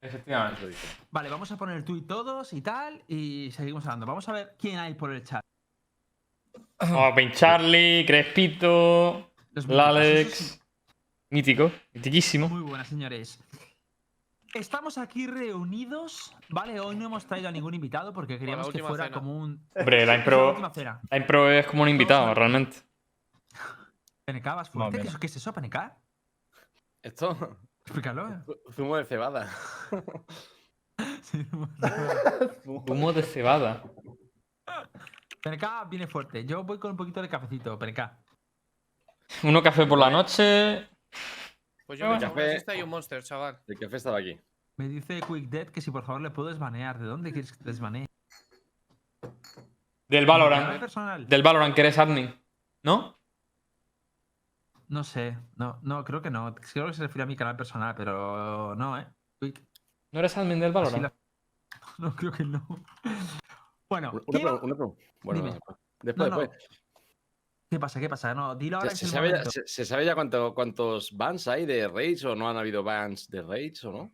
Efectivamente. Eso dice. Vale, vamos a poner el tuit todos y tal, y seguimos hablando. Vamos a ver quién hay por el chat. Oh, Ben Charlie, Crespito, Lalex. Mítico, mitiquísimo. Muy buenas, señores. Estamos aquí reunidos, ¿vale? Hoy no hemos traído a ningún invitado porque queríamos que fuera cena. como un. Hombre, la impro, la impro es como un invitado, realmente. PNK, vas fuerte. ¿Qué, ¿Qué es eso, PNK? Esto, Explícalo. zumo de cebada. Humo de cebada. PNK viene fuerte. Yo voy con un poquito de cafecito, PNK. Uno café por la noche. Pues yo me café. una siesta y un monster, chaval. El café estaba aquí. Me dice Quick Dead que si por favor le puedo desbanear. ¿De dónde quieres que te desbanee? Del ¿Mi canal Valorant. Del Valorant que eres admin. ¿No? No sé. No, no, creo que no. Creo que se refiere a mi canal personal, pero no, ¿eh? ¿No eres admin del Valorant? la- No, creo que no. Bueno, Una, ¿qué, va- pregunta, una pregunta. Bueno, Dime. después. Después, No, no. después. ¿qué pasa? ¿Qué pasa? No, dilo ahora ¿Se, que se sabe ya, momento. se- se sabe ya cuánto- cuántos bans hay de Rage o no han habido bans de Rage o no?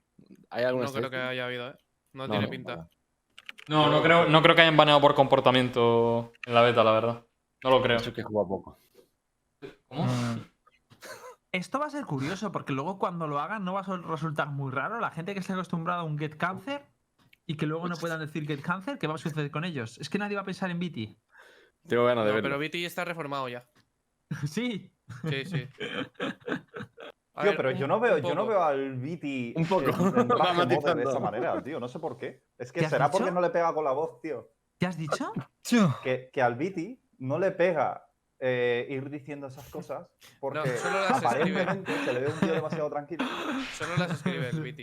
¿Hay alguna No creo que haya habido, ¿eh? No, No, tiene no, pinta. No, no creo, no creo que hayan baneado por comportamiento en la beta, la verdad. No lo creo. Eso es que juega poco. ¿Cómo? Mm, Esto va a ser curioso porque luego cuando lo hagan no va a resultar muy raro. La gente que esté acostumbrada a un get cancer y que luego no puedan decir get cancer, ¿qué va a suceder con ellos? Es que nadie va a pensar en BT. Tengo ganas de No, verlo. pero BT está reformado ya. sí. Sí, sí. Tío, ver, pero un- yo no veo, yo no veo al Viti Un poco. en, de esa manera, tío. No sé por qué. Es ¿Qué que será porque no le pega con la voz, tío. ¿Qué has dicho? Que, que al Viti no le pega eh, ir diciendo esas cosas porque solo las escribe. aparentemente se le ve un tío demasiado tranquilo. Solo las escribe el BT.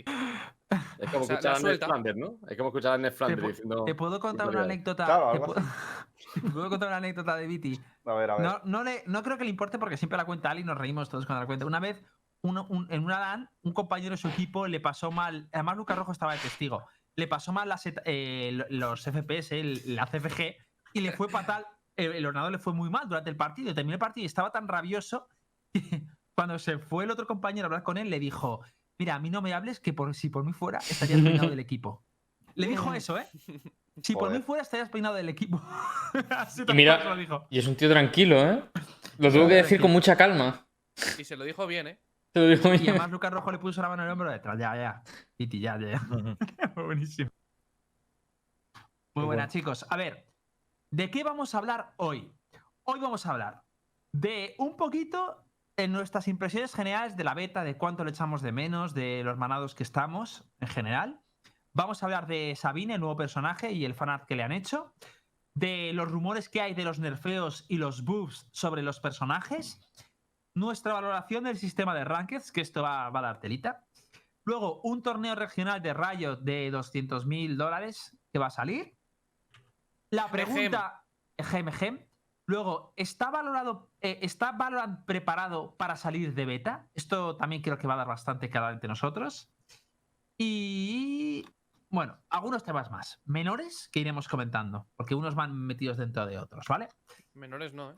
Es como O sea, escuchar a Ned. Flanders, ¿no? Es como escuchar a Ned Flanders diciendo. ¿Te puedo contar una anécdota? Claro, ¿Te algo pu- ¿Te puedo contar una anécdota de BT? A ver, a ver. No, no, le, no creo que le importe porque siempre la cuenta Ali y nos reímos todos cuando la cuenta. Una vez, uno- un- en una LAN, un compañero de su equipo le pasó mal. Además, Lucas Rojo estaba de testigo. Le pasó mal las eh, lo- los FPS, el- la CFG, y le fue fatal. El, el ordenador le fue muy mal durante el partido. Terminó el partido y estaba tan rabioso que cuando se fue el otro compañero a hablar con él, le dijo: Mira, a mí no me hables que por, si por mí fuera estarías peinado del equipo. Le dijo eso, ¿eh? Si por mí fuera estarías peinado del equipo. Así Y mira- se lo dijo. Y es un tío tranquilo, ¿eh? Lo tuvo que decir con mucha calma. Y se lo dijo bien, ¿eh? Te lo digo Y bien. además Lucas Rojo le puso la mano en el hombro detrás. Ya, ya. Titi, ya, ya. ya. Buenísimo. Muy buena, chicos. A ver, ¿de qué vamos a hablar hoy? Hoy vamos a hablar de un poquito en nuestras impresiones generales de la beta, de cuánto le echamos de menos, de los manados que estamos en general. Vamos a hablar de Sabine, el nuevo personaje y el fanart que le han hecho. De los rumores que hay de los nerfeos y los buffs sobre los personajes. Nuestra valoración del sistema de rankings, que esto va, a dar telita. Luego, un torneo regional de Riot de 200.000 dólares que va a salir. La pregunta. Gem, gem. Luego, ¿está valorado, eh, ¿está Valorant preparado para salir de beta? Esto también creo que va a dar bastante que hablar entre nosotros. Y. Bueno, algunos temas más. Menores que iremos comentando, porque unos van metidos dentro de otros, ¿vale? Menores no, ¿eh?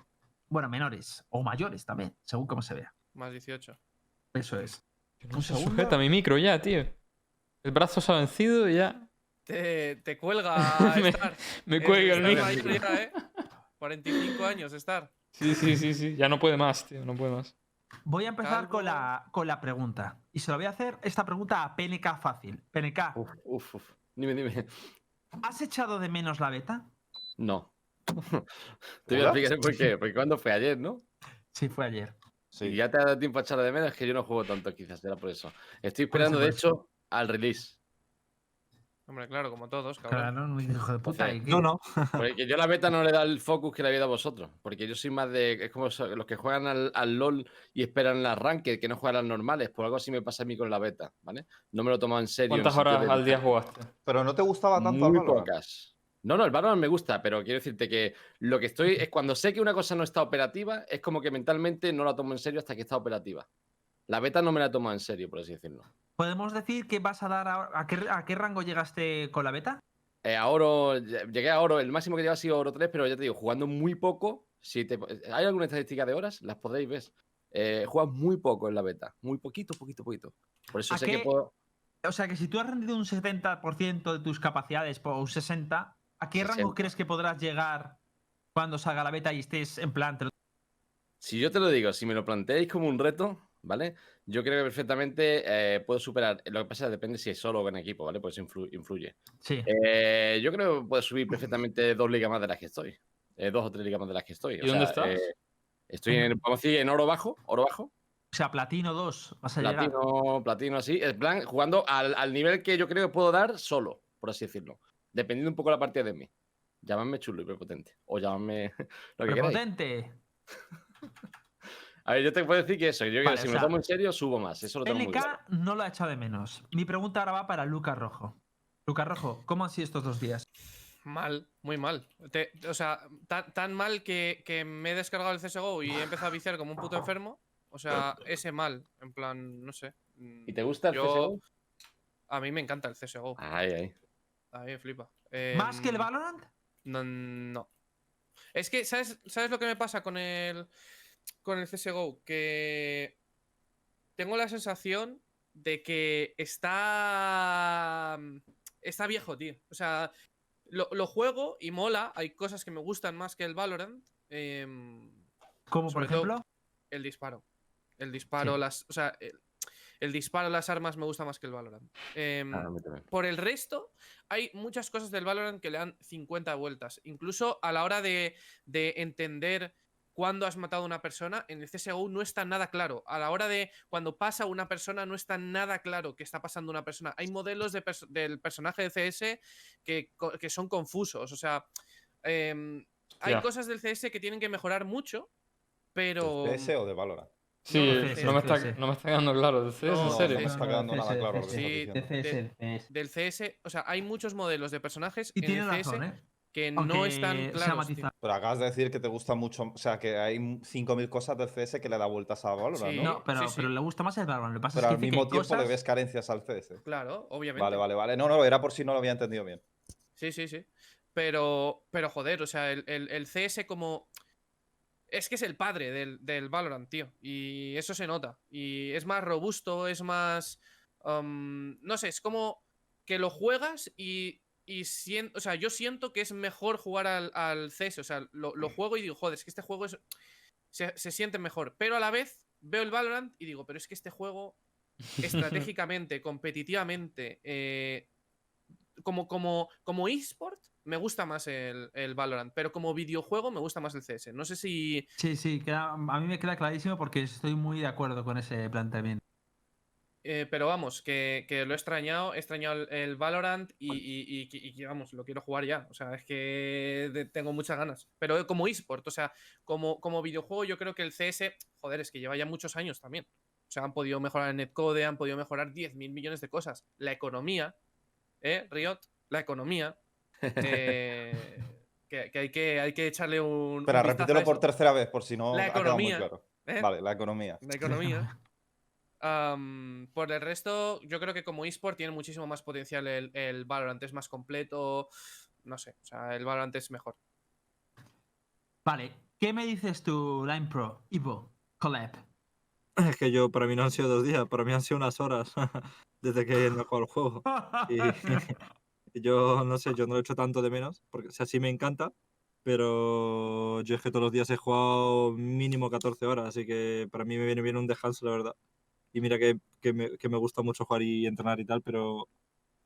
Bueno, menores o mayores también, según cómo se vea. Más 18. Eso es. No un se segundo. sujeta mi micro ya, tío. El brazo se ha vencido y ya. Te, te cuelga Me- Star. Me Eh, cuelga el micro. ya, ¿eh? 45 años, Star. Sí, sí, sí, sí. Ya no puede más, tío. No puede más. Voy a empezar con la, con la pregunta. Y se lo voy a hacer esta pregunta a PNK fácil. PNK, Uf, uf, uf. Dime, dime. ¿has echado de menos la beta? No. Te voy a explicar por qué. Porque cuando fue ayer, ¿no? Sí, fue ayer. Sí. ya te ha dado tiempo a echarla de menos, es que yo no juego tanto, quizás, era por eso. Estoy esperando, de hecho, al release. Hombre, claro, como todos, cabrón. Claro, no, hijo de puta. No, no. Porque yo la beta no le da el focus que le había dado a vosotros. Porque yo soy más de. Es como los que juegan al, al LOL y esperan las ranked, que no juegan las normales. Por algo así me pasa a mí con la beta, ¿vale? No me lo tomo en serio. ¿Cuántas horas de- al día jugaste? Pero no te gustaba tanto Muy al pocas. No, no, el Valorant me gusta, pero quiero decirte que lo que estoy es cuando sé que una cosa no está operativa, es como que mentalmente no la tomo en serio hasta que está operativa. La beta no me la tomo en serio, por así decirlo. ¿Podemos decir que vas a dar a, a qué, a qué rango llegaste con la beta? Eh, a oro, ll- llegué a oro, el máximo que lleva ha sido oro 3, pero ya te digo, jugando muy poco. Si te, ¿Hay alguna estadística de horas? Las podéis ver. Eh, juegas muy poco en la beta. Muy poquito, poquito, poquito. Por eso ¿A sé qué- que puedo. O sea que si tú has rendido un 70% de tus capacidades o un 60%, ¿a qué rango 60. crees que podrás llegar cuando salga la beta y estés en plan? te lo- Si yo te lo digo, si me lo planteáis como un reto, ¿vale? Yo creo que perfectamente eh, puedo superar. Lo que pasa es que depende si es solo o en equipo, ¿vale? Pues influ- influye. Sí. Eh, yo creo que puedo subir perfectamente dos ligas más de las que estoy. Eh, dos o tres ligas más de las que estoy. ¿Y dónde estás? estoy en, vamos a decir, en oro bajo, oro bajo, O sea, platino 2 vas a llegar. platino, platino así. En plan, jugando al, al nivel que yo creo que puedo dar solo, por así decirlo. Dependiendo un poco la partida de mí. Llamadme chulo y prepotente. O llamadme lo que queráis. Prepotente. A ver, yo te puedo decir que eso. Yo creo Vale, que si me lo tomo en serio, subo más. Eso lo tengo muy LK claro. no lo ha echado de menos. Mi pregunta ahora va para Lucas Rojo. Lucas Rojo, ¿cómo han sido estos dos días? Mal, muy mal. Te- o sea, tan, tan mal que, que me he descargado el CSGO y he empezado a viciar como un puto enfermo. O sea, ese mal. En plan, no sé. ¿Y te gusta el Yo- CSGO? A mí me encanta el CSGO. Ay, ay. A mí me flipa. Eh, ¿Más que el Valorant? No, no. Es que, ¿sabes, ¿sabes lo que me pasa con el, con el CSGO? Que tengo la sensación de que está. Está viejo, tío. O sea, lo, lo juego y mola. Hay cosas que me gustan más que el Valorant. em, Como por ejemplo. el disparo. El disparo, Sí. las. O sea, el, el disparo, las armas me gusta más que el Valorant. Em, Ah, por el resto, hay muchas cosas del Valorant que le dan 50 vueltas. Incluso a la hora de, de entender cuándo has matado a una persona, en el CSGO no está nada claro. A la hora de cuando pasa una persona, no está nada claro que está pasando una persona. Hay modelos de pers- del personaje de CS que, son confusos. O sea, em, hay cosas del CS que tienen que mejorar mucho, pero... ¿De PS o de Valorant? Sí, No, CS, me está, CS. no me está quedando claro. ¿De CS? No, ¿En serio? no me está quedando nada claro lo que Sí, estás de- del CS, o sea, hay muchos modelos de personajes Y en tiene el CS razón, ¿eh? Que Aunque no están claros. Pero acabas de decir que te gusta mucho, o sea, que hay 5.000 cosas del CS que le da vueltas a Valorant, Sí. ¿no? No, pero, sí, sí. pero le gusta más el Valorant. Lo que pasa Pero es que al que mismo tiempo le ves carencias al CS. Claro, obviamente. Vale, vale, vale. No, no, era por si no lo había entendido bien. Sí, sí, sí. Pero, pero joder, o sea, el, el- el CS como. Es que es el padre del, del Valorant, tío. Y eso se nota. Y es más robusto, es más. um, no sé, es como que lo juegas y. y sien- o sea, yo siento que es mejor jugar al, al CS. O sea, lo, lo juego y digo, joder, es que este juego es. Se, se siente mejor. Pero a la vez veo el Valorant y digo, pero es que este juego estratégicamente, competitivamente, eh, como, como, como eSport, me gusta más el, el Valorant, pero como videojuego me gusta más el CS. No sé si. Sí, sí, queda- a mí me queda clarísimo porque estoy muy de acuerdo con ese planteamiento. Eh, pero vamos, que, que lo he extrañado, he extrañado el, el Valorant y, y- vamos, lo quiero jugar ya. O sea, es que de- tengo muchas ganas. Pero como eSport, o sea, como, como videojuego, yo creo que el CS, joder, es que lleva ya muchos años también. O sea, han podido mejorar el netcode, han podido mejorar 10.000 millones de cosas. La economía, ¿eh, Riot? La economía. eh, que, que hay que hay que echarle un. Espera, un repítelo por tercera vez, por si no La ha quedado muy economía. claro. ¿eh? Vale, la economía. La economía. Por el resto, yo creo que como eSport tiene muchísimo más potencial el, el Valorant, es más completo. No sé, o sea, el Valorant es mejor. Vale, ¿qué me dices tú, Line Pro, Ivo, Collab? Es que yo, para mí no han sido dos días, para mí han sido unas horas desde que no he jugado el juego. Y yo, no sé, yo no lo he hecho tanto de menos, porque o sea, sí me encanta, pero yo es que todos los días he jugado mínimo 14 horas, así que para mí me viene bien un descanso, la verdad. Y mira que, que me, que me gusta mucho jugar y entrenar y tal, pero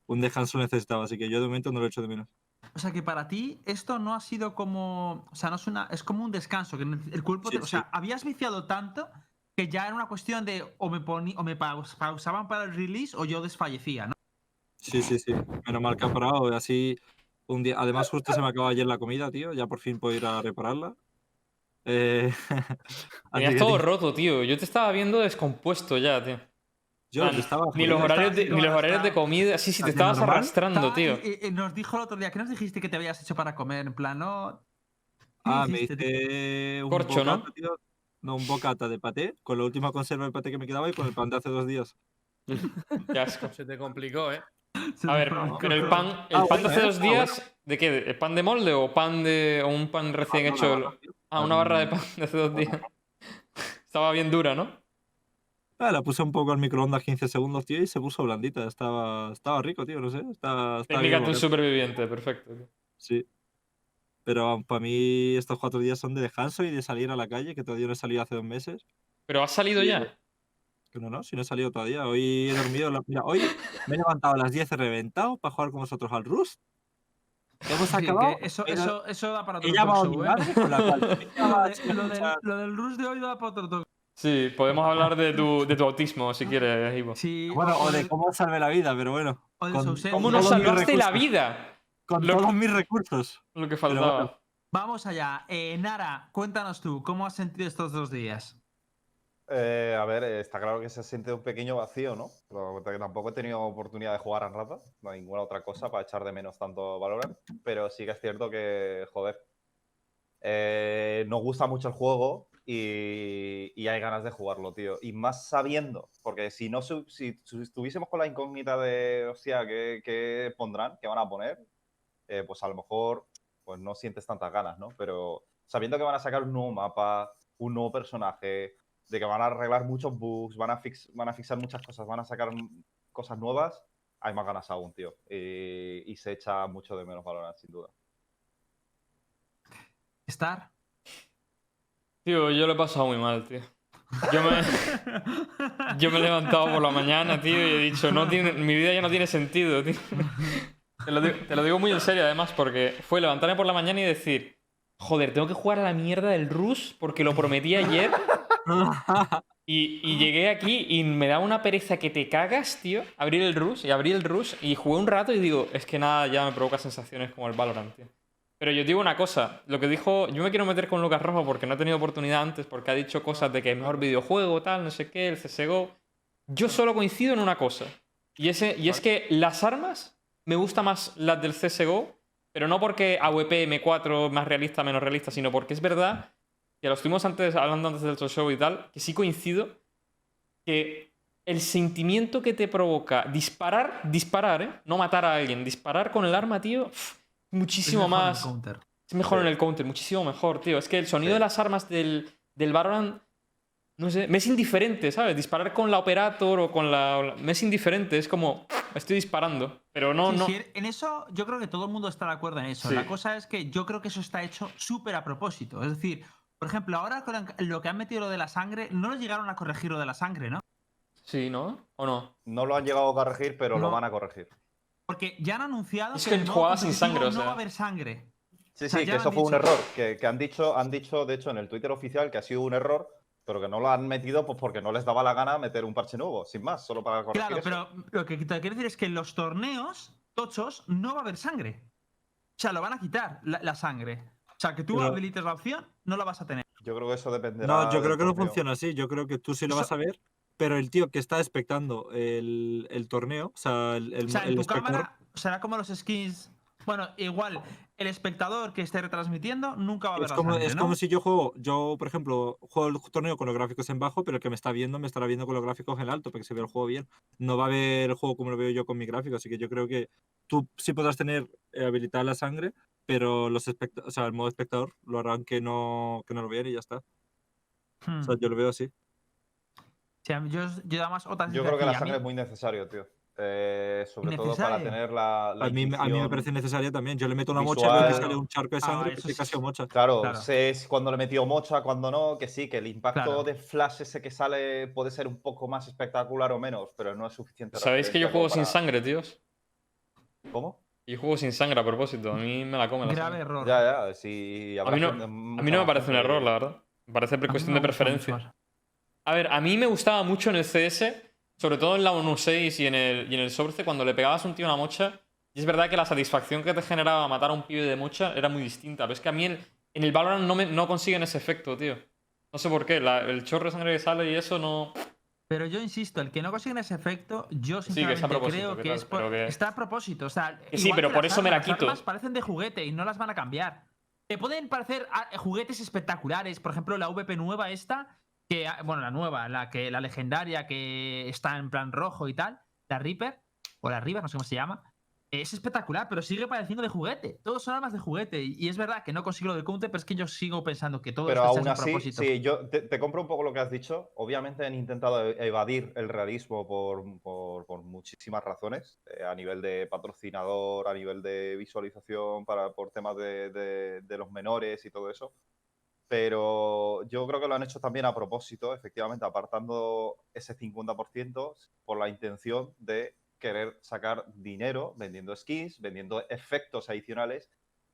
un descanso necesitaba, así que yo de momento no lo he hecho de menos. O sea que para ti esto no ha sido como. O sea, no es una. Es como un descanso. Que el cuerpo. Sí, te- o sea, habías viciado tanto que ya era una cuestión de o me poní, o me paus- pausaban para el release o yo desfallecía, ¿no? Sí, sí, sí. Menos mal que ha parado. Así un día. Además, justo se me acaba ayer la comida, tío. Ya por fin puedo ir a repararla. Eh, Tenías todo roto, tío. Yo te estaba viendo descompuesto ya, tío. yo plan, estaba Ni los horarios de, haciendo ni los hasta- horarios de comida. Sí, sí, te ¿Haciendo estabas normal? arrastrando, tío. y- y- y nos dijo el otro día, ¿qué nos dijiste que te habías hecho para comer? En plan, no. ¿Qué Ah, me dijiste, hice un Corcho, ¿no? bocata, tío. No, un bocata de paté, con la última conserva de paté que me quedaba y con el pan de hace dos días. Qué asco. Se te complicó, ¿eh? A ver, pero el pan, el Ah, pan de hace dos Ah, días, ¿de qué? ¿El pan de molde o pan de. o un pan recién hecho? Barra, tío. Ah, una barra de pan de hace dos días. Estaba bien dura, ¿no? Ah, la puse un poco al microondas 15 segundos, tío, y se puso blandita. Estaba, estaba rico, tío, no sé. Está, está Técnica de un superviviente, perfecto. tío. Sí. Pero para mí estos cuatro días son de descanso y de salir a la calle, que todavía no he salido hace dos meses. Pero has salido ya. Que no, no, si no he salido todavía. Hoy he dormido. la- Mira, hoy me he levantado a las 10 he reventado para jugar con vosotros al Rust. Hemos Sí, acabado. eso, pero eso, eso da para otro talk ¿eh? madre con la cual Lo, estaba de- lo del, lo del de hoy da para otro talk Sí, podemos hablar de tu, de tu autismo si quieres, Ivo. Sí, Bueno, o de cómo salvé la vida, pero bueno. con-. ¿Cómo nos salvaste la vida? Con Lo- todos mis recursos. Lo que faltaba. bueno. Vamos allá. Eh, Nara, cuéntanos tú, ¿cómo has sentido estos dos días? Eh, a ver, eh, está claro que se siente un pequeño vacío, ¿no? Pero tampoco he tenido oportunidad de jugar a rata, no ninguna otra cosa para echar de menos tanto Valorant, pero sí que es cierto que, joder, eh, nos gusta mucho el juego y, hay ganas de jugarlo, tío. Y más sabiendo, porque si no si, estuviésemos con la incógnita de, hostia, ¿qué, qué pondrán? ¿Qué van a poner? Eh, pues a lo mejor pues no sientes tantas ganas, ¿no? Pero sabiendo que van a sacar un nuevo mapa, un nuevo personaje, de que van a arreglar muchos bugs, van a, fix, van a fixar muchas cosas, van a sacar cosas nuevas, hay más ganas aún, tío. Y, y se echa mucho de menos Valorant, sin duda. ¿Star? Tío, yo lo he pasado muy mal, tío. Yo me, yo me he levantado por la mañana, tío, y he dicho, no tiene, mi vida ya no tiene sentido, tío. Te lo, digo, te lo digo muy en serio, además, porque fue levantarme por la mañana y decir, joder, tengo que jugar a la mierda del Rus porque lo prometí ayer. Y, y llegué aquí y me da una pereza que te cagas, tío. Abrir el Rus y abrí el Rus y jugué un rato y digo, es que nada ya me provoca sensaciones como el Valorant, tío. Pero yo digo una cosa, lo que dijo, yo me quiero meter con Lucas Rojo porque no he tenido oportunidad antes, porque ha dicho cosas de que es mejor videojuego, tal, no sé qué, el CSGO. Yo solo coincido en una cosa, y, ese, y es que las armas me gustan más las del CSGO, pero no porque AWP, M4, más realista, menos realista, sino porque es verdad, que lo estuvimos antes, hablando antes del show y tal, que sí coincido, que el sentimiento que te provoca disparar, disparar, ¿eh? No matar a alguien, disparar con el arma, tío, muchísimo Es en más... counter. Es mejor Sí. en el counter, muchísimo mejor, tío. Es que el sonido Sí. de las armas del, del Valorant, no sé, me es indiferente, ¿sabes? Disparar con la Operator o con la... Me es indiferente, es como, estoy disparando. Pero no, Sí, no... sí, en eso yo creo que todo el mundo está de acuerdo en eso. Sí. La cosa es que yo creo que eso está hecho súper a propósito. Es decir, por ejemplo, ahora con lo que han metido lo de la sangre, no lo llegaron a corregir lo de la sangre, ¿no? Sí, ¿no? ¿O no? No lo han llegado a corregir, pero No. lo van a corregir. Porque ya han anunciado Es que, jugaba sin sangre, o no sea. va a haber sangre. Sí, O sea, sí, que eso fue un error. Que, que han, dicho, han dicho, de hecho, en el Twitter oficial que ha sido un error, pero que no lo han metido pues porque no les daba la gana meter un parche nuevo, sin más, solo para corregir Claro, eso. pero lo que te quiero decir es que en los torneos tochos no va a haber sangre. O sea, lo van a quitar la, la sangre. O sea, que tú Pero- habilites la opción, no la vas a tener. Yo creo que eso dependerá. No, yo creo que no torneo. funciona así. Yo creo que tú sí lo Eso- vas a ver, pero el tío que está expectando el, el torneo, o sea, el, el, O sea, el en tu espectador- cámara será como los skins. Bueno, igual, el espectador que esté retransmitiendo nunca va a ver Es como, sangre, es ¿no? como si yo juego, yo por ejemplo, juego el torneo con los gráficos en bajo, pero el que me está viendo me estará viendo con los gráficos en alto, para que se vea el juego bien. No va a ver el juego como lo veo yo con mi gráfico, así que yo creo que tú sí podrás tener eh, habilitada la sangre, pero los o sea, el modo espectador lo harán que no, que no lo vean y ya está. Hmm. O sea, yo lo veo así. Sí, mí- yo, yo además otra Yo creo que la sangre a es mí- muy necesario, tío. Eh, sobre todo para tener la, la A mí, a mí me parece necesaria también. Yo le meto una mocha y veo que visual. sale un charco de Ah, sangre eso que sí. casi mocha. Claro, Claro. sé si cuando le metió mocha, cuando no, que sí, que el impacto Claro. de flash ese que sale puede ser un poco más espectacular o menos, pero no es suficiente. ¿Sabéis que yo juego como sin para- sangre, tíos? ¿Cómo? Yo juego sin sangre a propósito, a mí me la come la Grave sangre. error. Ya, ya, sí. A mí no, a mí no me parece un error, la verdad. Me parece A cuestión me de preferencia. A ver, a mí me gustaba mucho en el CS, sobre todo en la 1.6 y en el, y en el Source, cuando le pegabas a un tío una mocha. Y es verdad que la satisfacción que te generaba matar a un pibe de mocha era muy distinta. Pero es que a mí en, en el Valorant no, me, no consiguen ese efecto, tío. No sé por qué, la- el chorro de sangre que sale y eso no. Pero yo insisto, el que no consigue ese efecto, yo Sí, que sinceramente propósito, creo que que tal, es por- que- está a propósito. O sea, sí, pero por las eso me la armas, las quito. armas parecen de juguete y no las van a cambiar. Te pueden parecer ah, juguetes espectaculares. Por ejemplo, la VP nueva esta, que ah, bueno, la nueva, la que la legendaria que está en plan rojo y tal, la Reaper o la River, no sé cómo se llama. Es espectacular, pero sigue pareciendo de juguete. Todos son armas de juguete. Y es verdad que no consigo lo del counter, pero es que yo sigo pensando que todo Pero esto aún así, propósito. sí, yo te, te compro un poco lo que has dicho. Obviamente han intentado e- evadir el realismo por, por- por muchísimas razones, eh, a nivel de patrocinador, a nivel de visualización, para, por temas de, de- de los menores y todo eso. Pero yo creo que lo han hecho también a propósito, efectivamente, apartando ese 50% por la intención de querer sacar dinero vendiendo skins, vendiendo efectos adicionales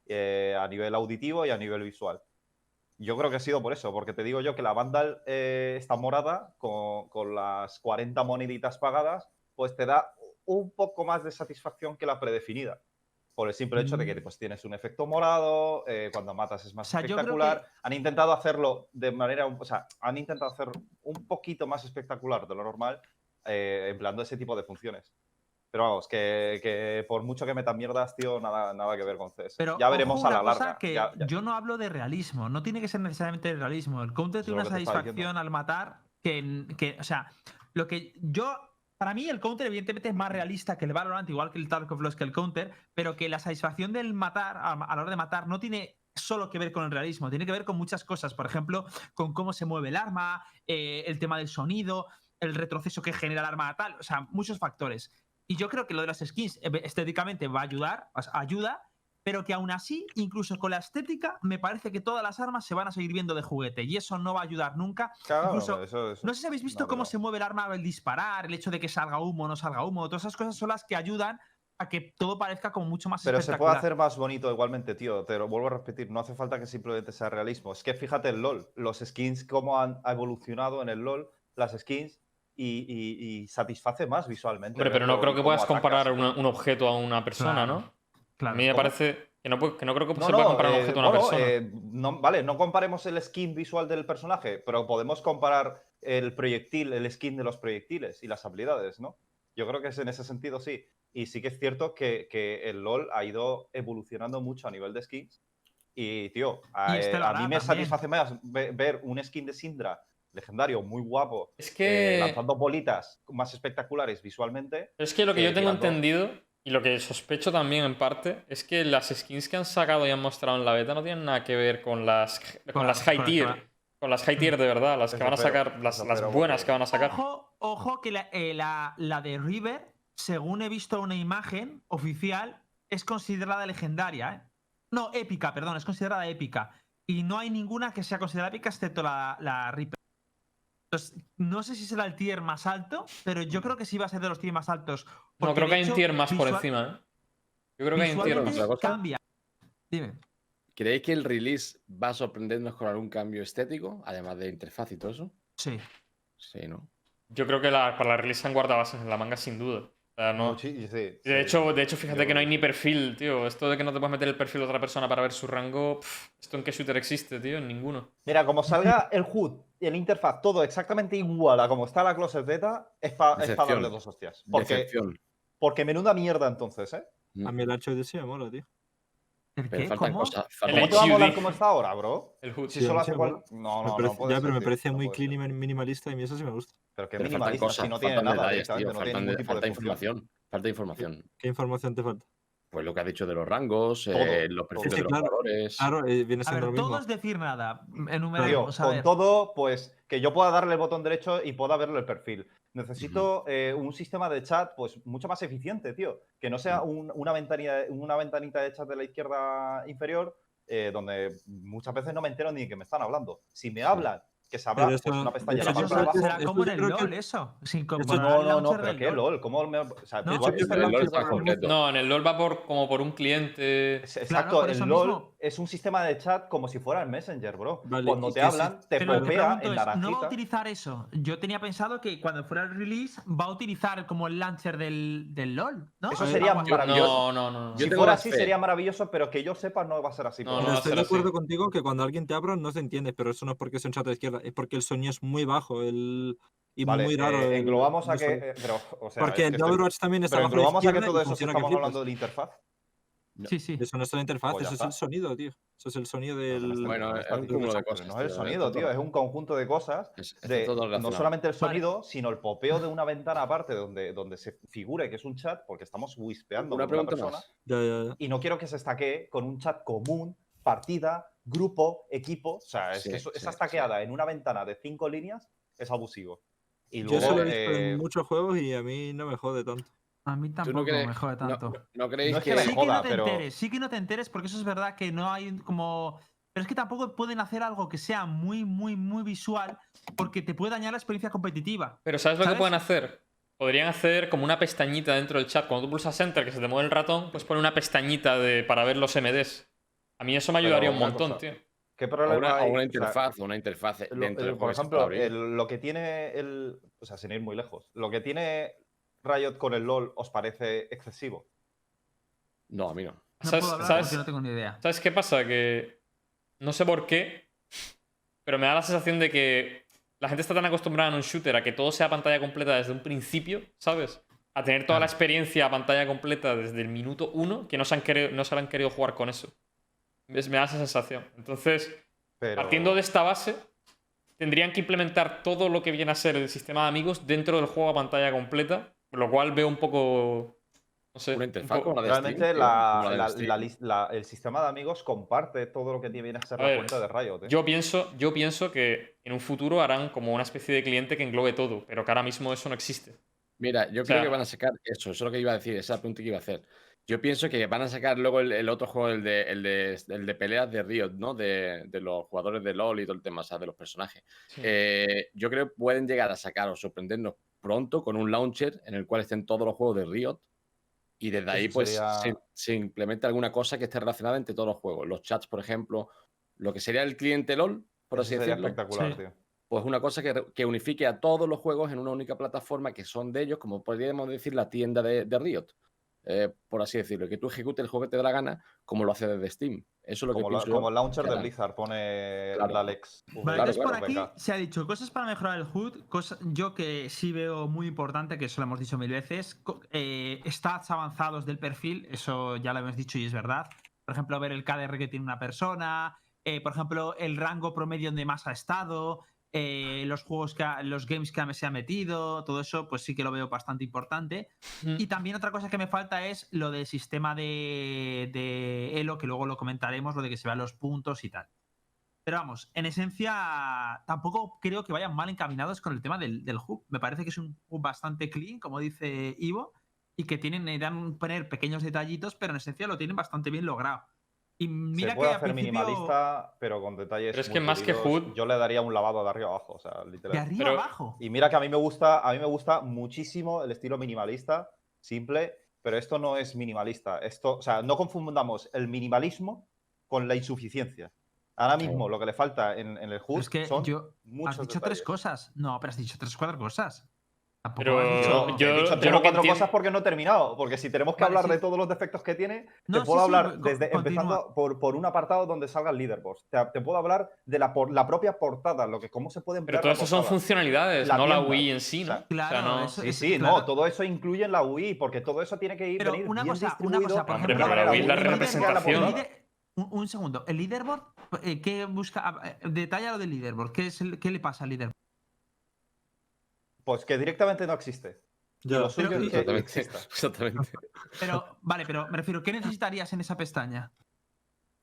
eh, a nivel auditivo y a nivel visual. Yo creo que ha sido por eso, porque te digo yo que la Vandal eh, está morada con, con las 40 moneditas pagadas, pues te da un poco más de satisfacción que la predefinida. Por el simple hecho de que Mm. pues, tienes un efecto morado, eh, cuando matas es más O sea, espectacular. que- Han intentado hacerlo de manera, o sea, han intentado hacer un poquito más espectacular de lo normal, eh, empleando ese tipo de funciones. Pero vamos, que, que por mucho que metan mierdas, tío, nada, nada que ver con CS. Pero ya veremos ojo, a la cosa larga. que ya- ya- yo no hablo de realismo, no tiene que ser necesariamente de realismo. El counter tiene una satisfacción al matar que, que, o sea, lo que yo para mí el counter evidentemente es más realista que el Valorant, igual que el Tarkov Lost que el counter, pero que la satisfacción del matar a, a la hora de matar no tiene solo que ver con el realismo, tiene que ver con muchas cosas, por ejemplo, con cómo se mueve el arma, eh, el tema del sonido, el retroceso que genera el arma tal, o sea, muchos factores. Y yo creo que lo de las skins eh, estéticamente va a ayudar, ayuda, pero que aún así, incluso con la estética, me parece que todas las armas se van a seguir viendo de juguete y eso no va a ayudar nunca. Claro, incluso- eso- eso- No sé si habéis visto no, cómo se mueve el arma al disparar, el hecho de que salga humo o no salga humo, todas esas cosas son las que ayudan a que todo parezca como mucho más Pero se puede hacer más bonito igualmente, tío. Te lo vuelvo a repetir. No hace falta que simplemente sea realismo. Es que fíjate el LOL. Los skins, cómo han evolucionado en el LOL, las skins, y, y- y satisface más visualmente. Hombre, pero no creo que puedas comparar una- un objeto a una persona, Claro, ¿no? Claro. A mí me ¿Cómo? parece que no, que no creo que No, se pueda no, comparar un eh, objeto a una bueno, persona. eh, no- vale, no comparemos el skin visual del personaje, pero podemos comparar el proyectil, el skin de los proyectiles y las habilidades, ¿no? Yo creo que es en ese sentido sí. Y sí que es cierto que, que el LOL ha ido evolucionando mucho a nivel de skins. Y, tío, a, Y este eh, a mí me también. satisface más ve- ver un skin de Syndra legendario, muy guapo, Es eh, que. lanzando bolitas más espectaculares visualmente. Es que lo que eh, yo tengo tirando- entendido, y lo que sospecho también en parte, es que las skins que han sacado y han mostrado en la beta no tienen nada que ver con las, con Con las la- high tier. con la- Con las high tier de verdad, las que van a sacar, las, buenas que van a sacar. Ojo, ojo que la, eh, la- la de River, según he visto una imagen oficial, es considerada legendaria. ¿eh? No, épica, perdón, es considerada épica. Y no hay ninguna que sea considerada épica excepto la, la Reaper. Entonces, no sé si será el tier más alto, pero yo creo que sí va a ser de los tier más altos. No, creo que hay un tier más por encima, ¿eh? Yo creo que hay un tier más. cambia. Dime. ¿Creéis que el release va a sorprendernos con algún cambio estético, además de interfaz y todo eso? Sí. Sí, ¿no? Yo creo que la- para la release han guardado bases en la manga sin duda. O sea, no. Muchi- sí, sí, De hecho, de hecho, yo fíjate que no hay ni perfil, tío. Esto de que no te puedes meter el perfil de otra persona para ver su rango, pff, ¿esto en qué shooter existe, tío? En ninguno. Mira, como salga el HUD el interfaz todo exactamente igual a como está la Closet Beta, es para Decepción. darle dos hostias. Porque, Decepción. porque menuda mierda entonces, ¿eh? A mí el HUD sí me mola, tío. ¿El Pero qué? faltan ¿Cómo? cosas. Faltan ¿Cómo te va a molar como está ahora, bro? El HUD. Si Sí, solo hace me cual... No, Me no, parece- no ya, pero ser, me tío, parece no muy clean y minimalista y a mí eso sí me gusta. Pero que Pero minimalista, cosas, si no tiene nada detalles, tío, no tiene faltan, ningún de- tipo de falta función. información. Falta información. ¿Qué información te falta? Pues lo que has dicho de los rangos, eh, los todo. perfiles Sí, de los claro. jugadores. Claro, eh, viene A ver, lo todo mismo. es decir nada. Enumeremos. a con ver. todo, pues que yo pueda darle el botón derecho y pueda verle el perfil. Necesito eh, un sistema de chat pues mucho más eficiente, tío. Que no sea un- una, ventanilla, una ventanita de chat de la izquierda inferior eh, donde muchas veces no me entero ni de que me están hablando. Si me hablan, que se abra pues, una pestaña eso la será como en el que- LOL, eso. Sin Eso- comparar No, no, no, pero qué LOL, ¿cómo me... O sea, No, el LOL está completo. En el LoL va por, como por un cliente. Exacto, el LOL mismo. Es un sistema de chat como si fuera el Messenger, bro. Vale, Cuando te hablan, te Pero popea en es, ¿no va a naranjita. utilizar eso? Yo tenía pensado que cuando fuera el release va a utilizar como el launcher del, del LOL, ¿no? Eso sería maravilloso. No, no, no. no. Si fuera así fe. sería maravilloso, pero que yo sepa no va a ser así. No, estoy de así. acuerdo contigo que cuando alguien te habla no se entiende, pero eso no es porque es un chat de izquierda, es porque el sonido es muy bajo el... y Vale, muy raro. eh, el- englobamos a que... eh, pero, o sea, porque es el Overwatch también está Pero englobamos a que todo eso estamos hablando de la interfaz. No. Sí, sí. Eso no es la interfaz, Pues eso es el sonido, tío. Eso es el sonido Pero del. Bueno, pero es un cúmulo de cosas, No es el sonido, tío, es un conjunto de cosas Es- está de todo no solamente el Vale. sonido, sino el popeo de una ventana aparte donde, donde se figure que es un chat, porque estamos wispeando Una con una persona. más. Ya, ya, ya. Y no quiero que se estaquee con un chat común, partida, grupo, equipo. O sea, es Sí, que eso- sí, esa sí. stackeada en una ventana de cinco líneas es abusivo. Y Yo luego, eso lo he visto eh, en muchos juegos y a mí no me jode tanto. A mí ¿Tú tampoco no, crees- me jode tanto. no- no creéis No es que que, me sí que joda, no te pero- enteres, sí que no te enteres, porque eso es verdad que no hay como. Pero es que tampoco pueden hacer algo que sea muy, muy, muy visual, porque te puede dañar la experiencia competitiva. Pero ¿sabes lo ¿Sabes? que pueden hacer? Podrían hacer como una pestañita dentro del chat. Cuando tú pulsas Enter, que se te mueve el ratón, pues pone una pestañita de, para ver los MDs. A mí eso me ayudaría un una montón, cosa, tío. ¿qué o problema una, o hay? una O sea, interfaz, o una interfaz Lo- dentro el- del por que ejemplo, el- lo que tiene el. O sea, sin ir muy lejos. Lo que tiene Riot con el LOL os parece excesivo. No, a mí no. No ¿Sabes, puedo hablar sabes- porque no tengo ni idea. ¿Sabes qué pasa? Que no sé por qué, pero me da la sensación de que la gente está tan acostumbrada en un shooter a que todo sea pantalla completa desde un principio, ¿sabes? A tener toda la experiencia a pantalla completa desde el minuto uno que no se han querido, no se han querido jugar con eso. ¿Ves? Me da esa sensación. Entonces, Pero... partiendo de esta base, tendrían que implementar todo lo que viene a ser el sistema de amigos dentro del juego a pantalla completa, lo cual veo un poco. No sé. Una un interfaz poco- como la de Realmente Steam, tío, la- como la de la- Steam. la lis- la- el sistema de amigos comparte todo lo que viene a ser A la ver, cuenta de Riot. ¿eh? Yo pienso, yo pienso que en un futuro harán como una especie de cliente que englobe todo, pero que ahora mismo eso no existe. Mira, yo O creo que van a sacar eso, eso es lo que iba a decir, esa pregunta que iba a hacer. Yo pienso que van a sacar luego el, el otro juego, el de, el, de, el de peleas de Riot, ¿no? De, de los jugadores de LoL y todo el tema, o sea, de los personajes. Sí. Eh, yo creo que pueden llegar a sacar o sorprendernos pronto con un launcher en el cual estén todos los juegos de Riot y desde ahí pues sería- se, se implementa alguna cosa que esté relacionada entre todos los juegos. Los chats, por ejemplo, lo que sería el cliente LoL, por Eso así sería decirlo espectacular, Sí. tío. pues una cosa que, que unifique a todos los juegos en una única plataforma que son de ellos, como podríamos decir la tienda de, de Riot, eh, por así decirlo, que tú ejecutes el juego que te dé la gana como lo hace desde Steam. Eso es lo Como, que la- como el launcher de. Blizzard pone Claro. Alex. Vale, Claro, entonces por aquí venga. se ha dicho cosas para mejorar el HUD, cosa, yo que sí veo muy importante, que eso lo hemos dicho mil veces, eh, stats avanzados del perfil, eso ya lo hemos dicho y es verdad. Por ejemplo, ver el KDR que tiene una persona, eh, por ejemplo, el rango promedio donde más ha estado, eh, los juegos que ha- los games que se ha metido, todo eso, pues sí que lo veo bastante importante. Mm. Y también otra cosa que me falta es lo del sistema de, de Elo, que luego lo comentaremos, lo de que se vean los puntos y tal. Pero vamos, en esencia, tampoco creo que vayan mal encaminados con el tema del, del hub. Me parece que es un hub bastante clean, como dice Ivo, y que tienen, necesitan poner pequeños detallitos, pero en esencia lo tienen bastante bien logrado. Y mira Se puede que hacer principio, minimalista, pero con detalles. Pero es muy que más que HUD- Yo le daría un lavado de arriba abajo, o sea, literal. de arriba Pero- abajo. Y mira que a mí me gusta, a mí me gusta muchísimo el estilo minimalista, simple, pero esto no es minimalista. Esto, o sea, no confundamos el minimalismo con la insuficiencia. Ahora mismo lo que le falta en, en el es que son yo, muchos has dicho tres detalles. cosas. No, pero has dicho tres, cuatro cosas. Pero has dicho- yo- He dicho yo tres lo o que cuatro cosas porque no he terminado. Porque si tenemos que Vale, hablar sí. de todos los defectos que tiene, No, te puedo sí, hablar desde continúa. empezando por, por un apartado donde salga el leaderboard. Te, te puedo hablar de la, por, la propia portada, lo que cómo se puede emplear Pero todo la eso son funcionalidades, La no la. Wii en sí, O ¿no? sea, Claro, no- eso- Sí, sí, claro. no, todo eso incluye en la Wii, porque todo eso tiene que ir Pero venir una bien cosa, una cosa, por Hombre, ejemplo, pero la Wii es la representación. Un, un segundo, el leaderboard, eh, ¿qué busca? Ah, eh, Detalla lo del leaderboard, ¿qué, es el- qué le pasa al leaderboard? Pues que directamente no existe. Y Ya. lo suyo Pero- es que Exactamente. exista. Exactamente. Pero, vale, pero me refiero, ¿qué necesitarías en esa pestaña?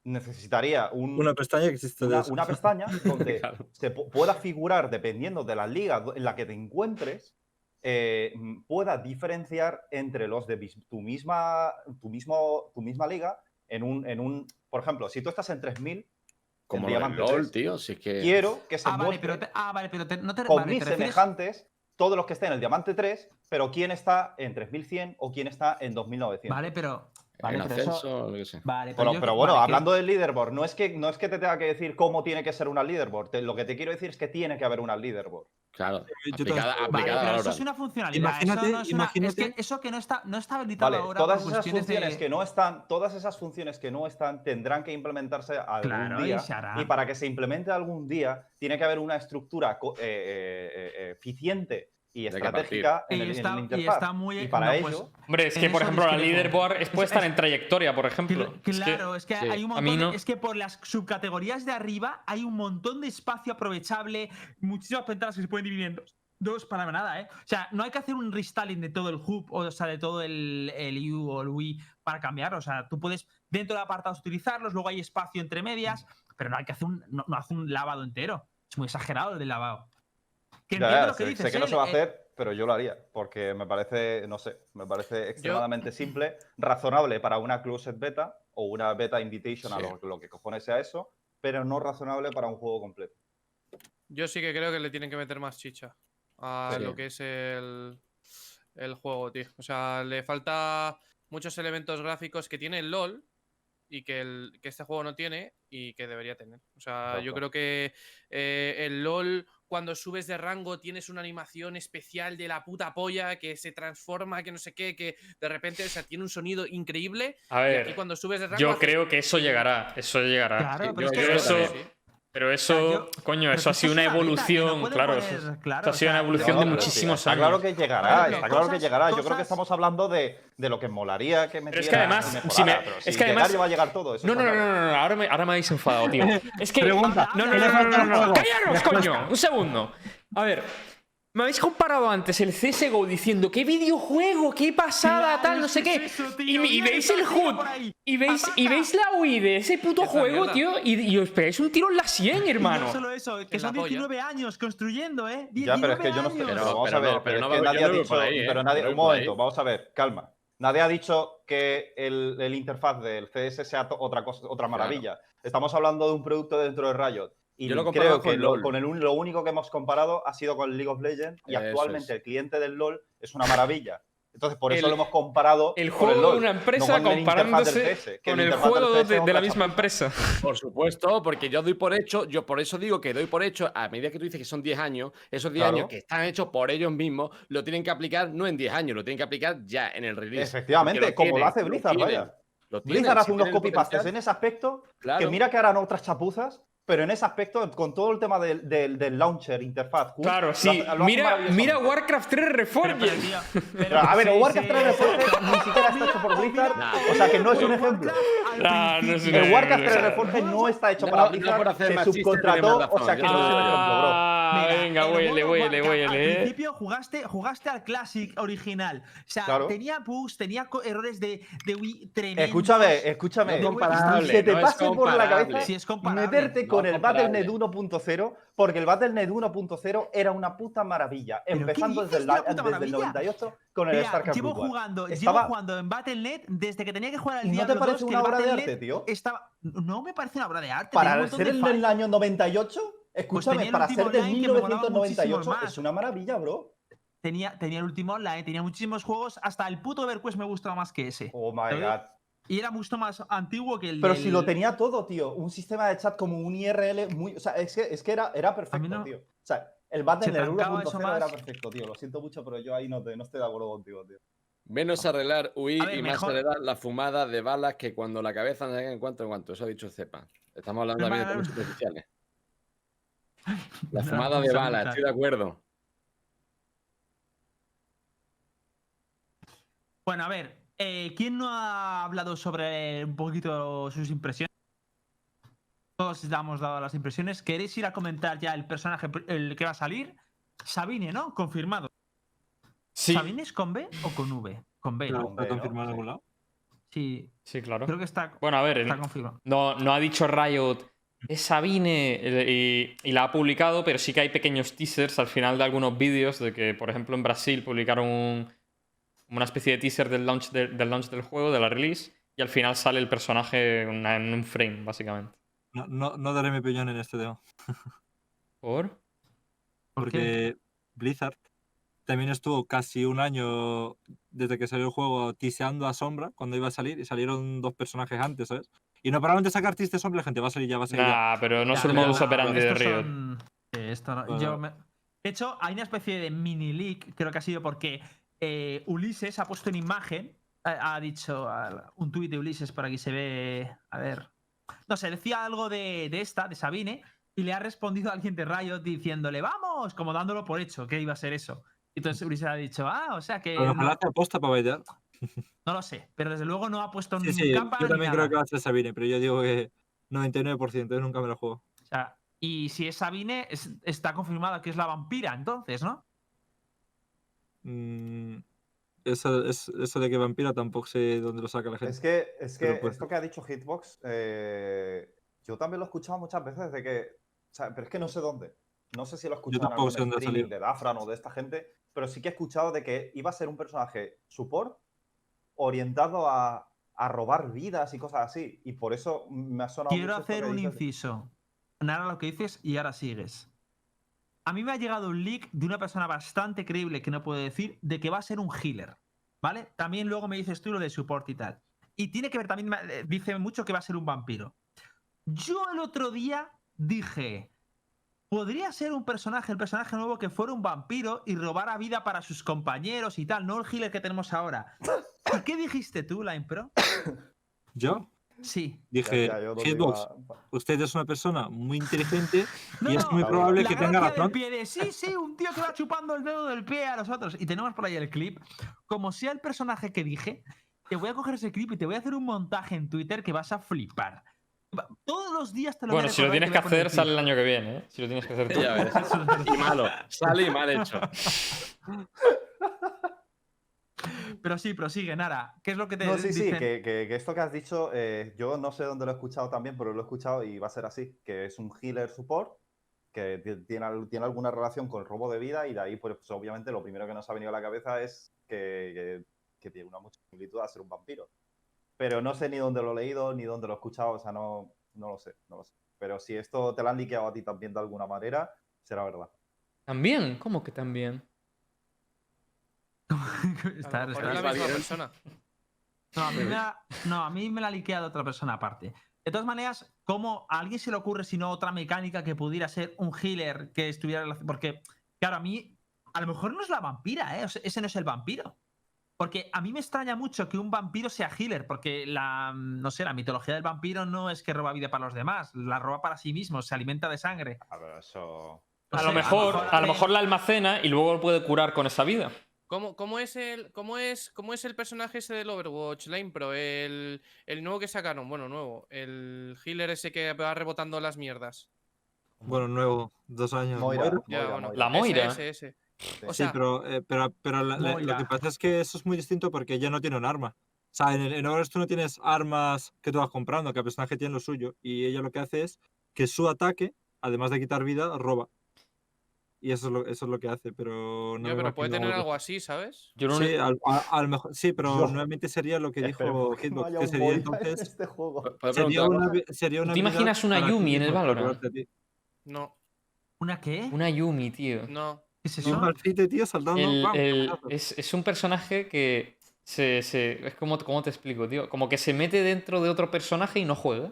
Necesitaría un- Una pestaña que existe de una, una pestaña donde Claro. se pu- pueda figurar, dependiendo de la liga en la que te encuentres, eh, pueda diferenciar entre los de tu misma, tu mismo, tu misma liga en un, en un, por ejemplo, si tú estás en 3000, Como Diamante LOL, 3, tío, si es que... quiero que se Ah, vale, pero, te- ah, vale, pero te- no te, con vale, mis te refieres- semejantes todos los que estén en el Diamante 3, pero quién está en 3100 o quién está en 2900. Vale, pero. Vale, en pero eso- ascenso, lo que sea. Vale, yo- pero bueno, vale, que- hablando del leaderboard, no es, que, no es que te tenga que decir cómo tiene que ser una leaderboard. te- lo que te quiero decir es que tiene que haber una leaderboard. Claro, yo aplicada, Vale, aplicada a pero eso es una funcionalidad. Imagínate- eso no es una- es que imagínate- eso que no está, no está habilitado Vale, ahora todas esas de- funciones que no están, todas esas funciones que no están tendrán que implementarse algún Claro, día. Y para que se implemente algún día, tiene que haber una estructura eh, eh, eh, eficiente y estratégica en Y el, en está, el y está muy. Y para no, ello, pues, Hombre, es que, por ejemplo, la leaderboard es Es- puesta es- en trayectoria, por ejemplo. Cl- Es que- Claro, es que, sí. hay un montón. no. de- Es que por las subcategorías de arriba hay un montón de espacio aprovechable, muchísimas ventanas que se pueden dividir en dos. Dos para nada, ¿eh? O sea, no hay que hacer un restyling de todo el hub, o sea, de todo el, el U o el Wii para cambiar. O sea, tú puedes dentro de apartados utilizarlos, luego hay espacio entre medias, pero no hay que hacer un, no, no hace un lavado entero. Es muy exagerado el del lavado. Que Ya, entiendo ya, lo que sé, dices, sé que no ¿eh? se va a Eh, hacer, pero yo lo haría, porque me parece, no sé, me parece extremadamente simple, razonable para una closed beta o una beta invitation a lo, lo que cojones sea eso, pero no razonable para un juego completo. Yo sí que creo que le tienen que meter más chicha a Sí. lo que es el, el juego, tío. O sea, le falta muchos elementos gráficos que tiene el LOL y que, el, que este juego no tiene y que debería tener. O sea, yo creo que eh, el LOL, cuando subes de rango, tienes una animación especial de la puta polla que se transforma, que no sé qué, que de repente, o sea, tiene un sonido increíble. A y aquí ver, cuando subes de rango. yo haces- creo que eso llegará. Eso llegará. Claro, Sí, pero es yo- que yo eso- también. Pero eso, yo- coño, pero eso ha sido una no evolución, claro. poner- eso, es- claro, eso ha o sido una evolución No, de muchísimos está años. claro que llegará, está claro que cosas- llegará. Yo creo que estamos hablando de, de lo que molaría que me Pero es que además, si me- es que además- va a llegar todo. eso No, no, está no, no, no, no, ahora me, ahora me habéis enfadado, tío. Es que. Pregunta, No, no, ¿qué no, no, no, no, no, juego? ¡Callaros, coño! Un segundo. A ver. Me habéis comparado antes el CSGO diciendo qué videojuego, qué pasada, Claro, tal, no sé qué. eso, y, tío, veis el HUD por ahí. y veis, y veis la UI de ese puto Esa juego, mierda. tío, y, y os pegáis un tiro en la 100, Y hermano. no solo eso, que son polla. 19 años construyendo, ¿eh? Ya, pero es que yo no estoy. Pero, vamos pero a ver, no, pero, pero es no que va- nadie ha dicho. ahí, ¿eh? Pero nadie, un momento, vamos a ver, calma. Nadie ha dicho que el, el interfaz del CS sea otra cosa, otra maravilla. Estamos hablando de un producto dentro de Riot. Y Yo lo creo que con lo, LOL. con el lo único que hemos comparado ha sido con League of Legends y Eso actualmente es. el cliente del LOL es una maravilla. Entonces, por eso El- lo hemos comparado El con juego el de una no empresa con del comparándose con el juego de, la misma empresa. Por supuesto, porque yo doy por hecho, yo por eso digo que doy por hecho, a medida que tú dices que son 10 años, esos 10 Claro. años que están hechos por ellos mismos, lo tienen que aplicar no en 10 años, lo tienen que aplicar ya en el release. Efectivamente, como lo hace Blizzard, tienen, vaya. lo tienen, Blizzard hace unos copy-pastes en ese aspecto claro. que mira que harán otras chapuzas, pero en ese aspecto, con todo el tema del, del- del launcher, interfaz. HUD, Claro, lo sí. hace- lo hace Mira, mira Warcraft 3 Pero, Reforged. pero, tío, pero Pero, a ver, sí, Warcraft sí. 3 Reforged ni siquiera está hecho por Blizzard, o sea que no es un ejemplo. Ah, no es un El Warcraft 3 ejemplo. Reforged no está hecho No, para no Blizzard, se subcontrató, razón, o sea que no es un ejemplo, bro. Ah, Mira, venga, el huele, huele, huele, Al eh. principio jugaste, jugaste al Classic original. O sea, Claro. tenía bugs, tenía errores de, de Wii tremendos. Escúchame, escúchame. No comparable, se te no pase por la cabeza Sí, es comparable. meterte No con es el Battle.net comparable. 1.0, porque el Battle.net 1.0 era una puta maravilla. ¿Pero qué Empezando desde de la- puta desde el maravilla? 98 con el Mira, StarCraft llevo jugando, Estaba- llevo jugando en Battle.net desde que tenía que jugar al ¿Y no te parece 2, que una obra de arte, tío? Estaba... No me parece una obra de arte. Para ser de el año 98, escúchame, el para ser molaba 1998 muchísimo más. es una maravilla, bro. Tenía, tenía el último online, tenía muchísimos juegos. Hasta el puto EverQuest me gustaba más que ese. Oh my god. Y era mucho más antiguo que el Pero del- si lo tenía todo, tío. Un sistema de chat como un IRL muy. O sea, es que, es que era, era perfecto, no- tío. O sea, el trancaba eso 1.0 era perfecto, tío. Lo siento mucho, pero yo ahí no, te- no estoy de acuerdo contigo, tío. Menos arreglar huir y más arreglar la fumada de balas que cuando la cabeza no llega en cuanto en cuanto. Eso ha dicho Cepa. Estamos hablando también de temas superficiales. La No, fumada de balas, estoy de acuerdo. Bueno, a ver, eh, ¿quién no ha hablado sobre un poquito sus impresiones? Todos ya hemos dado las impresiones. ¿Queréis ir a comentar ya el personaje el que va a salir? Sabine, ¿no? Confirmado. Sí, ¿Sabine es con B o con V? Con B. Hombre, ¿Está confirmado en algún lado? Sí, sí, claro. creo que está, Bueno, a ver, está confirmado. no, no ha dicho Riot, es Sabine, y, y la ha publicado, pero sí que hay pequeños teasers al final de algunos vídeos de que, por ejemplo, en Brasil publicaron un- una especie de teaser del launch, de- del launch del juego, de la release, y al final sale el personaje en una- en un frame, básicamente. No, no, no daré mi opinión en este tema. ¿Por? Porque Blizzard también estuvo casi un año desde que salió el juego tiseando a Sombra cuando iba a salir y salieron dos personajes antes, ¿sabes? Y no paraban de sacar de Sombra, la gente va a salir ya, va a salir ya. Nah, pero no es Ya, el pero modus operandi de estos Riot. son- Sí, esto no- Bueno. yo me- De hecho, hay una especie de mini leak, creo que ha sido porque eh, Ulises ha puesto en imagen, ha, ha dicho un tuit de Ulises por aquí se ve, a ver, no sé, decía algo de, de esta, de Sabine, y le ha respondido a alguien de Riot diciéndole, vamos, como dándolo por hecho, que iba a ser eso. Y entonces Ulises ha dicho, ah, o sea que. Aposta para bailar. no lo sé, pero desde luego no ha puesto Sí, ni sí, capa yo también creo que va a ser Sabine, pero yo digo que 99%, yo nunca me lo juego. O sea, y si es Sabine, es- está confirmado que es la vampira, entonces, ¿no? Mm, eso, es- eso de que vampira tampoco sé dónde lo saca la gente. Es que, es que pues- esto que ha dicho Hitbox, eh, yo también lo he escuchado muchas veces de que, o sea, pero es que no sé dónde. No sé si lo he escuchado en algún sé dónde ha streaming de Dafran o de esta gente, pero sí que he escuchado de que iba a ser un personaje support orientado a, a robar vidas y cosas así. Y por eso me ha sonado Quiero hacer un inciso. Nada lo que dices y ahora sigues. A mí me ha llegado un leak de una persona bastante creíble que no puedo decir de que va a ser un healer. ¿Vale? También luego me dices tú lo de support y tal. Y tiene que ver también, eh, dice mucho que va a ser un vampiro. Yo el otro día dije, podría ser un personaje, el personaje nuevo que fuera un vampiro y robara vida para sus compañeros y tal, no el healer que tenemos ahora. ¿Y qué dijiste tú, Line Pro? Yo Sí. Dije, ya, Hitbox, iba usted es una persona muy inteligente No, y es muy probable La que tenga razón. pie de, sí, sí, un tío que va chupando el dedo del pie a los otros. Y tenemos por ahí el clip. Como sea el personaje que dije, te voy a coger ese clip y te voy a hacer un montaje en Twitter que vas a flipar. Todos los días te lo voy a Bueno, si lo tienes que hacer, el sale el año que viene, ¿eh? Si lo tienes que hacer tú. Ya ves. Y malo. Sale y mal hecho. Pero sí, prosigue, Nara. ¿Qué es lo que te No, sí, sí, que, que- que esto que has dicho, eh, yo no sé dónde lo he escuchado también, pero lo he escuchado y va a ser así, que es un healer support, que ti- tiene, al- tiene alguna relación con el robo de vida y de ahí, pues, pues, obviamente, lo primero que nos ha venido a la cabeza es que, que- que tiene una mucha similitud a ser un vampiro. Pero no sé ni dónde lo he leído, ni dónde lo he escuchado, o sea, no, no lo sé, no lo sé. Pero si esto te lo han liqueado a ti también de alguna manera, será verdad. ¿También? ¿Cómo que también? Está- está- la misma persona. No, a mí me la, no, a mí me la ha liqueado otra persona aparte. De todas maneras, ¿cómo a alguien se le ocurre si no otra mecánica que pudiera ser un healer que estuviera relacion- Porque, claro, a mí, a lo mejor no es la vampira, ¿eh? O sea, ese no es el vampiro. Porque a mí me extraña mucho que un vampiro sea healer, porque la, no sé, la mitología del vampiro no es que roba vida para los demás, la roba para sí mismo, se alimenta de sangre. A ver, eso... No A sé, lo mejor, a lo mejor la almacena y luego puede curar con esa vida. ¿Cómo, cómo es el, cómo, es, ¿Cómo es el personaje ese del Overwatch, Lane Pro? El, el nuevo que sacaron, bueno, nuevo. El healer ese que va rebotando las mierdas. Bueno, nuevo, dos años. Moira, Moira. Ya, Moira, bueno. Moira. La Moira. Ese, ese, ese. Sí. O Sí, sea, pero, eh, pero, pero la- la- lo que pasa es que eso es muy distinto porque ya no tiene un arma. O sea, en, el- en Overwatch tú no tienes armas que tú vas comprando, que el personaje tiene lo suyo. Y ella lo que hace es que su ataque, además de quitar vida, roba. Y eso es lo, eso es lo que hace, pero no yo, pero puede tener algo- algo así, ¿sabes? Yo no Sí, al, a- a lo mejor, sí, pero Yo- normalmente sería lo que dijo Esperemos que no Hitbox, que sería Moira entonces en este juego. ¿Puedo sería preguntar una, sería una te imaginas una Yumi en el Valorant? No, ¿Una qué? Una Yumi, tío. no. ¿Qué es eso? un Malphite, tío, saltando. El- es, es un personaje que se, se- es como, ¿cómo te explico, tío? Como que se mete dentro de otro personaje y no juega.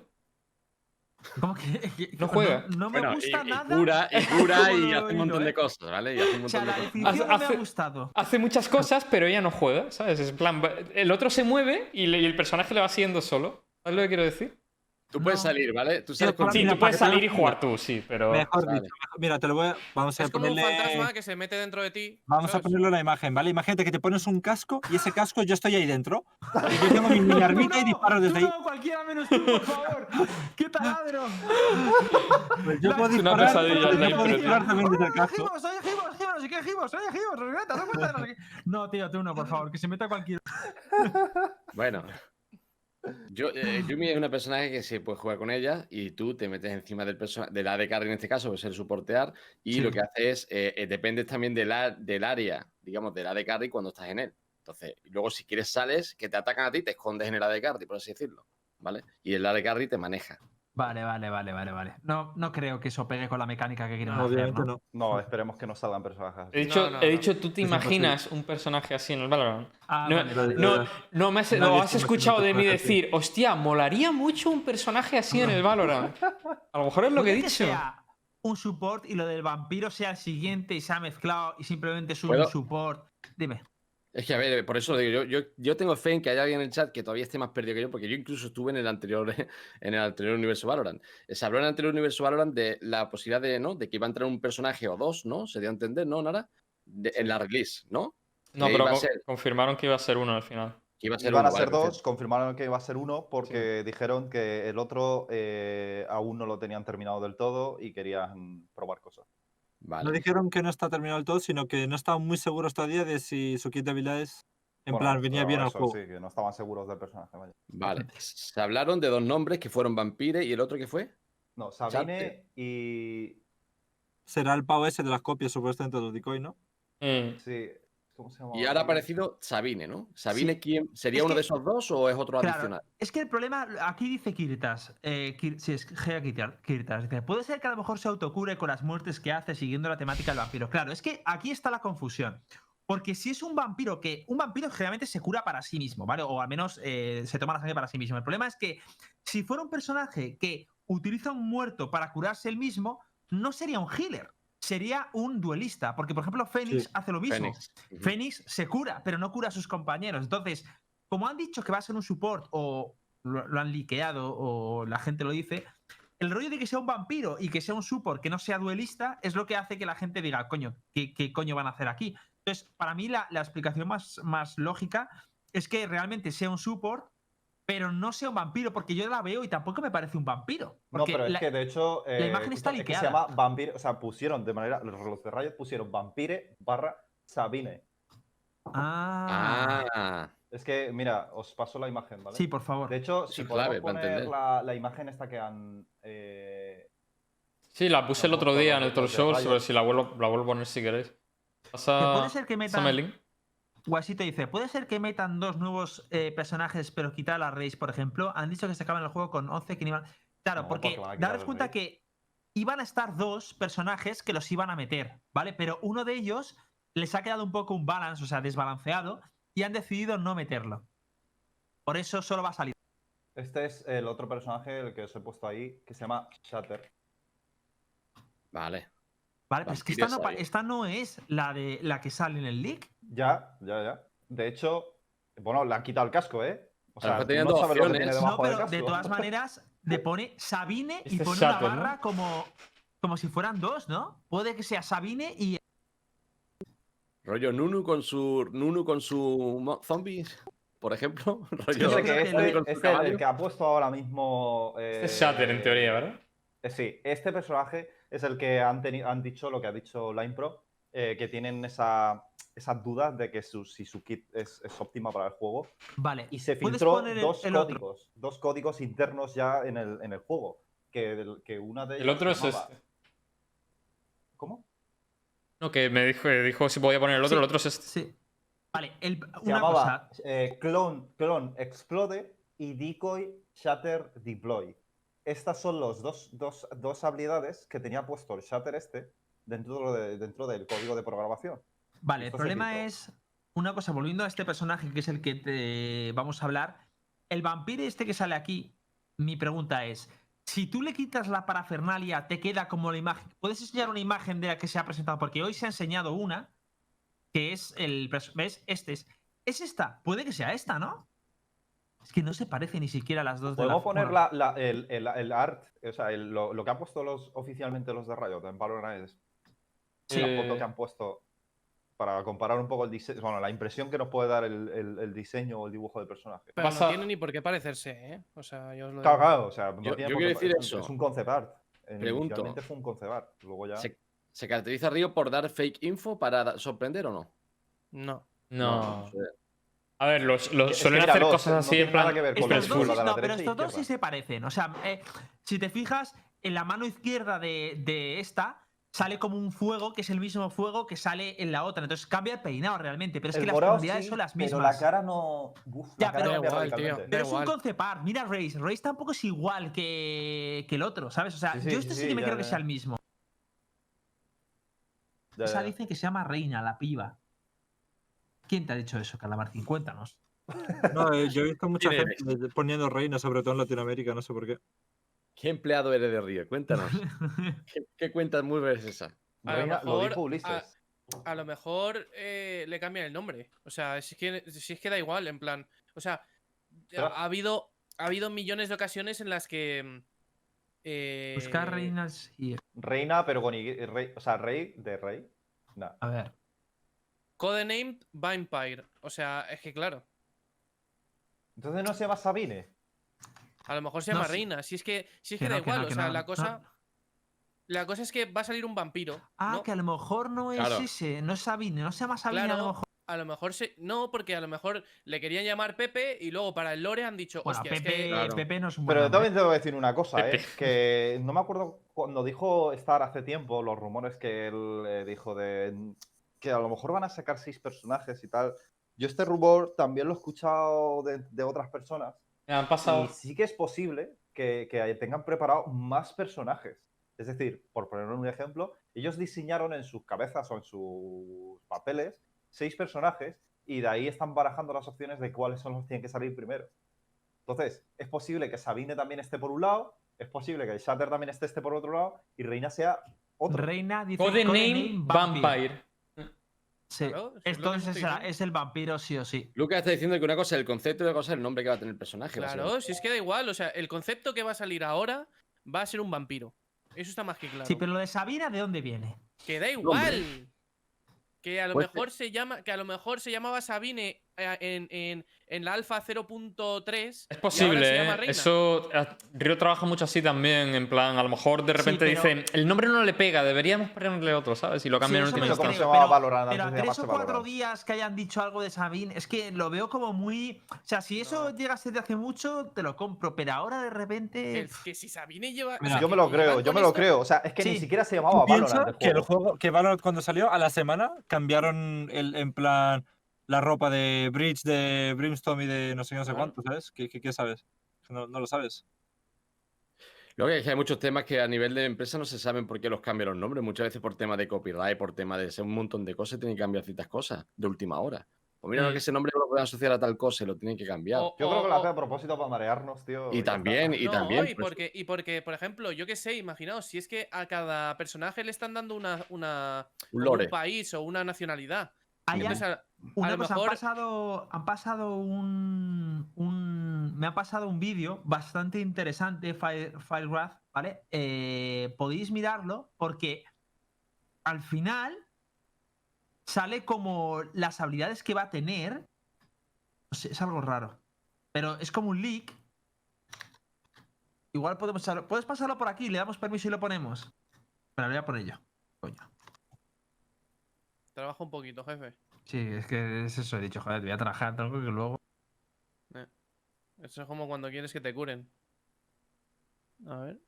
¿Cómo que, que- No juega. No, no me Bueno, gusta y nada. cura, y cura y hace un montón de cosas, ¿vale? Y hace un O sea, montón la de cosas. no me Hace- ha gustado. Hace muchas cosas, pero ella no juega, ¿sabes? Es en plan, el otro se mueve y, le- y el personaje le va siguiendo solo. ¿Sabes lo que quiero decir? Tú puedes No. salir, ¿vale? Tú sales con Sí, tú puedes salir y jugar tú, sí, pero... Mejor Vale. dicho, mejor- mira, te lo voy a. Vamos a Es como un ponerle. fantasma que se mete dentro de ti. Vamos a ¿sabes? ponerlo en la imagen, ¿vale? Imagínate que te pones un casco y ese casco yo estoy ahí dentro. Y yo tengo mi mini armita y disparo desde tú ahí. no, cualquiera menos tú, por favor. ¡Qué taladro! Pues yo La- puedo Es una disparar, pesadilla, yo puedo tío. disparar también desde el casco. Gibos, oye, Gibos, Gibos, no sé qué, Gibos, oye, Gibos, regreta, no cuenta, no qué. No, tío, tú no, por favor, que se meta cualquier. Bueno. Yo, eh, Yumi es una personaje que se puede jugar con ella y tú te metes encima del, perso- del AD carry en este caso, que es el soportear, y Sí. lo que hace es, eh, eh, dependes también del, a- del área, digamos, del AD carry cuando estás en él. Entonces, luego si quieres sales, que te atacan a ti, te escondes en el AD carry, por así decirlo, ¿vale? Y el AD carry te maneja. Vale, vale, vale, vale, vale. No, no creo que eso pegue con la mecánica que quieren No, hacer, Obviamente ¿no? no. No, esperemos que no salgan personajes así. He dicho, No, no, he no. dicho ¿tú te Es imposible. imaginas un personaje así en el Valorant? Ah, No, vale, vale. No, no me has, escuchado un de mí así. decir, hostia, molaría mucho un personaje así en el Valorant. A lo mejor es lo que he dicho. sea un support y lo del vampiro sea el siguiente y se ha mezclado y simplemente es un ¿Puedo? support. Dime. Es que, a ver, por eso digo, yo, yo, yo tengo fe en que haya alguien en el chat que todavía esté más perdido que yo, porque yo incluso estuve en el anterior, en el anterior universo Valorant. Eh, Se habló en el anterior universo Valorant de la posibilidad de, ¿no? De que iba a entrar un personaje o dos, ¿no? Se dio a entender, ¿no, Nara? de- en la release, ¿no? No, Que pero con- ser- confirmaron que iba a ser uno al final. Que iba a ser Iban a ser vale, dos, confirmaron que iba a ser uno porque dijeron que el otro eh, aún no lo tenían terminado del todo y querían probar cosas. No dijeron que no está terminado del todo, sino que no estaban muy seguros todavía de si su kit de habilidades, en Bueno, plan, venía bien al juego. Sí, que no estaban seguros del personaje. vaya. Vale. Se hablaron de dos nombres que fueron Vampire y el otro que fue. No, Sabine y. Será el pavo ese de las copias, supuestamente, de los decoy, ¿no? Mm. Sí. ¿Cómo se llama? Y ahora ha aparecido Sabine, ¿no? ¿Sabine Sí. quién? ¿Sería Es uno que- de esos dos o es otro Claro, adicional? es que el problema, aquí dice Kirtas, eh, Kir- sí, es Gea Kirtas, Kirtas, dice, puede ser que a lo mejor se autocure con las muertes que hace siguiendo la temática del vampiro. Claro, es que aquí está la confusión. Porque si es un vampiro que. Un vampiro generalmente se cura para sí mismo, ¿vale? O al menos eh, se toma la sangre para sí mismo. El problema es que si fuera un personaje que utiliza un muerto para curarse él mismo, no sería un healer. Sería un duelista. Porque, por ejemplo, Fénix Sí, hace lo mismo. Fénix. Se cura, pero no cura a sus compañeros. Entonces, como han dicho que va a ser un support o lo, lo han liqueado o la gente lo dice, el rollo de que sea un vampiro y que sea un support que no sea duelista es lo que hace que la gente diga, coño, ¿qué, qué coño van a hacer aquí? Entonces, para mí la, la explicación más, más lógica es que realmente sea un support, pero no sea un vampiro, porque yo la veo y tampoco me parece un vampiro. No, Porque pero es la- que de hecho. eh, imagen está es que se llama Vampire. O sea, pusieron de manera. Los de Riot pusieron Vampire barra Sabine. Ah, Ah, Es que, mira, os paso la imagen, ¿vale? sí, por favor. De hecho, si podemos poner la, la imagen esta que han. eh, Sí, la puse el otro día en el de Show, sobre si la vuelvo, la vuelvo a poner si queréis. Pasa. puede ser que metan- Guasito dice, ¿puede ser que metan dos nuevos eh, personajes pero quitar a la Race, por ejemplo? Han dicho que se acaban el juego con 11 que ni van... Claro, No, porque porque van a quitar daros cuenta que iban a estar dos personajes que los iban a meter, ¿vale? Pero uno de ellos les ha quedado un poco un balance, o sea, desbalanceado, y han decidido no meterlo. Por eso solo va a salir. Este es el otro personaje, el que os he puesto ahí, que se llama Shatter. vale. ¿Vale? Pero es que esta no, esta no es la de la que sale en el leak. Ya, ya, ya. De hecho, bueno, le han quitado el casco, ¿eh? O sea, no dos sabes lo que opciones. tiene No, del pero de todas maneras le pone Sabine y Este es pone Shatter, una ¿no? barra como, como si fueran dos, ¿no? Puede que sea Sabine y Rollo Nunu con su Nunu con su zombies, por ejemplo. Rollo creo que este, el- con su este, el que ha puesto ahora mismo. Este es eh, Shatter en teoría, ¿verdad? eh, sí, este personaje es el que han, dicho lo que ha dicho Line Pro, eh, que tienen esa, esas dudas de que su, si su kit es, es óptima para el juego. Vale. Y se ¿Puedes filtró el- dos otro? códigos, dos códigos internos ya en el, en el juego. Que, que una de El otro es se llamaba- este. ¿Cómo? No, que me dijo, dijo si podía poner el otro, Sí. el otro es este. Sí. Vale, el- Se una llamaba cosa. eh, Clone, Clone Explode y Decoy Shatter Deploy. Estas son los dos, dos, dos habilidades que tenía puesto el Shatter este dentro, de- dentro del código de programación. Vale, el esto problema es. Una cosa, volviendo a este personaje que es el que te vamos a hablar. El vampiro este que sale aquí, mi pregunta es. Si tú le quitas la parafernalia, te queda como la imagen. ¿Puedes enseñar una imagen de la que se ha presentado? Porque hoy se ha enseñado una, que es el. ¿Ves? Este es. Es esta. Puede que sea esta, ¿no? Es que no se parece ni siquiera a las dos de la Podemos poner bueno, la- la- el, el- el art, o sea, el- lo, lo que han puesto los, oficialmente los de Riot en Valorant es Sí. la foto que han puesto para comparar un poco el diseño, bueno, la impresión que nos puede dar el, el- el diseño o el dibujo del personaje. Pero Pasa- no tiene ni por qué parecerse, ¿eh? O sea, yo os lo digo. claro, o sea, no Yo- tiene yo por quiero decir es, eso. es un concept art. Eh, Pregunto. Inicialmente fue un concept art, luego ya... ¿Se, se caracteriza Río por dar fake info para sorprender o no? No. No. A ver, los, los Es que suelen mira, hacer los- cosas así en plan. nada que ver con Estos los dos, de la no, pero estos dos sí se parecen. O sea, eh, si te fijas, en la mano izquierda de, de esta sale como un fuego, que es el mismo fuego que sale en la otra. Entonces cambia el peinado realmente, pero es El que las sí, son las Pero mismas. la cara no. Uf, Ya, la cara pero- igual, tío. Pero es un igual. concept art. Mira Race. Race tampoco es igual que, que el otro, ¿sabes? O sea, Sí, sí, yo este sí, sí, que me ya, creo que ya. sea el mismo. Ya, Esa ya. dice que se llama Reina, la piba. ¿Quién te ha dicho eso, Calamartín? Cuéntanos. No, eh, yo he visto mucha ¿Quién gente poniendo reina, sobre todo en Latinoamérica, no sé por qué. ¿Qué empleado eres de Río? Cuéntanos. ¿Qué, qué cuentas muy es esa? A lo Reina, lo mejor, dijo Ulises. A lo mejor eh, le cambian el nombre. O sea, si es, que, si es que da igual, en plan. O sea, ha, habido, ha habido millones de ocasiones en las que. eh, Buscar reinas y. Reina, pero con Y. rey- o sea, rey de rey. No. A ver. Codenamed Vampire. O sea, es que claro. Entonces no se llama Sabine. A lo mejor se llama. Reina. Si es que, si es Que que, da no, que igual. no, o sea, no, la no. cosa. La cosa es que va a salir un vampiro. Ah, ¿no? que a lo mejor no es Claro. ese, no es Sabine, no se llama Sabine a lo mejor. A lo mejor se. No, porque a lo mejor le querían llamar Pepe y luego para el Lore han dicho, Bueno, hostia, es Pepe, que. Claro. Pepe no es un buen Pero nombre. también tengo que decir una cosa, ¿eh? Pepe. que no me acuerdo cuando dijo Star hace tiempo, los rumores que él eh, dijo de que a lo mejor van a sacar seis personajes y tal. Yo este rumor también lo he escuchado de, de otras personas Me han pasado. y sí que es posible que, que tengan preparado más personajes. Es decir, por poner un ejemplo, ellos diseñaron en sus cabezas o en sus papeles seis personajes y de ahí están barajando las opciones de cuáles son los que tienen que salir primero. Entonces, es posible que Sabine también esté por un lado, es posible que Shatter también esté, esté por otro lado y Reina sea otro. Reina dice Codename Vampire. Sí. Claro, eso es lo que Entonces diciendo. es el vampiro sí o sí. Lucas está diciendo que una cosa es el concepto y otra cosa es el nombre que va a tener el personaje. Claro, si es que da igual. O sea, el concepto que va a salir ahora va a ser un vampiro. Eso está más que claro. Sí, pero lo de Sabina, ¿de dónde viene? Que da igual. Que a lo Pues mejor se llama. Que a lo mejor se llamaba Sabine en, en, en la alfa 0.3. Es posible, ¿eh? Eso. eh, Río trabaja mucho así también. En plan, a lo mejor de Sí, repente pero- dice: el nombre no le pega, deberíamos ponerle otro, ¿sabes? Y lo cambian Sí, en eso el me último lo ¿Cómo se instante. creo, llamaba pero- a tres o cuatro días que hayan dicho algo de Sabine, es que lo veo como muy. O sea, si eso llega a ser de hace mucho, te lo compro, pero ahora de repente. Que, que si Sabine lleva. Mira, Yo me lo creo, yo me lo creo. O sea, es que ni siquiera se llamaba Valorant. el que el juego. juego, que Valorant cuando salió, a la semana cambiaron el, en plan la ropa de Bridge, de Brimstone y de no sé qué, no sé cuánto, ¿sabes? ¿Qué, qué, qué sabes? No, no lo sabes. Luego es que hay muchos temas que a nivel de empresa no se saben por qué los cambian los nombres. Muchas veces por tema de copyright, por tema de ser un montón de cosas, tienen que cambiar ciertas cosas de última hora. Pues mira, no Mm. que ese nombre no lo pueden asociar a tal cosa y lo tienen que cambiar. O- Yo creo que lo hace a propósito para marearnos, tío. y también, y no, también. y pues, porque, y porque, por ejemplo, yo qué sé, imaginaos, si es que a cada personaje le están dando una, una un o lore. un país o una nacionalidad. Hay Entonces, a- Una a lo cosa, mejor- han pasado, han pasado un, un- Me ha pasado un vídeo bastante interesante, File- FileGraph, ¿vale? Eh, podéis mirarlo porque al final sale como las habilidades que va a tener. No sé, es algo raro. Pero es como un leak. Igual podemos echarlo- Puedes pasarlo por aquí, le damos permiso y lo ponemos. Pero lo voy a poner yo. Coño. trabaja un poquito, jefe. Sí, es que es eso, he dicho, joder, voy a trabajar algo que luego. Eso es como cuando quieres que te curen. A ver.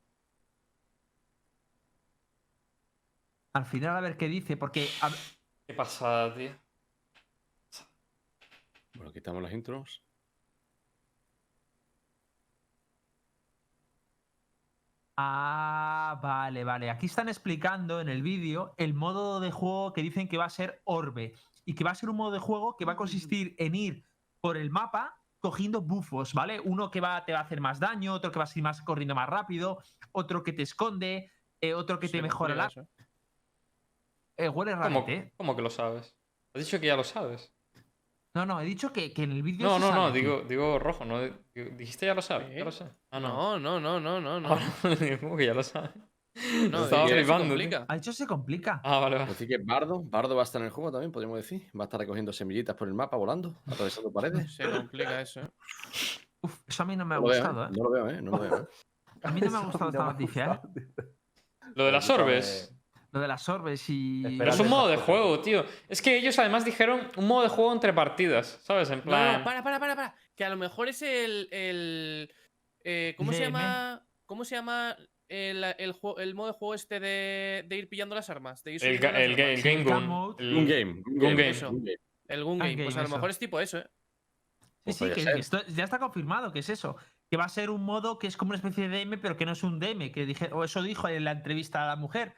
Al final a ver qué dice, porque a Qué pasada, tío. Bueno, quitamos las intros. Ah, vale, vale. Aquí están explicando en el vídeo el modo de juego que dicen que va a ser Orbe. Y que va a ser un modo de juego que va a consistir en ir por el mapa cogiendo bufos, ¿vale? Uno que va, te va a hacer más daño, otro que va a ir más corriendo más rápido, otro que te esconde, eh, otro que te mejora la. Eh, huele ¿Cómo, ¿eh? cómo que lo sabes? Has dicho que ya lo sabes. No, no, he dicho que, que en el vídeo. No, no, sale no, digo, digo rojo, no. digo- Dijiste ya lo sabes, ya lo sé. Ah, no. No, no, no, no, no, no. ¿Cómo que ya lo sabes? No, Estaba flipando. Ha dicho se complica. Ah, vale, vale. Decir que Bardo, Bardo va a estar en el juego también, podríamos decir. Va a estar recogiendo semillitas por el mapa, volando, atravesando paredes. Se complica eso, ¿eh? Uf, eso a mí no me ha No lo veo, gustado, ¿eh? No lo veo, ¿eh? No lo veo, ¿eh? A mí no me ha gustado esta noticia, ¿eh? Lo de las orbes. Lo de las orbes y. Pero es un modo de juego, tío. Es que ellos además dijeron un modo de juego entre partidas, ¿sabes? En plan. no, para, para, para, para. Que a lo mejor es el. el eh, ¿Cómo se llama? ¿Cómo se llama el, el, modo de juego este de, de ir pillando las armas? De ir el, el, el Game el Gun. El- game. Un Gun game. El Gun Ah, Game. Pues a lo mejor es tipo eso, ¿eh? Sí, Pues sí, que esto ya está confirmado que es eso. Que va a ser un modo que es como una especie de DM, pero que no es un DM. Que dije, o eso dijo en la entrevista a la mujer.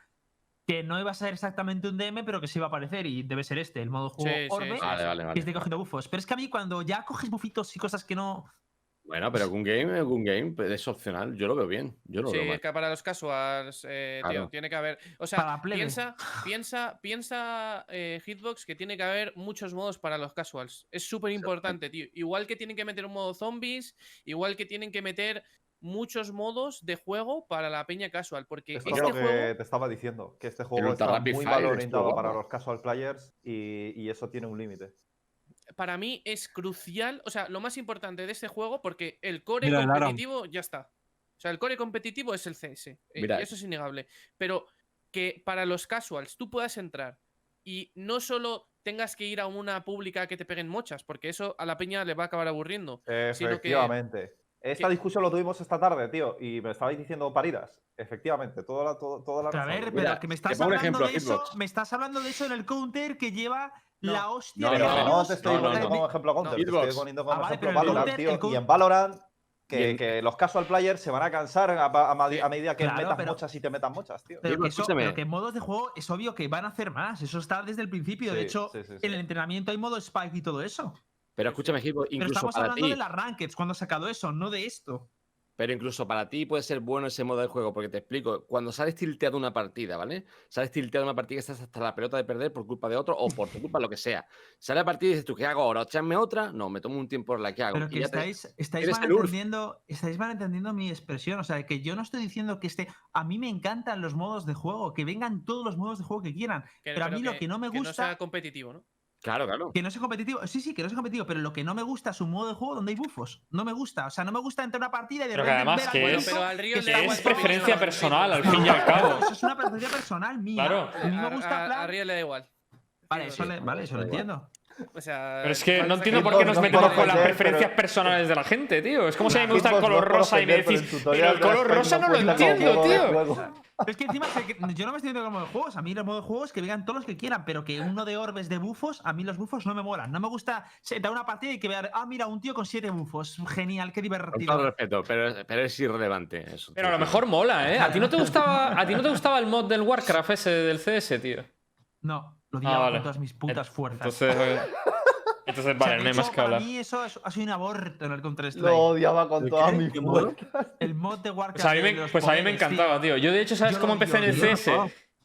Que no iba a ser exactamente un DM, pero que sí iba a aparecer. Y debe ser este, el modo de juego Sí, sí, Orbe, sí. Vale, vale, que vale. es de cogiendo bufos. Pero es que a mí cuando ya coges bufitos y cosas que no. Bueno, pero un game, un game pues, es opcional. Yo lo veo bien. Yo lo Sí, veo mal. que para los casuals, eh, tío, tiene que haber. O sea, piensa, piensa, piensa, eh, Hitbox, que tiene que haber muchos modos para los casuals. Es súper importante, tío. Igual que tienen que meter un modo zombies, igual que tienen que meter muchos modos de juego para la peña casual. Porque Esto este es lo que juego. te estaba diciendo, que este juego está muy mal orientado para los casual players y, y eso tiene un límite. Para mí es crucial, o sea, lo más importante de este juego, porque el core Mira, competitivo ya está. O sea, el core competitivo es el CS. eh, Mira. y eso es innegable. Pero que para los casuals tú puedas entrar y no solo tengas que ir a una pública que te peguen mochas, porque eso a la peña le va a acabar aburriendo. Sino que- Efectivamente. Esta que- discusión lo tuvimos esta tarde, tío, y me estabais diciendo paridas. Efectivamente, toda la, todo- toda la a razón. ver, Mira, pero que me estás hablando ejemplo, de eso. Me estás hablando de eso en el counter que lleva No. la hostia No, Pero no te estoy no, no, poniendo no. como ejemplo Counter, te estoy poniendo como Ah, vale, ejemplo pero el Valorant, tío. el Y en Valorant, que, que los casual players se van a cansar a, a- a madi- a medida que Claro, metas pero- mochas y te metas mochas, tío. Pero que, eso- escúchame. pero que en modos de juego es obvio que van a hacer más. Eso está desde el principio. de hecho, sí, sí, sí. en el entrenamiento hay modo Spike y todo eso. Pero escúchame, Pero incluso estamos para hablando ti. de las rankeds cuando ha sacado eso, no de esto. Pero incluso para ti puede ser bueno ese modo de juego, porque te explico, cuando sales tilteado una partida, ¿vale? Sales tilteado una partida que estás hasta la pelota de perder por culpa de otro o por tu culpa, lo que sea. Sale la partida y dices tú, ¿qué hago ahora? ¿Echarme otra? No, me tomo un tiempo en la que hago. Pero Y que estáis, estáis, URF. malentendiendo, estáis malentendiendo mi expresión. O sea, que yo no estoy diciendo que esté. A mí me encantan los modos de juego, que vengan todos los modos de juego que quieran. Que- Pero a mí lo que no me Que no gusta- sea competitivo, ¿no? Claro, claro. Que no sea competitivo. Sí, sí, que no sea competitivo, pero lo que no me gusta es un modo de juego donde hay bufos. No me gusta. O sea, no me gusta entrar a una partida y de Pero que repente además ver que es- bufo pero al Río que es preferencia al personal, al fin y al cabo. Eso es una preferencia personal mía. Claro. A mí me gusta a, a Río le da igual. Vale, eso, le- vale, eso lo entiendo. O sea, Pero es que no entiendo por qué nos no metemos con las preferencias pero- personales de la gente, tío. Es como si a mí me gusta el color rosa y me decís, el pero el color rosa no lo entiendo, modo tío. Pero es que encima yo no me estoy diciendo como de juegos. A mí los modos de juegos que vengan todos los que quieran, pero que uno de orbes de bufos, a mí los bufos no me molan. No me gusta se- dar una partida y que vean, ah, mira, un tío con siete bufos. Genial, qué Con todo divertido. respeto, pero, pero es irrelevante eso. Pero a lo mejor mola, ¿eh? ¿A ti no te gustaba, a ti no te gustaba el mod del Warcraft ese del CS, tío? No, lo Ah, digo vale. con todas mis putas fuerzas. Entonces, eh, entonces O sea, vale, no hay más que para hablar. mí eso es- ha sido un aborto en el Counter-Strike. Lo odiaba con ¿De todas mis fuerzas. El mod de Warcraft. Pues a mí me, pues a mí me poderes, tío. encantaba, tío. Yo de hecho, ¿sabes Yo cómo empecé en el CS?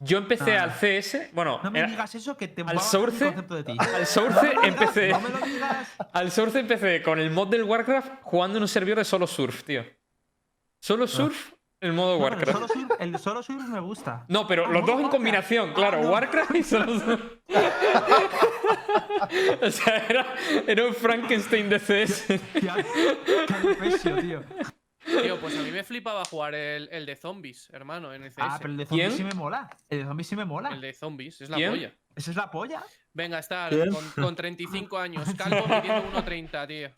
Yo empecé Ah. al CS, bueno, No me era- digas eso que te al Source- concepto de ti. al Source empecé, No me lo digas. al Source empecé con el mod del Warcraft jugando en un servidor de solo surf, tío. Solo surf, el modo. No, pero el Warcraft. solo surf, el solo surf me gusta. No, pero Ah, los dos en Warcraft. combinación, claro, Ah, no. Warcraft y solo surf. o sea, era, era un Frankenstein de CS. Qué qué tío. Tío, pues a mí me flipaba jugar el, el de zombies, hermano, en el CS. Ah, pero el de zombies ¿Quién? sí me mola. El de zombies sí me mola. El de zombies, es la ¿Quién? polla. ¿Esa es la polla? Venga, está con, con 35 años, calvo midiendo 1,30, tío.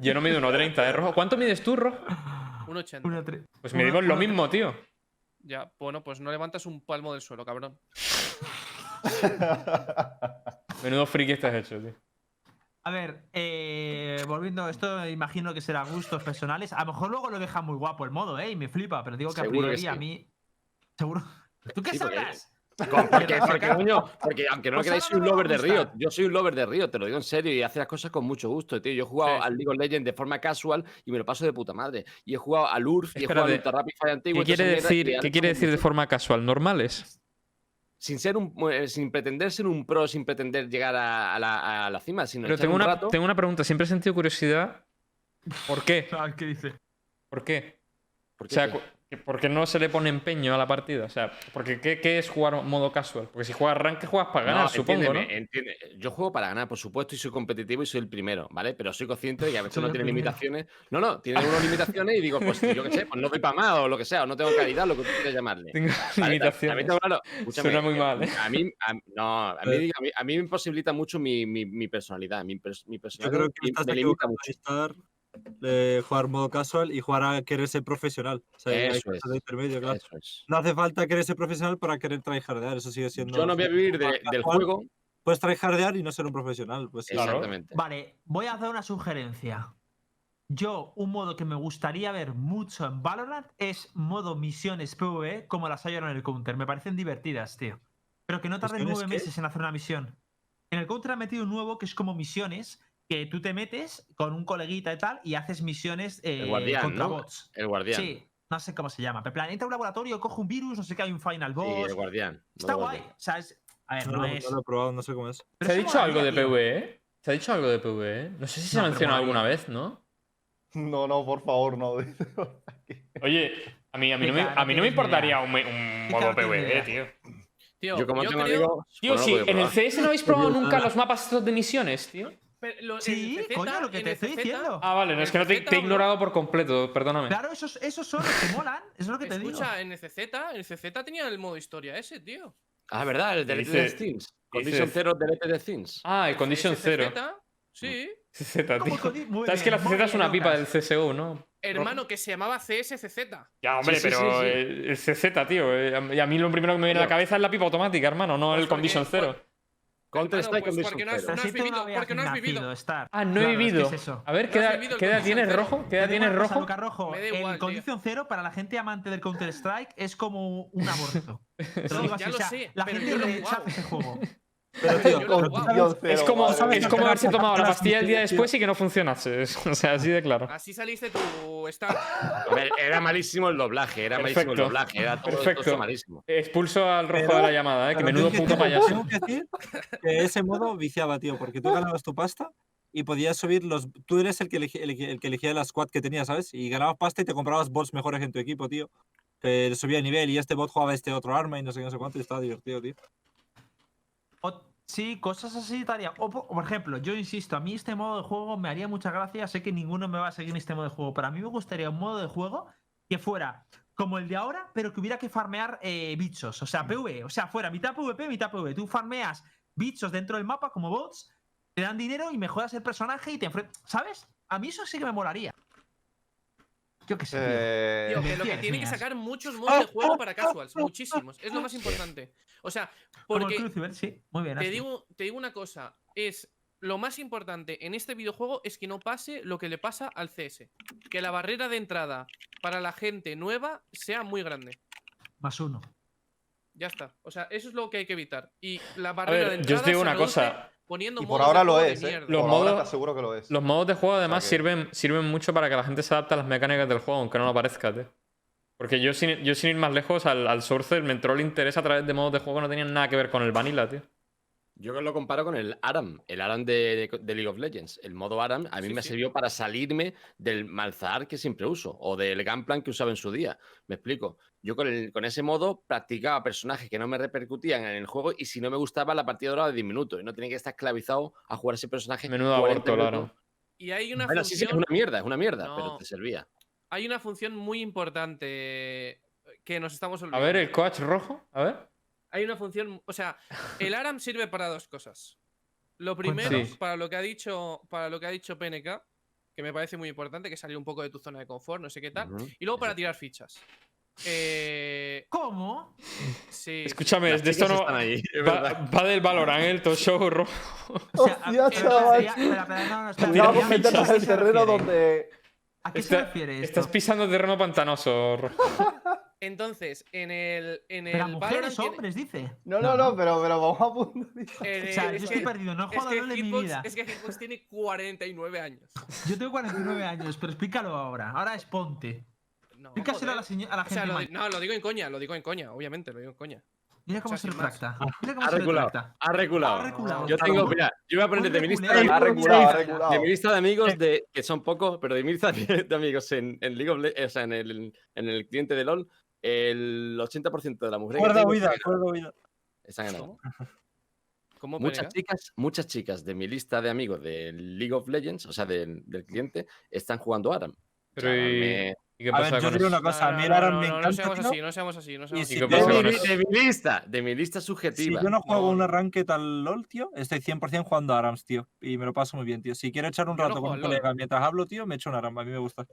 Yo no mido 1,30, ¿eh, Rojo? ¿Cuánto mides tú, Rojo? 1,80. Una tre- Pues una- medimos lo una mismo, tío. Ya, bueno, pues no levantas un palmo del suelo, cabrón. Menudo friki estás hecho, tío. A ver, eh, volviendo a esto, imagino que será gustos personales. A lo mejor luego lo deja muy guapo el modo, ¿eh? Y me flipa, pero digo que a que priori a mí. Seguro. ¿Tú qué Sí? Con- Porque, Pero porque, acá- coño, porque aunque no Pues queráis, ahora soy un lover de Riot. Yo soy un lover de Riot, te lo digo en serio, y hace las cosas con mucho gusto, tío. Yo he jugado Sí. al League of Legends de forma casual y me lo paso de puta madre. Y he jugado al URF y he jugado al Espérate, Ultra Rapid Fire antiguo. ¿Qué quiere decir, ¿qué quiere decir de forma casual? ¿Normales? Sin ser un, eh, sin pretender ser un pro, sin pretender llegar a, a la, a la cima, sino Pero tengo un una, rato. tengo una pregunta. Siempre he sentido curiosidad. ¿Por qué? Ah, ¿Qué dice? ¿Por qué? ¿Por O qué, sea, tío? Cu- ¿por qué no se le pone empeño a la partida? O sea, porque ¿qué, qué es jugar modo casual? Porque si juegas rank, juegas para ganar, No, supongo, ¿no? entiende. Yo juego para ganar, por supuesto, y soy competitivo y soy el primero, ¿vale? Pero soy consciente de que a veces uno el tiene primero. limitaciones. No, no, tiene unas limitaciones y digo, pues yo qué sé, pues no doy para más o lo que sea, o no tengo calidad, lo que tú quieras llamarle. Tengo Vale, limitaciones. tengo claro, escúchame, Suena muy mal, ¿eh? A mí, a- no, a mí, a mí, a mí me imposibilita mucho mi, mi, mi personalidad. Mi, pers- mi Yo personalidad creo que me- estás me limita mucho. estar, eh, jugar modo casual y jugar a querer ser profesional. O sea, hay Eso es. de intermedio, claro. Eso es. No hace falta querer ser profesional para querer tryhardear, eso sigue siendo. Yo no voy a vivir de- del juego. Puedes tryhardear y no ser un profesional. Pues. Claro. Exactamente. Vale, voy a hacer una sugerencia. Yo, un modo que me gustaría ver mucho en Valorant es modo misiones PvE como las hay ahora en el Counter. Me parecen divertidas, tío. Pero que no tarden ¿Misiones nueve qué? meses en hacer una misión. En el Counter han metido un nuevo que es como misiones que tú te metes con un coleguita y tal y haces misiones eh, guardián, contra ¿no? bots. El guardián. Sí, no sé cómo se llama. Pero en plan, entra a un laboratorio, coge un virus, no sé qué, hay un final Sí, boss. el guardián. Está guay. guardián. O sea, es. A ver, No, no, lo- es. no lo he probado, no sé cómo es. pero ¿Se ha dicho algo de. PvE? ¿Se ha dicho algo de PvE? No sé si se ha mencionado alguna vez, ¿no? No, no, por favor, no. Oye, a mí, a mí, no, me, a mí no me importaría un, un modo PvE, idea. tío. Tío, Yo como yo tengo creo- amigos, Tío, no sí, en el. CS no habéis probado nunca los mapas estos de misiones, tío. Pero lo- en Sí, el CZ, coño, lo que te estoy CZ, diciendo. Ah, vale, no, es que no te, te he ignorado por completo, perdóname. Claro, esos, esos son los que molan. Es lo que te digo. Escucha, en el CZ, tenía el modo historia ese, tío. Ah, ¿verdad? El delete Dice- de Things. dice- Condition 0 delete de Things. Ah, el Condition Ese 0. CZ, Sí. CZ, ¿Cómo tío. Sabes que la CZ es una pipa del. CSGO, ¿no? Hermano, que se llamaba CSCZ. Ya, hombre, Sí, sí, pero sí, sí. eh, el CZ, tío. eh, Y a mí lo primero que me viene a la cabeza es la pipa automática, hermano, no Pues el Condition porque- 0. Counter Strike pues porque no has- 0. Pero no si tú vivido, porque no has nacido, vivido. Star. Ah, no he Claro, es que vivido. es eso. A ver, ¿qué edad, qué tienes, cero. Rojo? ¿Qué edad tienes, Rojo? Luca tío. Condition Cero para la gente amante del Counter Strike es como un aborto. Te Sí, lo digo así, ya o lo sea, sé, la pero gente rechaza ese juego. Pero, tío, Es como, es como haberse tomado la pastilla el día después y que no funcionase. O sea, así de claro. Así saliste. A ver, era malísimo el doblaje, era malísimo el Perfecto. doblaje, era todo, Perfecto. todo malísimo. Expulso al rojo Pero- de la llamada, ¿eh? que menudo tengo puto que- payaso. Tengo que decir que ese modo viciaba, tío, porque tú ganabas tu pasta y podías subir los. Tú eres el que, elegi- el, que- el que elegía la squad que tenías, ¿sabes? Y ganabas pasta y te comprabas bots mejores en tu equipo, tío. Que subía de nivel y este bot jugaba este otro arma y no sé qué, no sé cuánto y estaba divertido, tío. O- sí, cosas así estaría. O, por ejemplo, yo insisto, a mí este modo de juego me haría mucha gracia. Sé que ninguno me va a seguir en este modo de juego, pero a mí me gustaría un modo de juego que fuera como el de ahora, pero que hubiera que farmear eh, bichos. O sea, PvE. O sea, fuera mitad PvP, mitad PvE. Tú farmeas bichos dentro del mapa como bots, te dan dinero y mejoras el personaje y te enfrentas. ¿Sabes? A mí eso sí que me molaría. Yo qué sé. Eh, Tío, que lo que tiene que sacar muchos modos de juego para casuals. Muchísimos. Es lo más importante. O sea, porque Crucible, sí. Muy bien. te digo, te digo una cosa. Es lo más importante en este videojuego es que no pase lo que le pasa al CS. Que la barrera de entrada para la gente nueva sea muy grande. Más uno. Ya está. O sea, eso es lo que hay que evitar. Y la barrera de ver, yo entrada os digo una cosa. Poniendo y por modos de ahora lo juego de es, ¿eh? Los por ahora modos- te aseguro que lo es. Los modos de juego además que- sirven, sirven mucho para que la gente se adapte a las mecánicas del juego, aunque no lo parezca, tío. Porque yo sin, yo sin ir más lejos, al, al Source me entró el interés a través de modos de juego que no tenían nada que ver con el Vanilla, tío. Yo lo comparo con el ARAM, el ARAM de, de- de League of Legends. El modo ARAM a mí Sí, me sí. sirvió para salirme del malzahar que siempre uso o del Gunplan que usaba en su día. Me explico. Yo con, el- con ese modo practicaba personajes que no me repercutían en el juego y si no me gustaba la partida duraba 10 minutos y no tenía que estar esclavizado a jugar ese personaje. Menudo 40 aborto, claro. Y hay una Bueno, sí, sí, es función. una mierda, es una mierda, pero te servía. Hay una función muy importante que nos estamos A olvidando. ver, el coach rojo, a ver. Hay una función, o sea, el ARAM sirve para dos cosas. Lo primero, Sí. para lo que ha dicho, para lo que ha dicho PNK, que me parece muy importante, que salir un poco de tu zona de confort, no sé qué tal. Ujú. Y luego para tirar fichas. Eh, ¿Cómo? sí. Escúchame, Las de esto no. están ahí, es Va, va del Valorant, el talk show rojo. O sea, a- Hostia, espera, chaval. Vamos a meternos ¿a en el terreno donde. ¿A qué se refiere esto? Estás pisando terreno pantanoso, rojo. Entonces, en el, en Pero a el mujeres, Valorant tiene- hombres, dice. No, no, no, pero, pero vamos a puntualizar. en O el- sea, es yo que- estoy perdido, no he es jugado que LOL en mi vida. es que Hitbox tiene 49 años. Yo tengo 49 años, pero explícalo ahora. Ahora es ponte. No, Explícaselo a la, a la O gente sea, lo, no, lo digo en coña, lo digo en coña, obviamente, lo digo en coña. Mira cómo o sea, se retracta. Mira cómo Ha se reculado, retracta. ha reculado. Ha reculado. Yo tengo, mira, yo voy a poner de mi lista reculeo. Ha reculado, ha reculado. de mi lista de amigos, de, que son pocos, pero de mi lista de de amigos en, en League of Le- o sea, en el, en el cliente de LOL, el 80% de las mujeres que Cuerda huida, están cuerda huida. están ganando. ¿Cómo Muchas chicas, muchas chicas de mi lista de amigos de League of Legends, o sea, del, del cliente, están jugando ARAM. O Pero sea, y, me- ¿y qué A ver, yo digo una cosa, a mí el ARAM me no, no encanta, seamos tío. así, no seamos así, no seamos si así. qué de, mi, de lista, de mi lista Si subjetiva. yo no juego No, un arranque tal LOL, tío, estoy 100% jugando a ARAMS, tío. Y me lo paso muy bien, tío. Si quiero echar un Yo rato con un colega mientras hablo, tío, me echo un ARAM. A mí me gusta.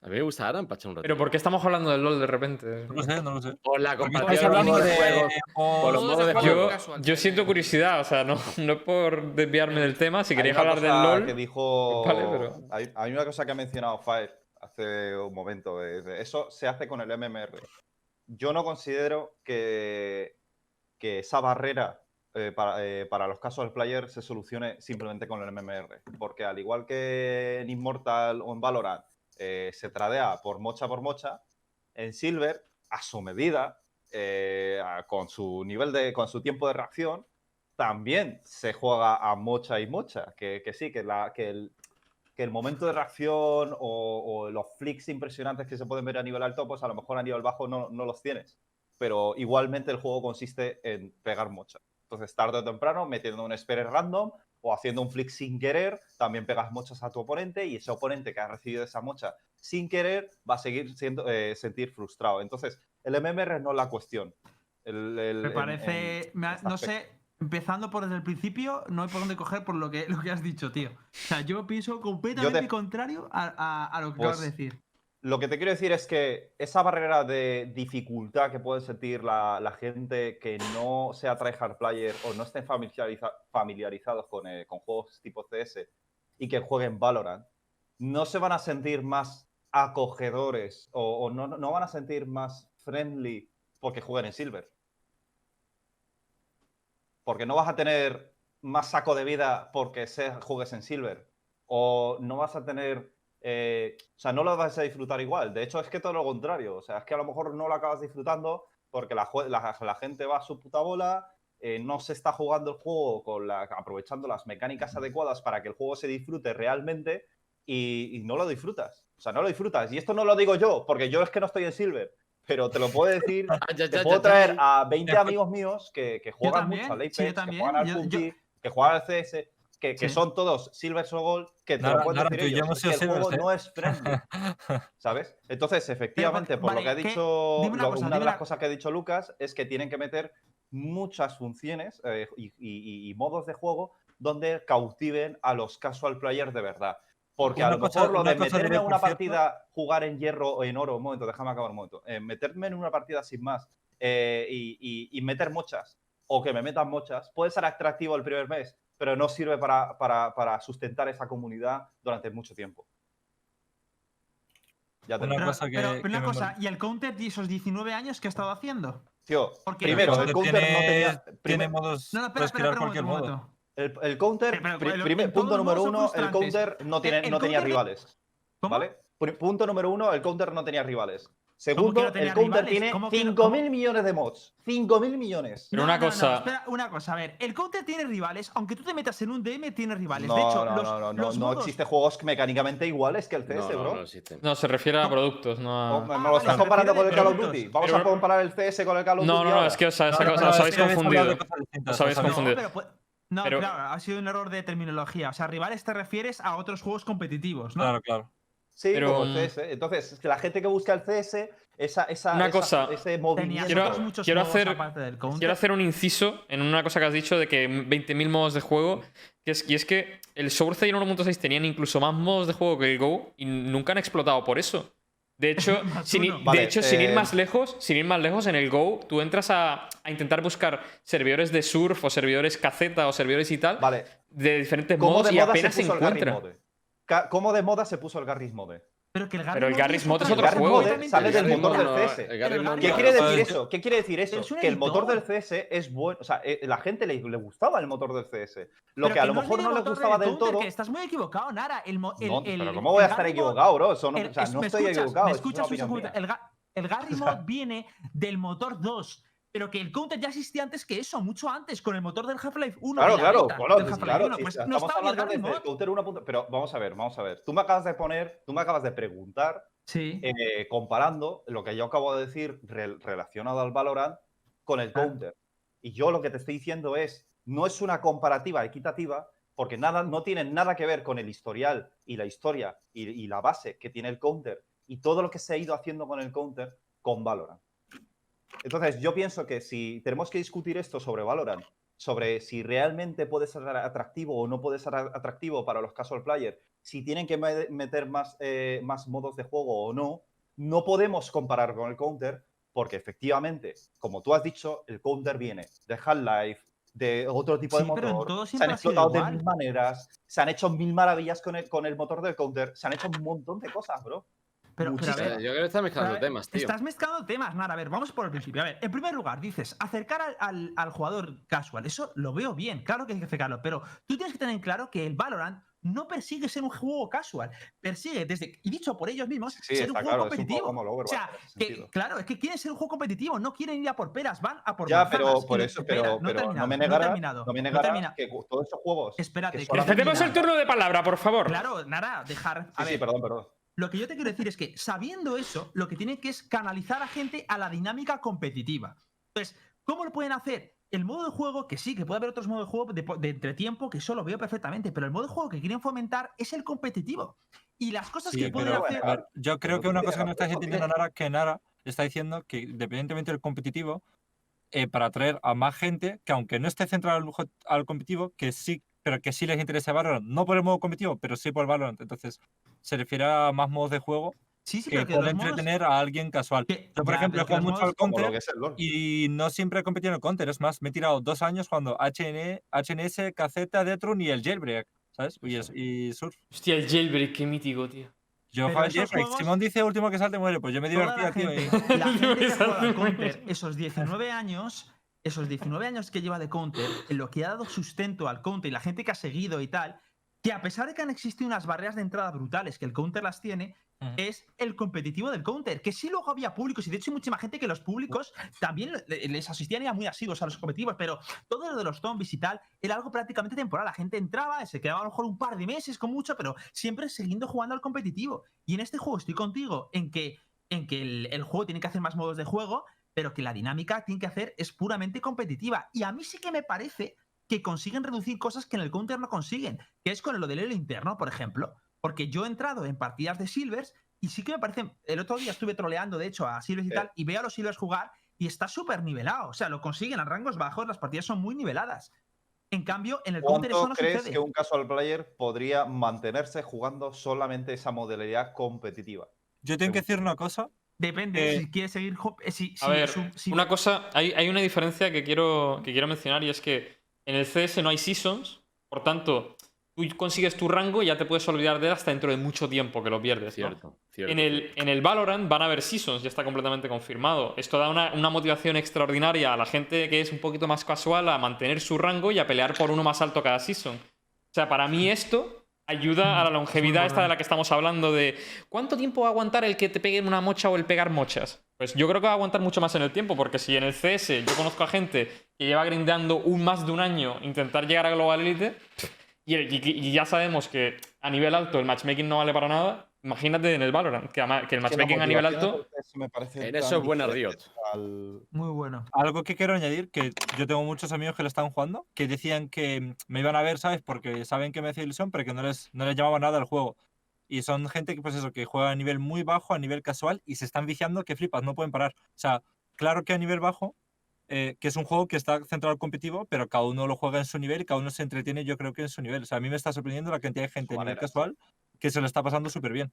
A mí me gusta ARAM para echar un rato. Pero ¿por qué estamos hablando del LOL de repente? No lo sé, no lo sé. Por la estáis de de... de juego. por- los modos de juego Yo, casual, yo siento curiosidad, o sea, no, no es por desviarme del tema. Si queréis hablar del LOL. que dijo. vale, pero- hay, hay una cosa que ha mencionado Fire hace un momento. de eso se hace con el MMR. Yo no considero que, que esa barrera eh, para, eh, para los casual players se solucione simplemente con el MMR. Porque al igual que en Immortal o en Valorant eh, se tradea por mocha por mocha, en Silver, a su medida, eh, con su nivel de. con su tiempo de reacción, también se juega a mocha y mocha. Que, que sí, que, la, que, el, que el momento de reacción o, o los flicks impresionantes que se pueden ver a nivel alto, pues a lo mejor a nivel bajo no, no los tienes. Pero igualmente el juego consiste en pegar mocha. Entonces, tarde o temprano, metiendo un spare random o haciendo un flick sin querer, también pegas mochas a tu oponente y ese oponente que ha recibido esa mocha sin querer va a seguir siendo, eh, sentir frustrado. Entonces, el MMR no es la cuestión. El- el- Me parece. en me ha- no aspecto. sé. Empezando por desde el principio, no hay por dónde coger por lo que, lo que has dicho, tío. O sea, yo pienso completamente contrario a, a- a lo que acabas de Pues, decir. Lo que te quiero decir es que esa barrera de dificultad que puede sentir la, gente que no sea tryhard player o no estén familiariza- familiarizados con, eh, juegos tipo CS y que jueguen Valorant, no se van a sentir más acogedores o, no, no van a sentir más friendly porque jueguen en Silver. Porque no vas a tener más saco de vida porque juegues en Silver. O no vas a tener eh, o sea, no lo vas a disfrutar igual. De hecho, es que todo lo contrario. O sea, es que a lo mejor no lo acabas disfrutando porque la, la- la gente va a su puta bola, eh, no se está jugando el juego con la- aprovechando las mecánicas adecuadas para que el juego se disfrute realmente y, y no lo disfrutas. O sea, no lo disfrutas. Y esto no lo digo yo, porque yo es que no estoy en Silver. Pero te lo puedo decir, ya, te puedo ya, traer a 20 amigos míos que, que juegan también, mucho al sí, Apex, que juegan al PUBG, que juegan al CS, que, que Sí. son todos Silver o Gold, que te lo pueden decir ellos, hemos es que el juego ¿eh? no es friendly, ¿sabes? Entonces, efectivamente, por vale, lo que ha dicho, lo- cosa, una de las cosas que ha dicho Lucas es que tienen que meter muchas funciones eh, y, y- y- y modos de juego donde cautiven a los casual players de verdad. Porque a lo cosa- mejor lo de meterme por una partida, jugar en hierro o en oro, un momento, déjame acabar un momento, eh, meterme en una partida sin más y, y- y meter mochas o que me metan mochas, puede ser atractivo el primer mes, pero no sirve para, para- para sustentar esa comunidad durante mucho tiempo. Ya Pero, cosa que- pero- pero que una me cosa, ¿y el counter de esos 19 años que ha estado haciendo? Tío, Porque primero, el el counter no tenía. Tiene primer- modos. No, no, espera, espera, espera, cualquier momento, modo. el, el counter, pero primer- punto número uno, el counter no, tiene, el no tenía counter rivales. ¿Cómo? ¿Vale? Punto número uno, el counter no tenía rivales. ¿Cómo que Segundo, no el counter rivales? tiene ¿Cómo que no- 5.000 millones de mods. 5.000 millones. Pero No, una no, no, cosa- espera, una cosa, a ver, el counter tiene rivales, aunque tú te metas en un DM, tiene rivales. No, de hecho, no, los, no, no, no, los no modos- existe juegos mecánicamente iguales que el CS, No, no, bro. no existen. No, se refiere a productos, no a... me, Ah, me lo estás comparando con el Call of. Duty. Vamos Pero- a comparar el CS con el Call of Duty. No, no, no, es que os, habéis confundido. Os habéis confundido. no, Pero- claro, ha sido un error de terminología. O sea, rivales te refieres a otros juegos competitivos, ¿no? Claro, claro. Sí, Pero, como el mm, CS. Entonces, que la gente que busca el CS, esa, esa, Una esa- cosa, ese movimiento. Quiero- muchos quiero hacer- del counter. Quiero hacer un inciso en una cosa que has dicho de que 20.000 modos de juego. Que es, y es que el Source y 1.6 tenían incluso más modos de juego que el Go y nunca han explotado por eso. De hecho, sin, ir- uno. de Vale, hecho sin ir eh, más lejos, sin ir más lejos, en el Go tú entras a, a intentar buscar servidores de surf o servidores cazeta o servidores y tal Vale, de diferentes ¿cómo modos de y apenas se se el encuentra. ¿Cómo de moda se puso el Garry's Mode? Pero, que el Pero el Garry's Mode es El otro Garry's juego. Mode sale El del Garry's motor Mode del no, CS. Garry's ¿Qué Mode ¿Qué no. quiere decir eso? ¿Qué quiere decir eso? Es Que el motor del. CS es bueno. O sea, eh, la gente le, le gustaba el motor del CS. Lo Pero que a lo no es mejor no le gustaba del todo. que estás muy equivocado, Nara. El, mo- el, No, el- pero ¿cómo voy a estar Garry's equivocado, bro? Eso no, el- o sea, es- no ¿me estoy escuchas? equivocado. ¿Me es una escuchas un opinión segundo? El, Ga- el Garry Mode viene del motor 2. Pero que el counter ya existía antes que eso, mucho antes, con el motor del Half-Life 1. Claro, claro, beta bueno, pues claro, 1. sí, Pues no estaba el desde counter 1. Pero vamos a ver, vamos a ver. Tú me acabas de poner, tú me acabas de preguntar, Sí. eh, comparando lo que yo acabo de decir rel- relacionado al Valorant con el Ah. counter. Y yo lo que te estoy diciendo es, no es una comparativa equitativa, porque nada, no tiene nada que ver con el historial y la historia y, y la base que tiene el counter y todo lo que se ha ido haciendo con el counter con Valorant. Entonces, yo pienso que si tenemos que discutir esto sobre Valorant, sobre si realmente puede ser atractivo o no puede ser atractivo para los casual players, si tienen que me- meter más, eh, más modos de juego o no, no podemos comparar con el counter porque efectivamente, como tú has dicho, el counter viene de Half-Life, de otro tipo de Sí, motor, se han explotado de mil maneras, se han hecho mil maravillas con el, con el motor del counter, se han hecho un montón de cosas, bro. Pero, pero a muchísimas. ver, Yo creo que está mezclando ver, temas, tío. Estás mezclando temas, Nara. A ver, vamos por el principio. A ver, en primer lugar, dices, acercar al, al- al jugador casual. Eso lo veo bien, claro que hay que acercarlo. Pero tú tienes que tener en claro que el Valorant no persigue ser un juego casual, persigue, desde, y dicho por ellos mismos, Sí, ser un juego claro, es un competitivo. poco como el o sea, que, claro, es que quieren ser un juego competitivo, no quieren ir a por peras, van a por Ya, pero por eso, pero, no he pero no terminado, me no terminado, no me terminado. que todos esos juegos. Espérate, que que solamente- Respetemos el turno de palabra, por favor. Claro, nada, dejar. A Sí, perdón, perdón. Lo que yo te quiero decir es que sabiendo eso, lo que tienen que es canalizar a gente a la dinámica competitiva. Entonces, ¿cómo lo pueden hacer? El modo de juego, que sí, que puede haber otros modos de juego de, de entretiempo, que eso lo veo perfectamente, pero el modo de juego que quieren fomentar es el competitivo. Y las cosas Sí, que pueden pero, hacer. ver, yo creo Pero que una cosa que no está Miguel. Nara, que Nara está diciendo que independientemente del competitivo, eh, para atraer a más gente, que aunque no esté centrado al, al competitivo, que sí, pero que sí les interesa Valorant, no por el modo competitivo, pero sí por Valorant. Entonces, se refiere a más modos de juego Sí, sí, que que los puede modos- entretener a alguien casual. Yo, por ya, ejemplo, he jugado mucho al Counter y no siempre he competido en el Counter. Es más, me he tirado dos años cuando HN, HNS, KZ, Detron y el Jailbreak, ¿sabes? Y, es- y Surf. Hostia, el jailbreak, qué mítico, tío. Yo esos Jailbreak. juegos- Simón dice último que salte muere. Pues yo me la tío. y- la gente que juega al Counter, esos 19 años, esos 19 años que lleva de Counter, en lo que ha dado sustento al Counter y la gente que ha seguido y tal, que a pesar de que han existido unas barreras de entrada brutales que el Counter las tiene, es el competitivo del Counter. Que sí luego había públicos, y de hecho hay muchísima gente que los públicos también le- les asistían y eran muy asiduos a los competitivos, pero todo lo de los zombies y tal era algo prácticamente temporal. La gente entraba, se quedaba a lo mejor un par de meses con mucho, pero siempre siguiendo jugando al competitivo. Y en este juego estoy contigo en que, en que el, el juego tiene que hacer más modos de juego, pero que la dinámica tiene que hacer es puramente competitiva. Y a mí sí que me parece que consiguen reducir cosas que en el Counter no consiguen, que es con lo del elo interno, por ejemplo. Porque yo he entrado en partidas de Silvers y sí que me parece. El otro día estuve troleando, de hecho, a Silvers y Eh. tal, y veo a los Silvers jugar y está súper nivelado. O sea, lo consiguen a rangos bajos, las partidas son muy niveladas. En cambio, en el Counter eso ¿Cuánto no crees sucede. que un casual player podría mantenerse jugando solamente esa modalidad competitiva? Yo tengo que decir una cosa. Depende, Eh, si quiere seguir. eh, si- A si ver, su- si- una cosa, hay, hay una diferencia que quiero, que quiero mencionar y es que en el CS no hay seasons, por tanto, tú consigues tu rango y ya te puedes olvidar de él hasta dentro de mucho tiempo que lo pierdes. ¿no? Cierto, cierto. En el, en el Valorant van a haber seasons, ya está completamente confirmado. Esto da una, una motivación extraordinaria a la gente que es un poquito más casual a mantener su rango y a pelear por uno más alto cada season. O sea, para mí esto ayuda a la longevidad esta de la que estamos hablando de ¿cuánto tiempo va a aguantar el que te peguen una mocha o el pegar mochas? Pues yo creo que va a aguantar mucho más en el tiempo, porque si en el CS yo conozco a gente que lleva grindeando un más de un año intentar llegar a Global Elite y, y- y ya sabemos que a nivel alto el matchmaking no vale para nada, imagínate en el Valorant, que, que el matchmaking a nivel alto... En eso es buena Riot. Muy bueno. Algo que quiero añadir, que yo tengo muchos amigos que lo están jugando, que decían que me iban a ver, ¿sabes? Porque saben que me hacía ilusión, pero que no les, no les llamaba nada el juego. Y son gente que, pues eso, que juega a nivel muy bajo, a nivel casual, y se están viciando que flipas, no pueden parar. O sea, claro que a nivel bajo, eh, que es un juego que está centrado al competitivo, pero cada uno lo juega en su nivel y cada uno se entretiene, yo creo que en su nivel. O sea, a mí me está sorprendiendo la cantidad de gente a nivel casual que se lo está pasando súper bien.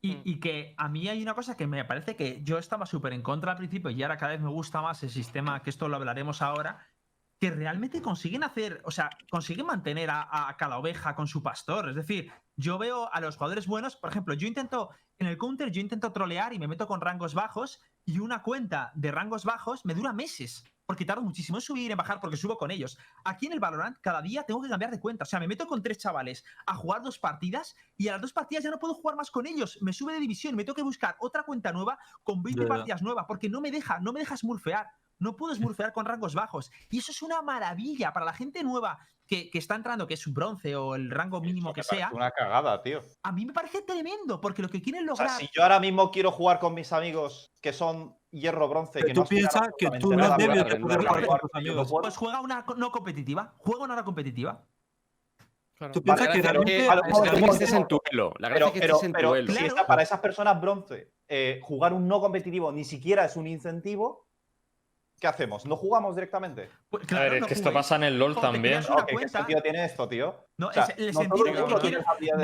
Y, Mm. y que a mí hay una cosa que me parece que yo estaba súper en contra al principio y ahora cada vez me gusta más el sistema, que esto lo hablaremos ahora, que realmente consiguen hacer, o sea, consiguen mantener a, a cada oveja con su pastor. Es decir, yo veo a los jugadores buenos, por ejemplo, yo intento, en el counter, yo intento trolear y me meto con rangos bajos y una cuenta de rangos bajos me dura meses. Porque tardo muchísimo en subir y en bajar porque subo con ellos. Aquí en el Valorant, cada día tengo que cambiar de cuenta. O sea, me meto con tres chavales a jugar dos partidas y a las dos partidas ya no puedo jugar más con ellos. Me sube de división, me tengo que buscar otra cuenta nueva con 20 Ya, ya. partidas nuevas porque no me deja, no me deja smurfear. No puedo smurfear con rangos bajos. Y eso es una maravilla para la gente nueva que, que está entrando, que es un bronce o el rango mínimo Eso que sea. Una cagada, tío. A mí me parece tremendo porque lo que quieren O sea, lograr. si yo ahora mismo quiero jugar con mis amigos que son hierro bronce, Pero que tú no piensas que tú no debes a de poder a jugar con tus amigos. Pues juega una no competitiva. Juega una no competitiva. Claro. Tú piensas que es realmente... a lo mejor- es que estés en tu elo. La gracia Pero, es que pero, estés en si está para esas personas bronce, eh, jugar un no competitivo ni siquiera es un incentivo, ¿qué hacemos? ¿No jugamos directamente? Pues, a claro, ver, es no que esto juguéis. pasa en el LoL también. creas una Ok, ¿Qué sentido tiene esto, tío? No, O sea, el, el no sentido que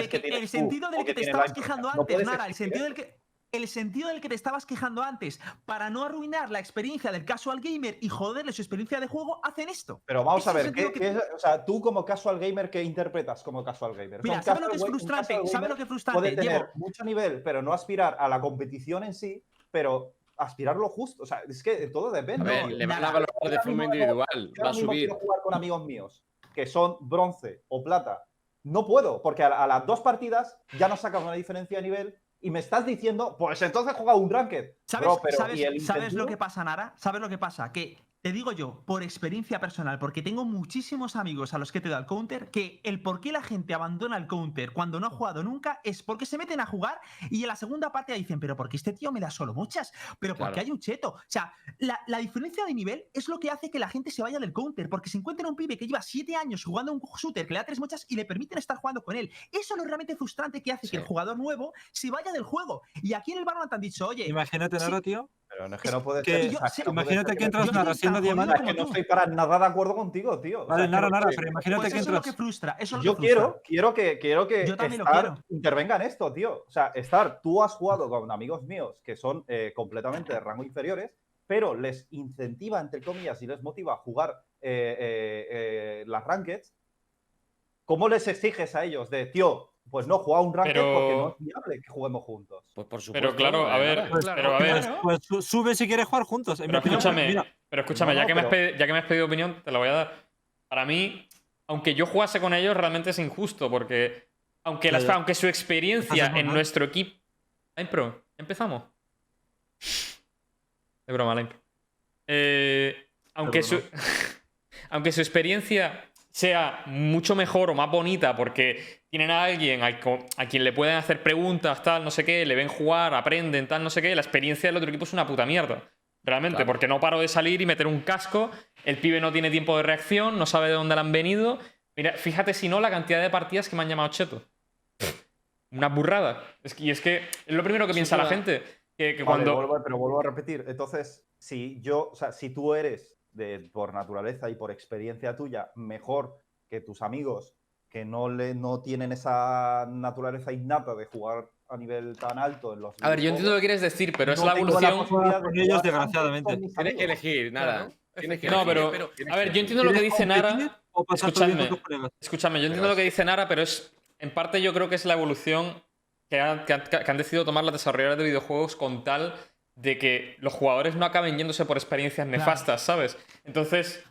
que que- el sentido del que te estabas quejando antes, Nara, el sentido del que el sentido del que te estabas quejando antes, para no arruinar la experiencia del casual gamer y joderle su experiencia de juego, hacen esto. Pero vamos Ese a ver, ¿qué, sentido que- qué es- o sea, tú como casual gamer, ¿qué interpretas como casual gamer? Mira, ¿sabes lo que es frustrante? ¿Sabes lo que es Puede frustrante? tener Diego, mucho nivel, pero no aspirar a la competición en sí, pero aspirar lo justo. O sea, es que todo A depende. ver, No, le van a valorar de forma individual. Yo Va a subir. quiero jugar con amigos míos que son bronce o plata no puedo, porque a, a las dos partidas ya nos sacas una diferencia de nivel y me estás diciendo, pues entonces juega un ranked. ¿Sabes, Bro, pero, sabes- ¿y el sabes lo que pasa, Nara? ¿Sabes lo que pasa? Que te digo yo, por experiencia personal, porque tengo muchísimos amigos a los que te da el counter, que el por qué la gente abandona el counter cuando no ha jugado nunca es porque se meten a jugar y en la segunda parte dicen, pero ¿por qué este tío me da solo muchas? Pero porque Claro. hay un cheto. O sea, la, la diferencia de nivel es lo que hace que la gente se vaya del counter, porque se encuentra un pibe que lleva siete años jugando a un shooter que le da tres muchas y le permiten estar jugando con él. Eso es lo realmente frustrante que hace que el jugador nuevo se vaya del juego. Y aquí en el Valorant han dicho, oye, Imagínate. Nara, tío. Pero no es que Es no puede que- yo- o sea, sí, Imagínate que entras Nara siendo diamante. Es que no estoy para nada de acuerdo contigo, tío. O sea, Vale, Nara, Nara, estoy- pero imagínate Pues que eso es lo entras. que frustra. Eso es lo Yo que frustra. quiero, quiero que, quiero que Yo también lo Star quiero. intervenga en esto, tío. O sea, Star, tú has jugado con amigos míos que son eh, completamente de rango inferiores, pero les incentiva, entre comillas, y les motiva a jugar eh, eh, eh, las rankeds. ¿Cómo les exiges a ellos de, tío, pues no, juega un Pero- porque no es viable que juguemos juntos? Pues por supuesto. Pero claro, a ver. Pues, Claro, pero a ver, pues, pues su- sube si quieres jugar juntos. Pero opinión, escúchame, pero escúchame, No, ya, que me has pero- pedi- ya que me has pedido opinión, te la voy a dar. Para mí, aunque yo jugase con ellos, realmente es injusto, porque aunque, las- su experiencia en nuestro equipo... Pro, empezamos. De broma, Line Pro. Eh, aunque, su... Aunque su experiencia sea mucho mejor o más bonita porque tienen a alguien a, quien le pueden hacer preguntas, tal, no sé qué, le ven jugar, aprenden, tal, no sé qué, la experiencia del otro equipo es una puta mierda. Realmente, Claro. porque no paro de salir y meter un casco, el pibe no tiene tiempo de reacción, no sabe de dónde le han venido. Mira, fíjate si no la cantidad de partidas que me han llamado cheto. Una burrada. Es que, y es que es lo primero que piensa la gente. Que, que Vale, cuando. vuelvo- pero vuelvo a repetir. Entonces, si yo, o sea, si tú eres de, por naturaleza y por experiencia tuya mejor que tus amigos que no, le, no tienen esa naturaleza innata de jugar a nivel tan alto en los A ver, yo entiendo lo que quieres decir, pero es no la tengo evolución. posibilidad de ellos, desgraciadamente. Tienes que elegir, Nara. Claro, Tienes que No, pero. elegir, tienes A ver, yo entiendo lo que ¿quieres dice Nara. colegas? Escúchame, yo entiendo lo que dice Nara, pero es. En parte, yo creo que es la evolución que han, que han- que han decidido tomar los desarrolladores de videojuegos con tal de que los jugadores no acaben yéndose por experiencias nefastas, ¿sabes? Entonces,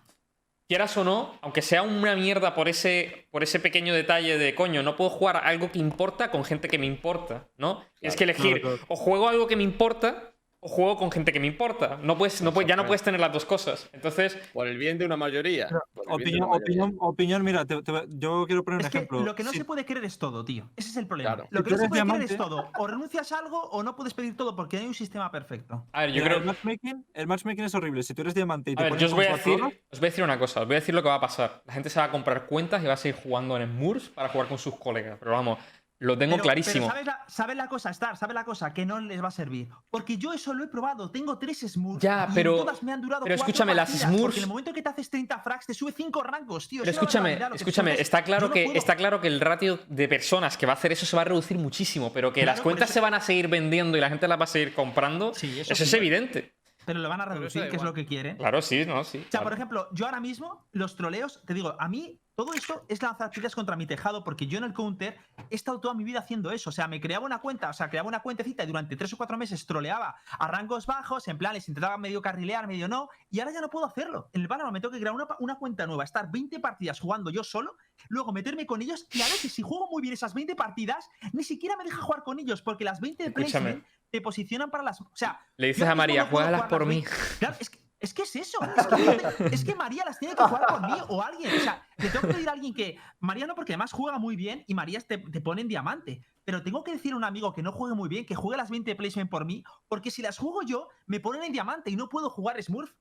quieras o no, aunque sea una mierda por ese, por ese pequeño detalle de coño, no puedo jugar algo que importa con gente que me importa, ¿no? es que elegir, claro, claro. o juego algo que me importa, juego con gente que me importa. No puedes, no puedes, ya no puedes tener las dos cosas. Entonces, Por el bien de una mayoría. Opinión, mayoría. opinión, mira, te- te- yo quiero poner un Es que ejemplo. lo que no se puede querer es todo, tío. Ese es el problema. Claro. Lo que no se puede querer es diamante- todo. O renuncias a algo o no puedes pedir todo porque no hay un sistema perfecto. a ver, yo Mira, creo. el, matchmaking, el matchmaking es horrible. Si tú eres diamante y te A ver, yo os voy a decir, horas, os voy a decir una cosa, os voy a decir lo que va a pasar. La gente se va a comprar cuentas y va a seguir jugando en Smurfs para jugar con sus colegas. Pero vamos, lo tengo Pero- clarísimo. Pero ¿sabes la, sabes la cosa, Star? ¿Sabes la cosa? Que no les va a servir. Porque yo eso lo he probado. Tengo tres Smurfs. Ya, y pero- todas me han durado pero escúchame, las Smurfs- Porque en el momento que te haces 30 frags, te sube 5 rangos, tío. Pero Es escúchame, escúchame, está claro, no que, puedo. está claro que el ratio de personas que va a hacer eso se va a reducir muchísimo, pero que Claro, las cuentas se van a seguir vendiendo y la gente las va a seguir comprando, Sí, eso, eso es sí. evidente. Pero lo van a reducir, que es lo que quieren. Claro, sí, no, sí. O sea, claro. por ejemplo, yo ahora mismo, los troleos, te digo, a mí todo esto es lanzar tiras contra mi tejado, porque yo en el counter he estado toda mi vida haciendo eso. O sea, me creaba una cuenta, o sea, creaba una cuentecita y durante tres o cuatro meses troleaba a rangos bajos, en plan, les intentaba medio carrilear, medio no, y ahora ya no puedo hacerlo. En el Valorant me tengo que crear una, una cuenta nueva, estar 20 partidas jugando yo solo, luego meterme con ellos, y a veces si juego muy bien esas 20 partidas, ni siquiera me deja jugar con ellos, porque las 20 de Escúchame. placement te posicionan para las. O sea, Le dices a María, juégalas por mí. 20 Claro, es que, es que es eso. Es que, es que María las tiene que jugar por mí o alguien. O sea, le tengo que pedir a alguien que. María no, porque además juega muy bien y María te, te pone en diamante. Pero tengo que decir a un amigo que no juegue muy bien, que juegue las 20 placement por mí, porque si las juego yo, me ponen en diamante y no puedo jugar Smurf.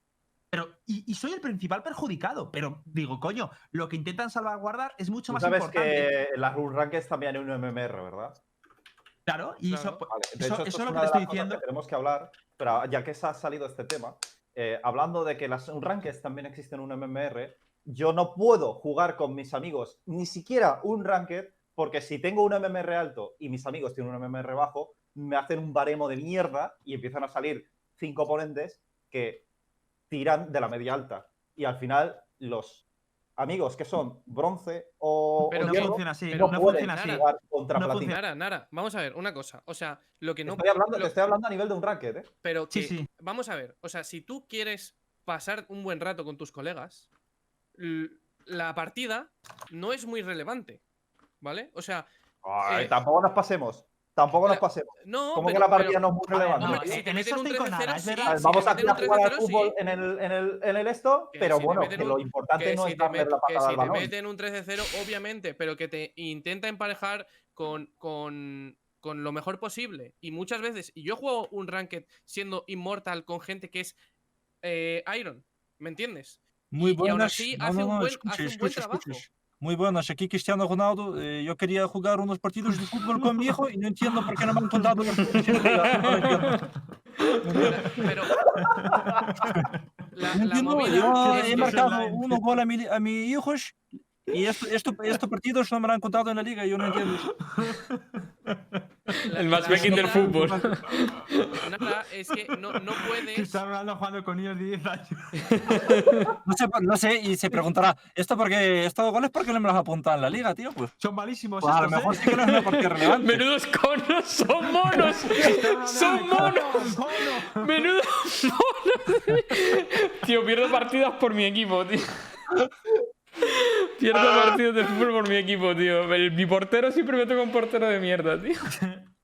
Pero, y, y soy el principal perjudicado. Pero digo, coño, lo que intentan salvaguardar es mucho Tú más sabes importante. que en las Rule Rankings también hay un MMR, ¿verdad? Claro, y Claro. eso. Vale, de eso- hecho, eso esto es lo que te estoy diciendo. que tenemos que hablar, pero ya que se ha salido este tema, eh, hablando de que las rankings también existen un MMR, yo no puedo jugar con mis amigos ni siquiera un ranked, porque si tengo un MMR alto y mis amigos tienen un MMR bajo, me hacen un baremo de mierda y empiezan a salir cinco oponentes que tiran de la media alta. Y al final, los amigos que son bronce o, Pero o no hierro, funciona así. pero No, pueden funciona así. Contra No funciona. Nara, Nara, vamos a ver, una cosa. O sea, lo que no. Estoy hablando, lo- te estoy hablando a nivel de un ranked, ¿eh? Pero Sí, que, sí. vamos a ver, o sea, si tú quieres pasar un buen rato con tus colegas, la partida no es muy relevante. ¿vale? O sea, Ay, Eh, tampoco nos pasemos. Tampoco nos la- pasemos. no. Como que la partida pero- no es muy relevante. no, eh, si te en meten un estoy con 13-0, Nara, es sí, si Vamos aquí a jugar al 13-0, fútbol sí. en, el, en, el, en el esto, Que pero si bueno, que un- lo importante que no si es te darle met- la que patada si al te meten un 13-0, obviamente, pero que te intenta emparejar con, con, con lo mejor posible. Y muchas veces, y yo juego un ranked siendo inmortal con gente que es eh, Iron, ¿me entiendes? Muy Y- y aún buenas. así no, hace no, un buen- escucha, hace un buen escucha, trabajo. Muy buenas. Aquí Cristiano Ronaldo. eh, yo quería jugar unos partidos de fútbol con mi hijo y no entiendo por qué no me han contado los. Pero. La, la movida yo es he marcado uno gol a, mi, a mis hijos y esto, esto, estos partidos no me lo han contado en la liga y yo no entiendo. la- El matchmaking del fútbol. Nada, es que no, no puedes. Cristiano Ronaldo jugando con niños de 10 años. No sé, no sé, y se preguntará, ¿esto porque estos goles por qué no me los apuntan en la liga, tío? Pues, Son malísimos pues a lo mejor ¿eh? sí que no es una partida relevante. Menudos conos, son monos. Son monos. monos. Menudos monos. Tío, pierdo partidas por mi equipo, tío. Pierdo partidos de fútbol por mi equipo, tío. El- mi portero siempre me toca un portero de mierda, tío.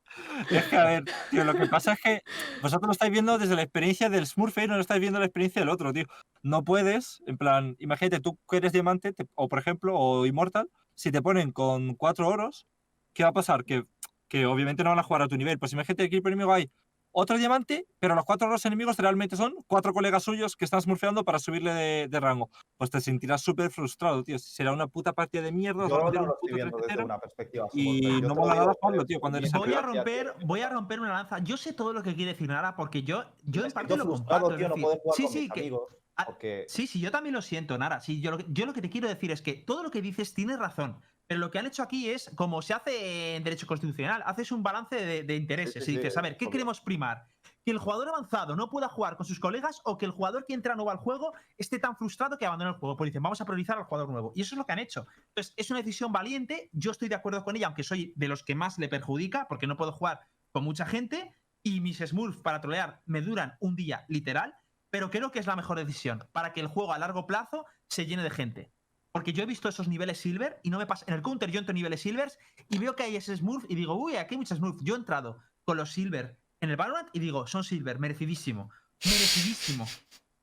Es que, a ver, tío, lo que pasa es que vosotros lo estáis viendo desde la experiencia del Smurfy, no lo estáis viendo la experiencia del otro, tío. No puedes, en plan, imagínate, tú que eres diamante, te- o por ejemplo, o inmortal, si te ponen con cuatro oros, ¿qué va a pasar? Que, que obviamente no van a jugar a tu nivel. Pues imagínate que el enemigo hay otro diamante, pero los cuatro oros enemigos realmente son cuatro colegas suyos que están smurfeando para subirle de, de rango. Pues te sentirás súper frustrado, tío. Será una puta partida de mierda, Yo a no lo estoy viendo desde 13-0. una perspectiva. y no mola nada eh, tío, cuando eres Voy a romper, voy a romper una lanza. Yo sé todo lo que quiere decir Nara porque yo, yo en parte lo comparto. tío, no decir, jugar sí, con sí, mis que, amigos. Ah, Porque Sí, sí, yo también lo siento, Nara. Sí, yo, lo que, yo lo que te quiero decir es que todo lo que dices tienes razón. Pero lo que han hecho aquí es, como se hace en derecho constitucional, haces un balance de, de intereses. sí, y dices, sí, a ver, ¿qué queremos primar? ¿Que el jugador avanzado no pueda jugar con sus colegas o que el jugador que entra nuevo al juego esté tan frustrado que abandone el juego? Pues dicen, vamos a priorizar al jugador nuevo. Y eso es lo que han hecho. Entonces, es una decisión valiente. Yo estoy de acuerdo con ella, aunque soy de los que más le perjudica, porque no puedo jugar con mucha gente. Y mis Smurfs para trolear me duran un día literal pero creo que es la mejor decisión para que el juego a largo plazo se llene de gente. Porque yo he visto esos niveles silver y no me pasa. En el counter yo entro en niveles silvers y veo que hay ese smurf y digo, uy, aquí hay muchos smurf. Yo he entrado con los silver en el Valorant y digo, son silver, merecidísimo. Merecidísimo.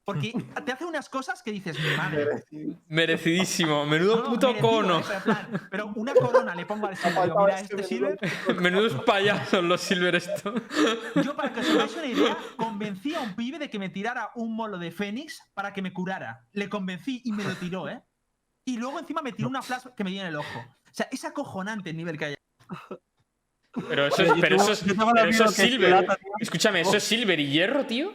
Porque te hace unas cosas que dices, mi madre. Merecidísimo. Menudo No, no, puto merecido, cono. eh, pero, en plan, pero una corona le pongo al silver. digo, Mira, ese este silver. Menudos payasos los silver esto. Yo, para que os hagáis una idea, convencí a un pibe de que me tirara un molo de Fénix para que me curara. Le convencí y me lo tiró, ¿eh? Y luego encima me tiró una flash que me dio en el ojo. O sea, es acojonante el nivel que hay. Pero eso es, pero eso es, pero eso es silver. Escúchame, ¿eso es silver y hierro, tío?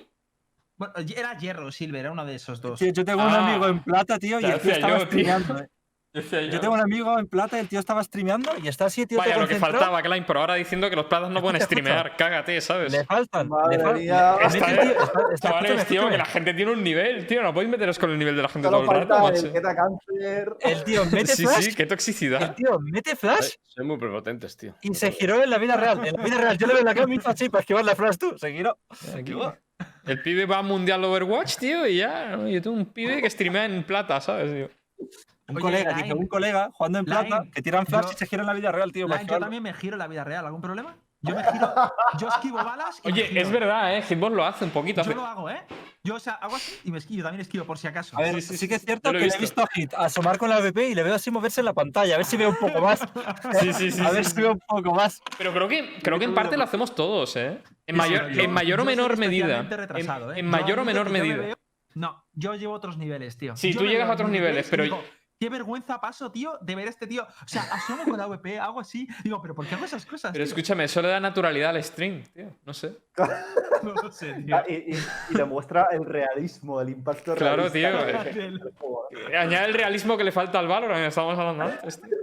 Bueno, era hierro, silver, era uno de esos dos. Tío, yo tengo un Ah, amigo en plata, tío, y el tío estaba yo, tío. streameando. eh. Yo tengo un amigo en plata y el tío estaba streameando y está así, tío, Vaya, todo lo que faltaba, Klein, pero ahora diciendo que los platas no pueden escucha. streamear. Cágate, ¿sabes? Le faltan. Madre le fal- mía. le- Esta mete el vez- tío- está- está- Chavales, escúchame, tío, que la gente tiene un nivel, tío. No podéis meteros con el nivel de la gente todo solo el rato, el macho. El tío mete Sí, flash, sí, qué el toxicidad. tío mete flash Soy, soy muy prepotentes, tío. y se giró en la vida real. En la vida real, yo le veo la cara me hizo así para esquivar la flash, tú. Se giró. Aquí. El pibe va a Mundial Overwatch, tío, y ya. ¿no? Yo tengo un pibe que streamea en plata, ¿sabes? Tío? Un Oye, colega, un colega jugando en plata Line, que tiran flash yo- y se gira en la vida real, tío. yo también me giro en la vida real. ¿Algún problema? Yo me giro, yo esquivo balas y me Oye, giro. es verdad, ¿eh? Hitbox lo hace un poquito. Yo hace- lo hago, ¿eh? Yo, o sea, hago así y me esquivo. También esquivo por si acaso. A ver, Sí, sí, sí, que es cierto que le he visto. a Hit asomar con la VP y le veo así moverse en la pantalla, a ver si veo un poco más. Sí, sí, sí. a ver sí. si veo un poco más. Pero creo que, creo que en parte lo hacemos todos, ¿eh? En Sí, mayor, yo- en mayor o menor medida. En, retrasado, ¿eh? en Yo mayor o menor medida. No, yo llevo otros niveles, tío. Sí, tú llegas a otros niveles, pero- Qué vergüenza paso, tío, de ver a este tío. O sea, asomo con la VP, hago así. Digo, ¿pero por qué hago esas cosas? Pero tío? escúchame, eso le da naturalidad al stream, tío. No sé. No lo sé, tío. Ah, Y, y, y demuestra el realismo, el impacto Claro, realista tío, que- eh. juego. Añade el realismo que le falta al Valorant, estábamos hablando antes. tío.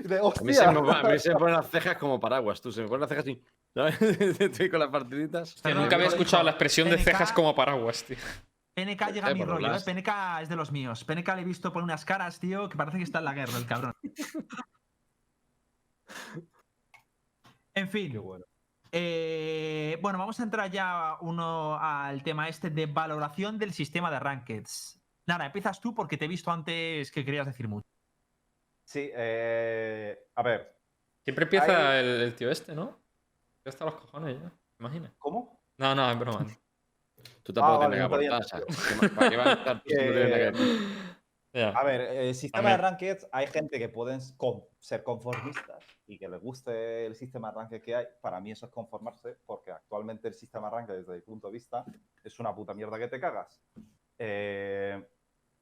De, A mí, se hostia. me, a mí se me ponen las cejas como paraguas, tú. Se me ponen las cejas así. ¿sabes? Estoy con las partiditas. Tío, Perdón, nunca había escuchado la expresión de cejas como paraguas, tío. PNK llega a Eh, mi rollo, ¿eh? PNK es de los míos. PNK le he visto por unas caras, tío, que parece que está en la guerra, el cabrón. En fin. Qué bueno. eh, bueno, vamos a entrar ya uno al tema este de valoración del sistema de rankeds. Nada, empiezas tú porque te he visto antes que querías decir mucho. Sí, eh, a ver, Siempre empieza Hay- el, el tío este, ¿no? Ya está los cojones ya. ¿Te imaginas? ¿cómo? No, no, es broma. Tú tampoco vale, tienes que aportar. o sea, ¿Para qué vas a estar si? Ya. A ver, el sistema También. de rankeds, hay gente que pueden con- ser conformistas y que les guste el sistema de ranked que hay. Para mí eso es conformarse, porque actualmente el sistema de ranked, desde mi punto de vista, es una puta mierda que te cagas. Eh,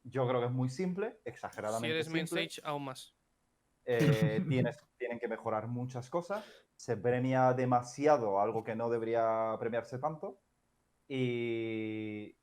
yo creo que es muy simple, Si exageradamente eres main simple. stage, aún más. Eh, tienes, tienen que mejorar muchas cosas. Se premia demasiado algo que no debería premiarse tanto. Y,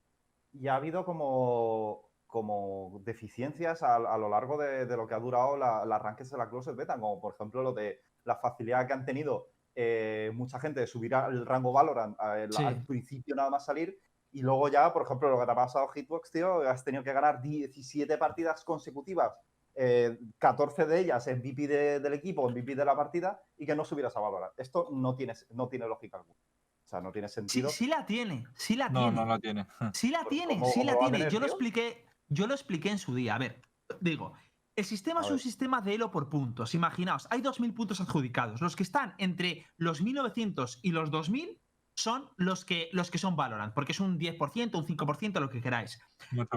y ha habido como, como deficiencias a, a lo largo de, de lo que ha durado la, las rankings de la Closed Beta, como por ejemplo lo de la facilidad que han tenido eh, mucha gente de subir al rango Valorant el- Sí. al principio nada más salir. Y luego ya, por ejemplo, lo que te ha pasado Hitbox, tío, has tenido que ganar 17 partidas consecutivas eh, 14 de ellas MVP de- del equipo, MVP de la partida, y que no subieras a Valorant. Esto no tiene, no tiene lógica alguna. O sea, no tiene sentido. sí la tiene, sí la No, tiene. no la tiene. Sí la Pues, tiene, ¿cómo- sí cómo la tiene. tener, Yo lo expliqué, yo lo expliqué en su día. A ver, digo, el sistema A es un sistema de elo por puntos. Imaginaos, hay 2.000 puntos adjudicados. Los que están entre los 1.900 y los 2.000 son los que, los que son Valorant, porque es un 10%, un 5%, lo que queráis.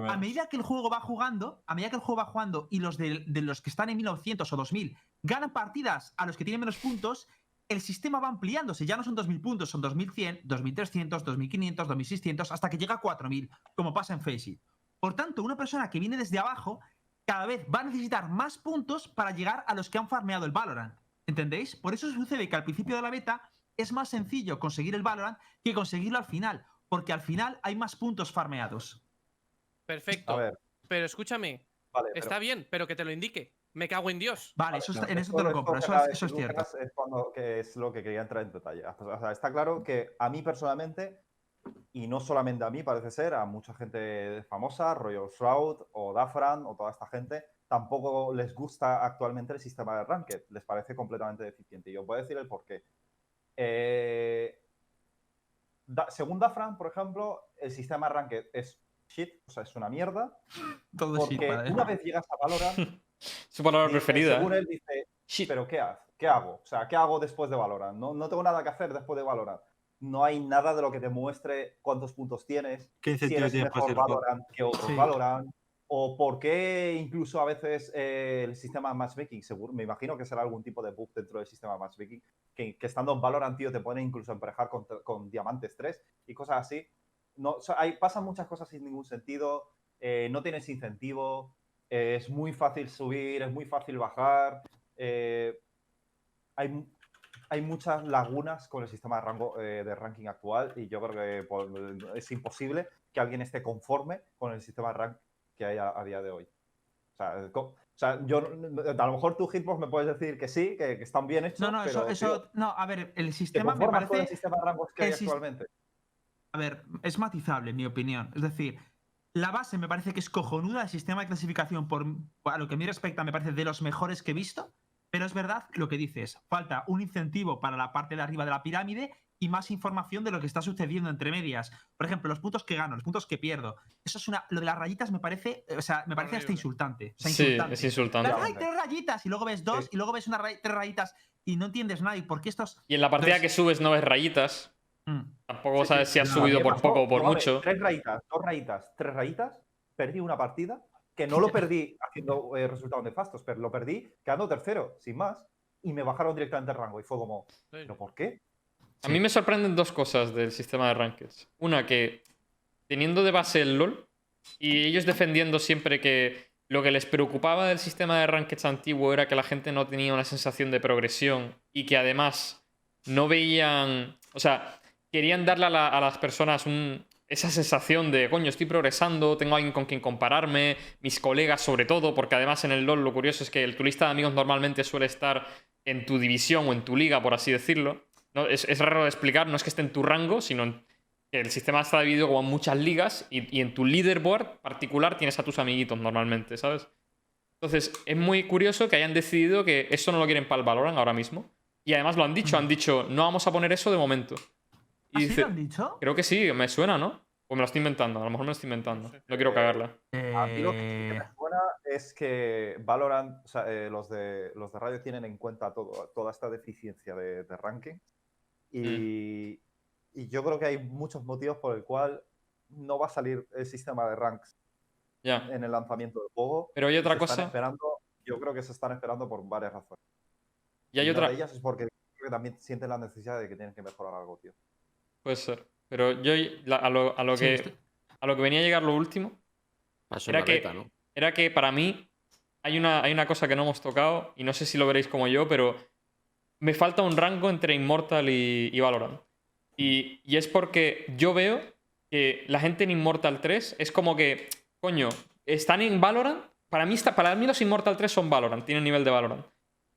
A medida que el juego va jugando, a medida que el juego va jugando y los de, de los que están en 1900 o 2000 ganan partidas a los que tienen menos puntos, el sistema va ampliándose. Ya no son 2000 puntos, son 2100, 2300, 2500, 2600, hasta que llega a 4000, como pasa en Faceit. Por tanto, una persona que viene desde abajo cada vez va a necesitar más puntos para llegar a los que han farmeado el Valorant. ¿Entendéis? Por eso sucede que al principio de la beta es más sencillo conseguir el Valorant que conseguirlo al final, porque al final hay más puntos farmeados. Perfecto. A ver, Pero escúchame, vale. pero- está bien, pero que te lo indique. Me cago en Dios. Vale, Vale, eso no, en eso te lo compro, eso, es- eso cierto. Es, cuando, que es lo que quería entrar en detalle. O sea, está claro que a mí personalmente, y no solamente a mí, parece ser, a mucha gente famosa, rollo Shroud o Dafran o toda esta gente, tampoco les gusta actualmente el sistema de Ranked. Les parece completamente deficiente. Y os voy a decir el por qué. Eh, Da- según Dafran, por ejemplo, el sistema de Ranked es shit, o sea, es una mierda. Todo es shit Porque para él. una vez llegas a Valorant, Su palabra dice- preferida. según ¿eh? él dice, Shit. pero ¿qué, ha- ¿qué hago? O sea, ¿qué hago después de Valorant? No, no tengo nada que hacer después de Valorant. No hay nada de lo que te muestre cuántos puntos tienes, ¿Qué si eres mejor? Valorant que otros Sí. Valorant, o por qué incluso a veces eh, el sistema matchmaking, seguro, me imagino que será algún tipo de bug dentro del sistema matchmaking, que, que estando en Valorant, tío, te pone incluso a emparejar con, con Diamantes 3 y cosas así. No, o sea, hay, pasan muchas cosas sin ningún sentido, eh, no tienes incentivo, eh, es muy fácil subir, es muy fácil bajar. eh, hay, hay muchas lagunas con el sistema de, rango, eh, de ranking actual y yo creo que es imposible que alguien esté conforme con el sistema de rank que hay a, a día de hoy. O sea, o sea, yo, a lo mejor tú, Hitbox, me puedes decir que sí, que, que están bien hechos. No, no, eso, pero, eso, tío, no, a ver, el ¿te sistema me con el parece, sistema de rangos que hay actualmente? a ver, es matizable en mi opinión. Es decir, la base me parece que es cojonuda, el sistema de clasificación, por, a lo que me respecta, me parece de los mejores que he visto, pero es verdad lo que dices, falta un incentivo para la parte de arriba de la pirámide y más información de lo que está sucediendo entre medias. Por ejemplo, los puntos que gano, los puntos que pierdo. Eso es una. Lo de las rayitas me parece. O sea, me parece hasta insultante. O sea, Sí, es insultante. Las- Ya, ¡Ay, hombre. tres rayitas! Y luego ves dos, Sí. y luego ves una ray- tres rayitas y no entiendes nada. ¿Y por qué estos.? Y en la partida Entonces- que subes no ves rayitas. Mm. Tampoco Sí, sabes sí, si has no, subido ¿qué por pasó? poco o por ver, mucho. Tres rayitas, dos rayitas, tres rayitas, perdí una partida que no lo perdí haciendo eh, resultados nefastos, pero lo perdí quedando tercero, sin más, y me bajaron directamente el rango. Y fue como, ¿pero por qué? A mí me sorprenden dos cosas del sistema de rankings. Una, que teniendo de base el LOL y ellos defendiendo siempre que lo que les preocupaba del sistema de rankings antiguo era que la gente no tenía una sensación de progresión y que además no veían. O sea, querían darle a, la- a las personas un- esa sensación de, coño, estoy progresando, tengo alguien con quien compararme, mis colegas sobre todo, porque además en el LOL lo curioso es que el, tu lista de amigos normalmente suele estar en tu división o en tu liga, por así decirlo. No, es, es raro de explicar, no es que esté en tu rango, sino en- que el sistema está dividido como en muchas ligas y, y en tu leaderboard particular tienes a tus amiguitos normalmente, ¿sabes? Entonces, es muy curioso que hayan decidido que eso no lo quieren para el Valorant ahora mismo. Y además lo han dicho, han dicho, no vamos a poner eso de momento. ¿Ah, Y sí dice, lo han dicho? creo que sí, me suena, ¿no? O me lo estoy inventando, a lo mejor me lo estoy inventando. No quiero cagarla. A mí lo que Eh, me suena es que Valorant, o sea, eh, los, de, los de radio tienen en cuenta todo, toda esta deficiencia de, de ranking. Y, y yo creo que hay muchos motivos por el cual no va a salir el sistema de ranks Ya. en el lanzamiento del juego. Pero hay otra se cosa. Esperando, yo creo que se están esperando por varias razones. Y hay una otra. de ellas es porque creo que también sienten la necesidad de que tienen que mejorar algo, tío. Puede ser. Pero yo la- a, lo, a lo sí, que, estoy- a lo que venía a llegar lo último Pasó Era que- beta, ¿no? era que para mí hay una, hay una cosa que no hemos tocado y no sé si lo veréis como yo, pero me falta un rango entre Immortal y, y Valorant. Y, y es porque yo veo que la gente en Immortal 3 es como que, coño, están en Valorant. Para mí, está, para mí los Immortal 3 son Valorant, tienen nivel de Valorant.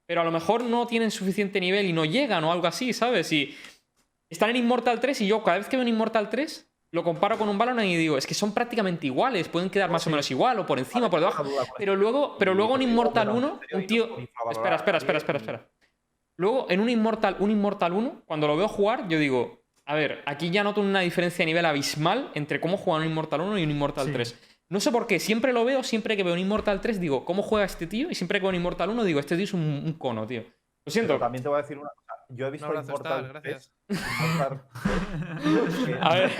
Pero a lo mejor no tienen suficiente nivel y no llegan o algo así, ¿sabes? Y están en Immortal 3 y yo cada vez que veo un Immortal 3 lo comparo con un Valorant y digo, es que son prácticamente iguales, pueden quedar más o menos igual o por encima o por debajo. Pero luego, pero luego en Inmortal 1, un tío. Espera, espera, espera, espera, espera. Luego, en un Immortal, un Immortal 1, cuando lo veo jugar, yo digo, a ver, aquí ya noto una diferencia de nivel abismal entre cómo juega un Immortal 1 y un Immortal Sí. 3. No sé por qué, siempre lo veo, siempre que veo un Immortal 3, digo, ¿cómo juega este tío? Y siempre que veo un Immortal 1, digo, este tío es un, un cono, tío. Lo Pero siento. también te voy a decir una cosa. Yo he Un visto abrazo, Immortal Star, 3, gracias. A ver,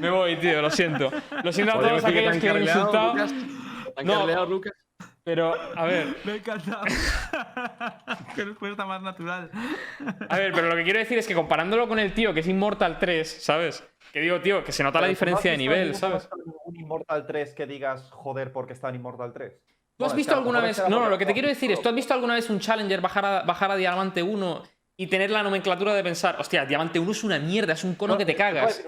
me voy, tío, lo siento. Lo siento a Oye, todos aquellos que han insultado. Lucas. ¿Tan No. Lucas? Pero, a ver, Me ha encantado. Qué respuesta más natural. A ver, pero lo que quiero decir es que comparándolo con el tío que es Immortal 3, ¿sabes? Que digo, tío, que se nota la Pero tú no diferencia has de visto nivel, ningún ¿sabes? Un Immortal 3 que digas, joder, porque está en Immortal 3. ¿Tú has visto alguna vez.? No, no, lo que te quiero decir es, ¿tú has visto alguna vez un Challenger bajar a, bajar a Diamante 1 y tener la nomenclatura de pensar, hostia, Diamante 1 es una mierda, es un cono que te cagas?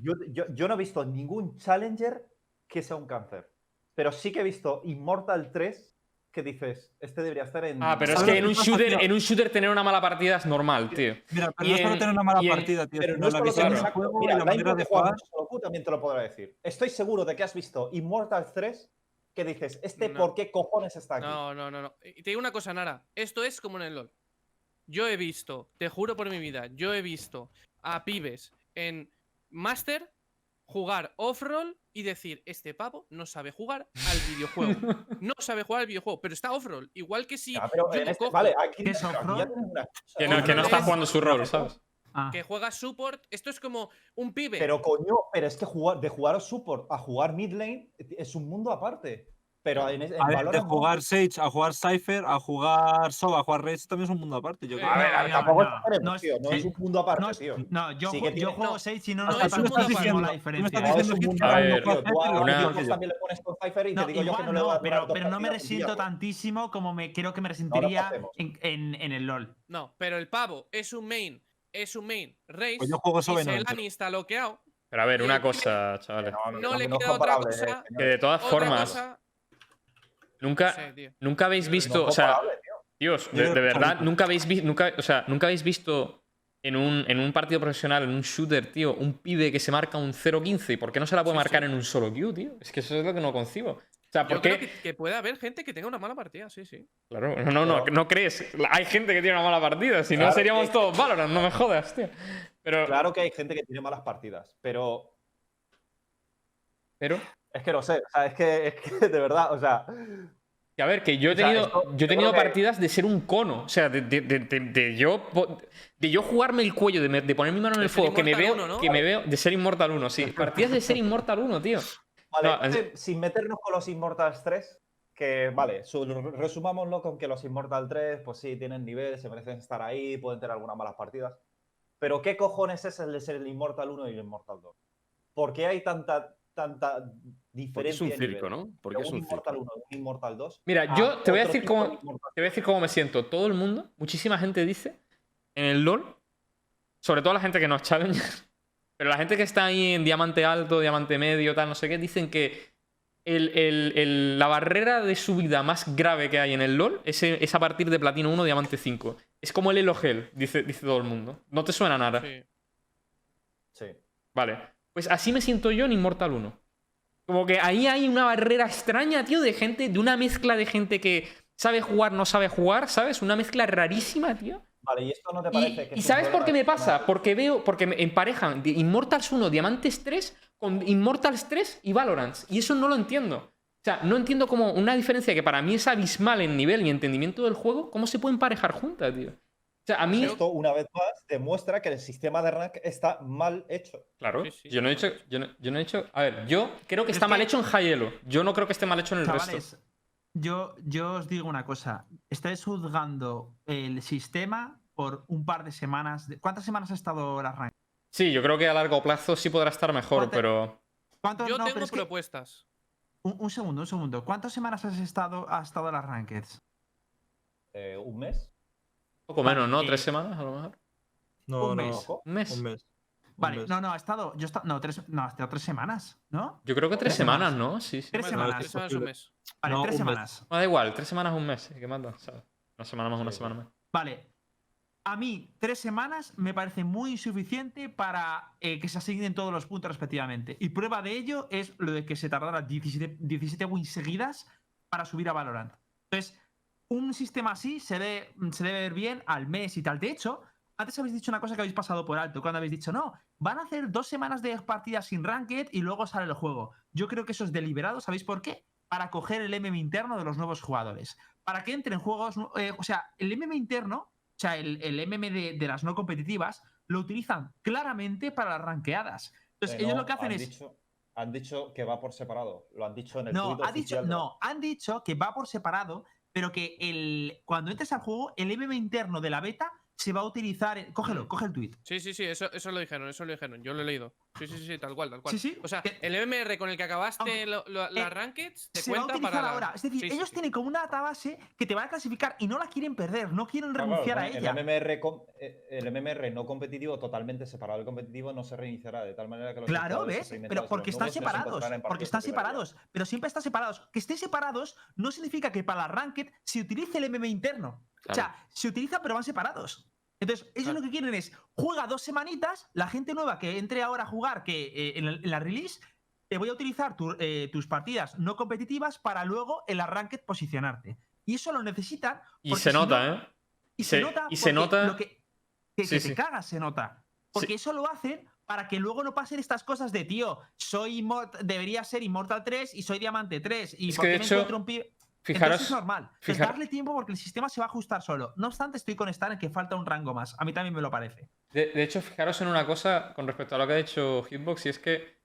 Yo, yo- yo no he visto ningún Challenger que sea un cáncer. Pero sí que he visto Immortal 3 que dices, este debería estar en. Ah, pero es ¿Sabes que en un shooter, tío? en un shooter tener una mala partida es normal, tío. Mira, pero Y no es solo en- tener una mala partida, tío, Pero sino no es la visión del juego Mira, la manera de que juega jugar. Q también te lo podrá decir. Estoy seguro de que has visto Immortal 3 que dices, ¿este No. por qué cojones está aquí? No, no, no, no. Y te digo una cosa, Nara. Esto es como en el LOL. Yo he visto, te juro por mi vida, yo he visto a pibes en Master jugar off-roll y decir, este pavo no sabe jugar al videojuego. No sabe jugar al videojuego, pero está off-roll. Igual que si Ya, pero yo en te este- cojo vale, aquí, excusa. Que no, que no está jugando su rol, ¿sabes? Ah, que juega support, esto es como un pibe. Pero coño, pero es que jugar, de jugar support a jugar mid lane es un mundo aparte. Pero en, en A ver, de jugar Sage a jugar Cypher, a jugar Sova, a jugar Rage, también es un mundo aparte. Yo Eh, creo. A ver, a No, ver, no, tampoco no, exageremos, no es- tío. No sí, es un mundo aparte, no, es- tío. no, yo, Sí ju- que yo juego no, 6 y no, no, es un mundo aparte. la diferencia. No, es diciendo un mundo aparte, ver, tío. Tú a una- los tíos también le pones con Cypher y No, te digo yo igual que no le no, va a durar pero, no me resiento tantísimo como me creo que me resentiría en el LOL. No, pero el pavo es un main, es un main race. Pues yo juego Sova y está bloqueado. Pero a ver, una el cosa, chavales. No, No le queda otra cosa eh, Que de Otra formas, cosa, nunca, sé, nunca habéis visto. O sea. Dios, de, verdad, nunca habéis visto, nunca, o sea, nunca habéis visto en un, en un partido profesional, en un shooter, tío, un pibe que se marca un 0-15. ¿Y por qué no se la puede Sí, marcar sí. en un solo Q, tío? Es que eso es lo que no concibo. O sea, ¿por Yo qué? creo que, que puede haber gente que tenga una mala partida, sí, sí. Claro, no, no, no, no crees. Hay gente que tiene una mala partida, si no seríamos que- todos Valorant, no me jodas, tío. Pero, Claro que hay gente que tiene malas partidas, pero pero, es que no sé. O sea, es que, es que de verdad, o sea, que a ver, que yo he O sea, tenido, esto- yo he tenido que- partidas de ser un cono. O sea, de, de- de- de- de yo, de yo jugarme el cuello, de, me- de poner mi mano en el fuego, que me veo, Immortal 1, ¿no? que me veo, de ser Immortal 1, sí. Partidas de ser Immortal 1, tío. Vale, No, eh, sin meternos con los Immortals 3, que vale, su- resumámoslo con que los Immortal 3, pues sí, tienen nivel, se merecen estar ahí, pueden tener algunas malas partidas. Pero ¿qué cojones es el de ser el Immortal 1 y el Immortal 2? ¿Por qué hay tanta, tanta Porque diferencia es un circo, ¿no? Porque es un un Immortal circo. 1 y un Immortal 2? Mira, yo te voy a decir de cómo, te voy a decir cómo me siento. Todo el mundo, muchísima gente dice en el LoL, sobre todo la gente que no es Challenger, pero la gente que está ahí en diamante alto, diamante medio, tal, no sé qué, dicen que el- el- el- la barrera de subida más grave que hay en el LoL es, es a partir de platino 1, diamante 5. Es como el Elo Gel, dice, dice todo el mundo. ¿No te suena nada? Sí. Sí. Vale. Pues así me siento yo en Immortal 1. Como que ahí hay una barrera extraña, tío, de gente, de una mezcla de gente que sabe jugar, no sabe jugar, ¿sabes? Una mezcla rarísima, tío. Vale, ¿y esto no te Y, parece que y es un ¿sabes por qué me pasa? Porque veo, porque me emparejan Immortals 1, Diamantes 3 con Immortals 3 y Valorant. Y eso no lo entiendo. O sea, no entiendo como una diferencia que para mí es abismal en nivel y entendimiento del juego, ¿cómo se puede emparejar juntas, tío? O sea, a mí. Esto, una vez más, demuestra que el sistema de rank está mal hecho. Claro, Sí, sí. yo no he hecho. Yo no, yo no he hecho. A ver, yo creo que Es está mal que- hecho en High Elo. Yo no creo que esté mal hecho en el resto. Yo, yo os digo una cosa. Estáis juzgando el sistema por un par de semanas. de- ¿Cuántas semanas ha estado la rank? Sí, yo creo que a largo plazo sí podrá estar mejor, ¿Cuánto- pero. ¿Cuánto- Yo no, pero tengo que- propuestas. un, un segundo, un segundo. ¿Cuántas semanas has estado, has estado las rankeds? Eh, ¿Un mes? Poco menos, ¿no? ¿Tres semanas a lo mejor? No, Un no. mes. Ojo. ¿Un mes? Un mes. Vale, mes. no, no, ha estado. Yo he estado. No, tres, no, ha estado tres semanas, ¿no? Yo creo que tres Tres semanas. semanas, ¿no? Sí, sí. Tres semanas. tres semanas, un mes. Vale, No, tres un mes. semanas. No, da igual, tres semanas, un mes. ¿Qué manda? ¿sabes? Una semana más, una semana más. Vale. A mí, tres semanas me parece muy insuficiente para eh, que se asignen todos los puntos respectivamente. Y prueba de ello es lo de que se tardara 17, 17 wins seguidas para subir a Valorant. Entonces, un sistema así se, ve, se debe ver bien al mes y tal. De hecho, antes habéis dicho una cosa que habéis pasado por alto, cuando habéis dicho, no, van a hacer dos semanas de partidas sin ranked y luego sale el juego. Yo creo que eso es deliberado, ¿sabéis por qué? Para coger el MM interno de los nuevos jugadores. Para que entren juegos, eh, o sea, el MM interno o sea, el, el MM de, de las no competitivas lo utilizan claramente para las ranqueadas. Entonces, ellos lo que hacen es. Dicho, han dicho que va por separado. Lo han dicho en el No, ha dicho, de- no, han dicho que va por separado, pero que el, cuando entres al juego, el MM interno de la beta se va a utilizar. en- Cógelo, Mm. coge el tweet. Sí, sí, sí, eso, eso lo dijeron, eso lo dijeron. Yo lo he leído. Sí, sí, sí, tal cual, tal cual. Sí, sí. O sea, que el MMR con el que acabaste Aunque- lo- lo- eh, las rankeds te se va a utilizar para. la- ahora. Es decir, Sí, ellos sí. tienen como una database que te va a clasificar y no la quieren perder, no quieren Claro, renunciar claro, a el ella. MMR, com- eh, el MMR no competitivo totalmente separado del competitivo no se reiniciará de tal manera que los Claro, ¿ves? Pero porque están separados. Porque están separados. Pero siempre están separados. Que estén separados no significa que para la ranked se utilice el MM interno. O sea, se utiliza, pero van separados. Entonces, ellos Claro. lo que quieren es juega dos semanitas, la gente nueva que entre ahora a jugar, que eh, en, el- en la release, te voy a utilizar tu- eh, tus partidas no competitivas para luego en la ranked posicionarte. Y eso lo necesitan. Y se si no- nota, ¿eh? y se, Se- nota. y se nota- Lo que, que, Sí, que sí. te cagas, se nota. Porque eso lo hacen para que luego no pasen estas cosas de, tío, soy debería ser Immortal 3 y soy Diamante 3. Y Es ¿por que qué de me hecho, encuentro un pi- Fijaros. Entonces es normal. Fijar- darle tiempo porque el sistema se va a ajustar solo. No obstante, estoy con Stan en que falta un rango más. A mí también me lo parece. De, de hecho, fijaros en una cosa con respecto a lo que ha dicho Hitbox, y es que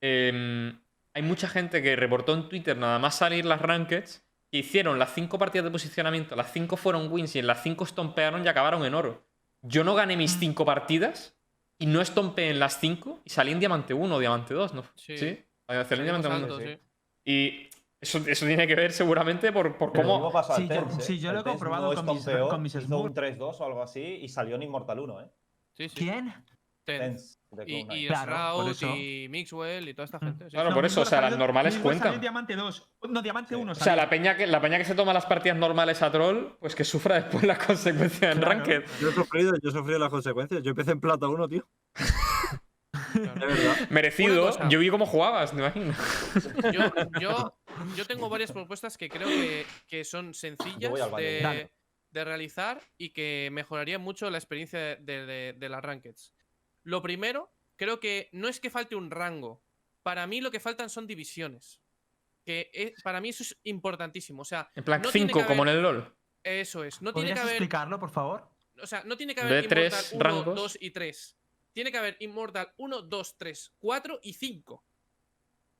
em, hay mucha gente que reportó en Twitter nada más salir las rankeds, que hicieron las cinco partidas de posicionamiento, las cinco fueron wins y en las cinco estompearon y acabaron en oro. Yo no gané mis Mm. cinco partidas y no estompeé en las cinco y salí en diamante 1 o diamante 2, ¿no? Sí. Sí. Salí en diamante 1. altos, sí. sí. Y eso, eso tiene que ver seguramente por, por cómo... Sí, yo- ¿eh? sí, yo lo he comprobado no con mis- con mis hizo un 3-2 o algo así y salió en Immortal 1, ¿eh? Sí, sí. ¿Quién? Ten. Tens, de Y, Cloud9. y Claro, y Mixwell y toda esta Mm. gente. sí. Claro, No, por eso, o sea, las normales cuentan. en Diamante 2. No, Diamante Sí. 1. O sea, la peña, que, la peña que se toma las partidas normales a troll, pues que sufra después las consecuencias en Claro. Ranked. Yo he sufrido, yo he sufrido las consecuencias. Yo empecé en plata 1, tío. Claro. Merecido. Yo vi cómo jugabas, me imagino. Yo, yo, yo tengo varias propuestas que creo que, que son sencillas de, de realizar y que mejorarían mucho la experiencia de, de- de las rankeds. Lo primero, creo que no es que falte un rango. Para mí lo que faltan son divisiones. Que es- para mí eso es importantísimo. O sea, En plan No tiene 5, que como en el LOL. eso es. No tiene ¿Podrías que haber. explicarlo, por favor? O sea, no tiene que haber De tres Immortal 1, rangos. 2 y 3. Tiene que haber Immortal 1, 2, 3, 4 y 5.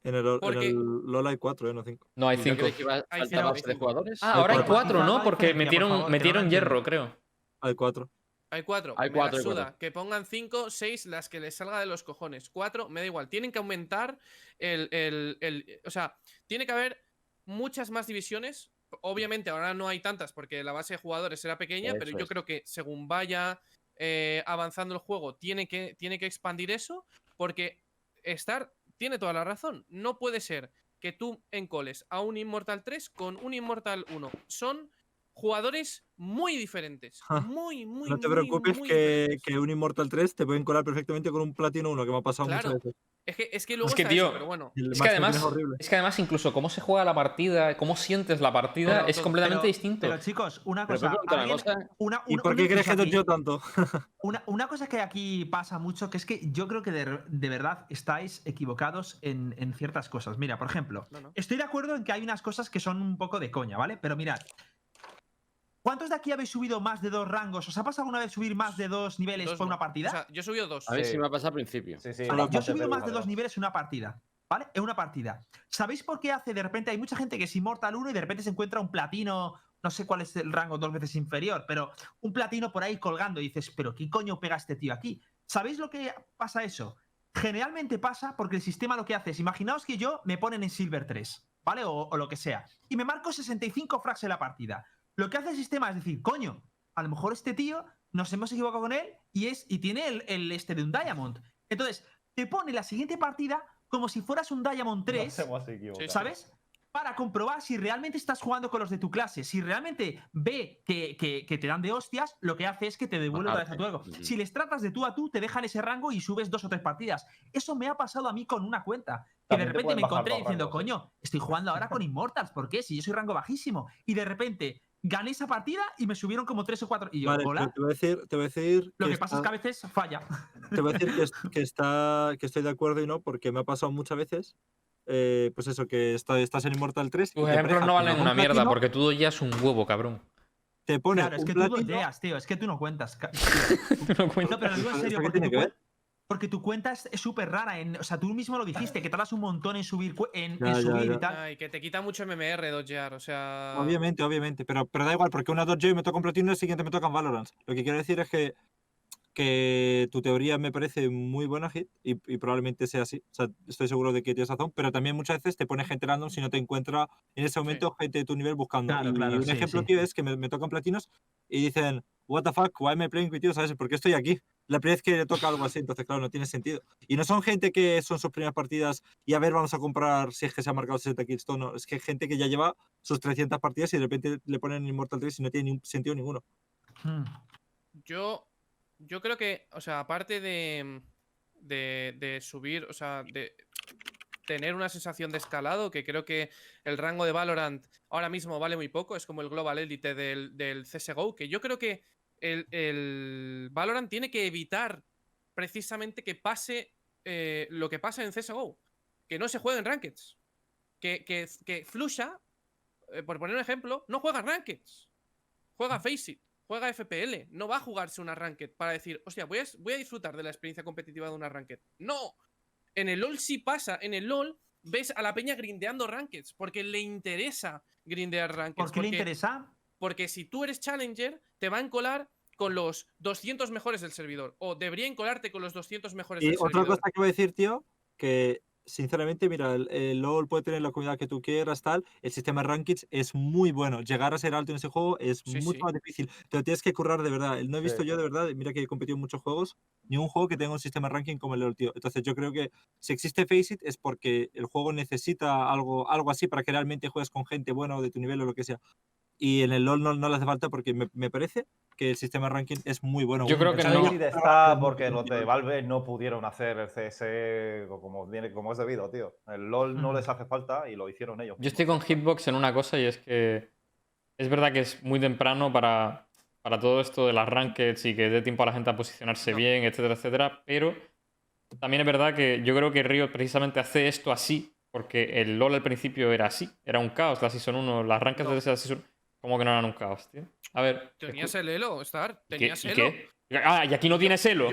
En el, en Porque- el LOL hay 4, ¿eh? No 5. No, hay ¿Y no 5. creéis que iba a Hay faltar cinco, base hay de cinco. jugadores? Ah, ahora hay Hay 4, cuatro. ¿no? Porque Diferencia, por metieron, favor, metieron hierro, creo. Hay 4. Hay 4. Hay me la cuatro, hay suda. cuatro. Que pongan 5, 6, las que les salga de los cojones. 4, me da igual. Tienen que aumentar el, el- el- O sea, tiene que haber muchas más divisiones. Obviamente ahora no hay tantas porque la base de jugadores era pequeña, pero Eso yo es. creo que según vaya eh, avanzando el juego, tiene que, tiene que expandir eso porque Star tiene toda la razón. No puede ser que tú encoles a un Immortal 3 con un Immortal 1. Son jugadores muy diferentes. Muy, muy, No te muy, preocupes muy que, que un Immortal 3 te pueden colar perfectamente con un Platino 1, que me ha pasado Claro. muchas veces. Es que, es que luego Es que, está eso, tío, pero bueno. Es que además, horrible. es que además incluso cómo se juega la partida, cómo sientes la partida, Pero- es completamente pero- distinto. Pero chicos, una cosa. una cosa. una- ¿Y una- por qué crees que yo tanto? Una, una cosa que aquí pasa mucho, que es que yo creo que de, de verdad estáis equivocados en, en ciertas cosas. Mira, por ejemplo, No, no. estoy de acuerdo en que hay unas cosas que son un poco de coña, ¿vale? Pero mirad, ¿cuántos de aquí habéis subido más de dos rangos? ¿Os ha pasado alguna vez subir más de dos niveles Dos por una partida? O sea, yo he subido dos. A ver Sí. si me ha pasado al principio. Sí, sí. Vale, yo he subido más de dos niveles en una partida. ¿Vale? En una partida. ¿Sabéis por qué hace de repente? Hay mucha gente que es Immortal 1 y de repente se encuentra un platino. No sé cuál es el rango dos veces inferior, pero un platino por ahí colgando y dices, ¿pero qué coño pega este tío aquí? ¿Sabéis lo que pasa eso? Generalmente pasa porque el sistema lo que hace es, imaginaos que yo me ponen en Silver 3, ¿vale? O, o lo que sea. Y me marco 65 frags en la partida. Lo que hace el sistema es decir, coño, a lo mejor este tío nos hemos equivocado con él y, es, y tiene el, el este de un Diamond. Entonces, te pone la siguiente partida como si fueras un Diamond 3. Nos hemos equivocado. ¿Sabes? Para comprobar si realmente estás jugando con los de tu clase. Si realmente ve que, que- que te dan de hostias, lo que hace es que te devuelve otra vez a tu ego. Ujú. Si les tratas de tú a tú, te dejan ese rango y subes dos o tres partidas. Eso me ha pasado a mí con una cuenta. Que de También repente me encontré diciendo, ¿eh? coño, estoy jugando ahora con Immortals. ¿Por qué? Si yo soy rango bajísimo. Y de repente gané esa partida y me subieron como tres o cuatro. Y yo, Vale, hola. te voy a decir, te voy a decir Lo que pasa es que está- a veces falla. te voy a decir que, es- que está, que estoy de acuerdo y no, porque me ha pasado muchas veces. eh, pues eso, que está- estás en Immortal 3. y Tus ejemplos no valen un una mierda platino, porque tú ya es un huevo, cabrón. Te pone Claro, es que tú platino, doyeas, tío. Es que tú no cuentas. Tú no cuentas. No, pero lo digo en ¿Eso serio, qué porque tiene que porque tu cuenta es súper rara. En, o sea, tú mismo lo dijiste, que tardas un montón en subir, en, Ya, en ya, subir ya. y tal. Ay, que te quita mucho MMR dodgear, o sea. Obviamente, obviamente. Pero, pero da igual, porque una 2J y me toca un platino y el siguiente me toca en Valorant. Lo que quiero decir es que, que tu teoría me parece muy buena, Hit, y, y probablemente sea así. O sea, estoy seguro de que tienes razón, pero también muchas veces te pone gente random si no te encuentra en ese momento gente de tu nivel buscando. Claro, y claro, un sí, ejemplo, sí. tío, es que me, me tocan platinos y dicen, what the fuck, why am I playing with you? ¿Sabes? ¿Por qué estoy aquí? La primera vez que le toca algo así, entonces, claro, no tiene sentido. Y no son gente que son sus primeras partidas y a ver, vamos a comprar si es que se ha marcado 60 kills, no. Es que gente que ya lleva sus 300 partidas y de repente le ponen Immortal 3 y no tiene sentido ninguno. Hmm. Yo, yo creo que, o sea, aparte de, de, de subir, o sea, de tener una sensación de escalado, que creo que el rango de Valorant ahora mismo vale muy poco, es como el Global Elite del, del CSGO, que yo creo que el, el Valorant tiene que evitar precisamente que pase eh, lo que pasa en CSGO, que no se juegue en Rankeds, que, que, que Flusha, eh, por poner un ejemplo, no juega Rankeds, juega Faceit juega FPL, no va a jugarse una ranked para decir, hostia, voy a, voy a disfrutar de la experiencia competitiva de una ranked. No. En el LOL sí pasa. En el LOL ves a la peña grindeando rankeds porque le interesa grindear rankeds. ¿Por qué le porque- interesa? Porque si tú eres challenger, te van a encolar con los 200 mejores del servidor. O deberían colarte con los 200 mejores Y del otra servidor. cosa que voy a decir, tío, que sinceramente, mira, el, el LoL puede tener la comunidad que tú quieras, tal. El sistema de rankings es muy bueno. Llegar a ser alto en ese juego es Sí, mucho sí. más difícil. Te lo tienes que currar de verdad. No he Sí, visto yo de verdad, mira que he competido en muchos juegos, ni un juego que tenga un sistema de ranking como el LoL, tío. Entonces yo creo que si existe Faceit es porque el juego necesita algo, algo así para que realmente juegues con gente buena o de tu nivel o lo que sea. Y en el LoL no, no le hace falta porque me, me parece que el sistema de ranking es muy bueno. Yo creo que el no. Está porque los de. Valve no pudieron hacer el CS como, como es debido, tío. El LOL no les hace falta y lo hicieron ellos. Yo estoy con Hitbox en una cosa y es que es verdad que es muy temprano para, para todo esto de las rankeds y que dé tiempo a la gente a posicionarse No. bien, etcétera, etcétera. Pero también es verdad que yo creo que Riot precisamente hace esto así porque el LoL al principio era así, era un caos la Season 1, las rankeds No. de esa Season como que no eran un caos, tío. A ver. Tenías el Elo, Star. ¿y qué- Tenías y Elo. qué? Ah, y aquí no tienes Elo.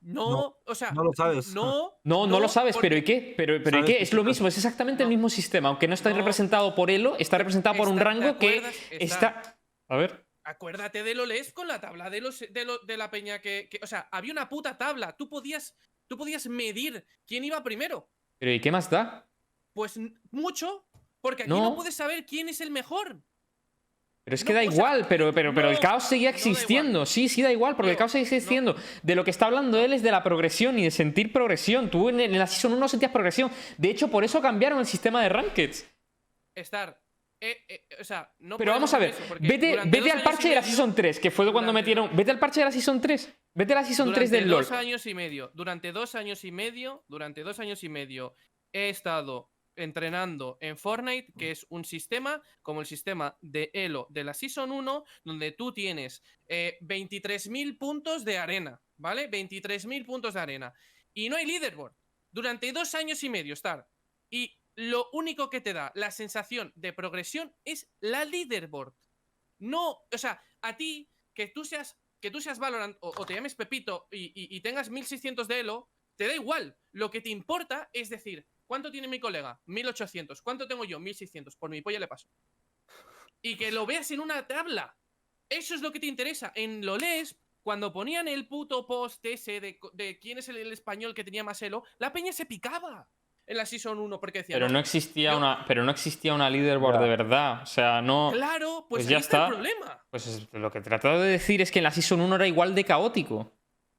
No, No, o sea. no lo sabes. No, No, no, lo sabes, porque- pero ¿y qué? Pero, pero ¿y qué? Es lo mismo, es exactamente el mismo sistema, aunque no está No. representado por Elo, está representado por un Está- ¿te rango que está... A ver. Acuérdate de lo LES con la tabla de, los, de, lo- de la peña que, que- O sea, había una puta tabla. Tú podías, tú podías medir quién iba primero. Pero ¿y qué más da? Pues mucho. Porque aquí no, No. puedes saber quién es el mejor. Pero es que No, da o sea, igual, pero, pero, pero el caos seguía no existiendo. sí, sí da igual, porque el caos sigue existiendo. De lo que está hablando él es de la progresión y de sentir progresión. Tú en, en la Season 1 no sentías progresión. De hecho, por eso cambiaron el sistema de rankeds. Estar. eh, eh, o sea, no Pero vamos a ver, eso, vete, vete al parche de la medio- Season 3, que fue cuando durante- metieron. Vete al parche de la Season 3. Vete a la Season 3 durante del LoL. dos años y medio, durante dos años y medio, durante dos años y medio, he estado entrenando en Fortnite, que es un sistema como el sistema de Elo de la Season 1, donde tú tienes eh, 23.000 puntos de arena, ¿vale? 23.000 puntos de arena. Y no hay leaderboard. Durante dos años y medio estar. Y lo único que te da la sensación de progresión es la leaderboard. No, o sea, a ti, que tú seas, que tú seas Valorant o, te llames Pepito y, y- y tengas 1600 de Elo, te da igual. Lo que te importa es decir, ¿cuánto tiene mi colega? 1800. ¿Cuánto tengo yo? 1600. Por mi polla le paso. Y que lo veas en una tabla. Eso es lo que te interesa. En lo lees, cuando ponían el puto post ese de, quién es el, el español que tenía más Elo, la peña se picaba en la Season 1 porque decía, Pero no existía yo- una, pero no existía una leaderboard de verdad. O sea, no. Claro, pues, Pues ahí ya está, el problema. Pues es- lo que he tratado de decir es que en la Season 1 era igual de caótico.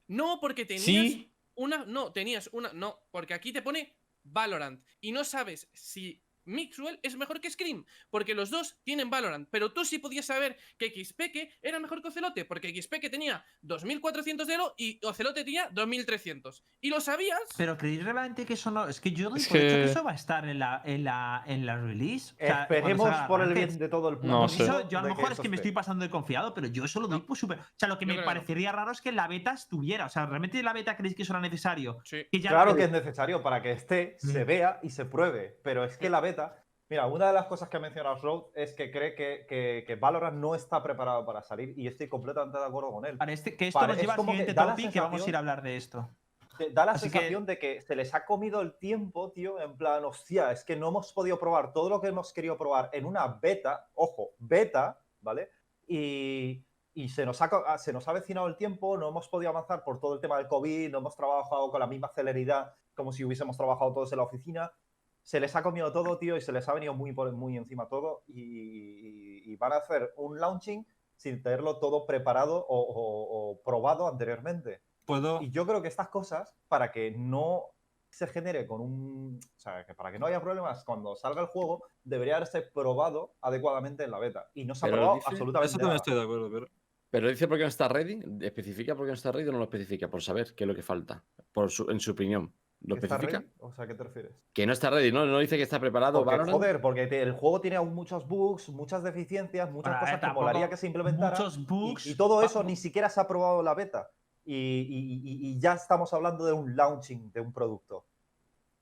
No, porque tenías Sí. una. No, tenías una. No, porque aquí te pone Valorant. Y no sabes si Mixwell es mejor que Scream. Porque los dos tienen Valorant. Pero tú sí podías saber que XPeke era mejor que Ocelote. Porque XPeke tenía 2400 de elo y Ocelote tenía 2300. Y lo sabías. Pero ¿creéis realmente que eso no.? Es que yo doy Es por hecho que eso va a estar en la, en la, en la release. O sea, cuando Esperemos salga por el bien de todo el No mundo. sé. Yo a lo mejor es que me estoy pasando de confiado, pero yo eso lo doy por súper. O sea, lo que Yo me no. parecería raro es que la beta estuviera. O sea, ¿realmente la beta creéis que eso era necesario? Sí. Que ya Claro no- que es necesario para que esté, se Mm. vea y se pruebe. Pero es que la beta. Mira, una de las cosas que ha mencionado Road es que cree que, que, que Valorant no está preparado para salir y estoy completamente de acuerdo con él. Para este, que esto nos lleva al que siguiente topic que vamos a ir a hablar de esto. Te Da la Así que- sensación de que se les ha comido el tiempo, tío, en plan, hostia, es que no hemos podido probar todo lo que hemos querido probar en una beta, ojo, beta, ¿vale? Y, y se, nos ha, ah, se nos ha avecinado el tiempo, no hemos podido avanzar por todo el tema del COVID, no hemos trabajado con la misma celeridad como si hubiésemos trabajado todos en la oficina. Se les ha comido todo, tío, y se les ha venido muy, por, muy encima todo. Y, y- y van a hacer un launching sin tenerlo todo preparado o- o- o probado anteriormente. Puedo. Y yo creo que estas cosas, para que no se genere con un. O sea, que para que no haya problemas cuando salga el juego, debería haberse probado adecuadamente en la beta. Y no se ha Pero probado dice- absolutamente Eso también nada. estoy de acuerdo, pero. Pero dice por qué no está ready. ¿Especifica por qué no está ready o no lo especifica? Por saber qué es lo que falta. Por su- en su opinión. ¿Lo ¿Que está especifica? ready? O sea, ¿a qué te refieres? Que no está ready, ¿no? No dice que está preparado. Porque, Valorant. joder, porque te- el juego tiene aún muchos bugs, muchas deficiencias, muchas Bueno, a cosas que molaría que se implementaran. muchos y- bugs. Y, todo eso ni siquiera se ha probado la beta. Y, y- y- y ya estamos hablando de un launching de un producto.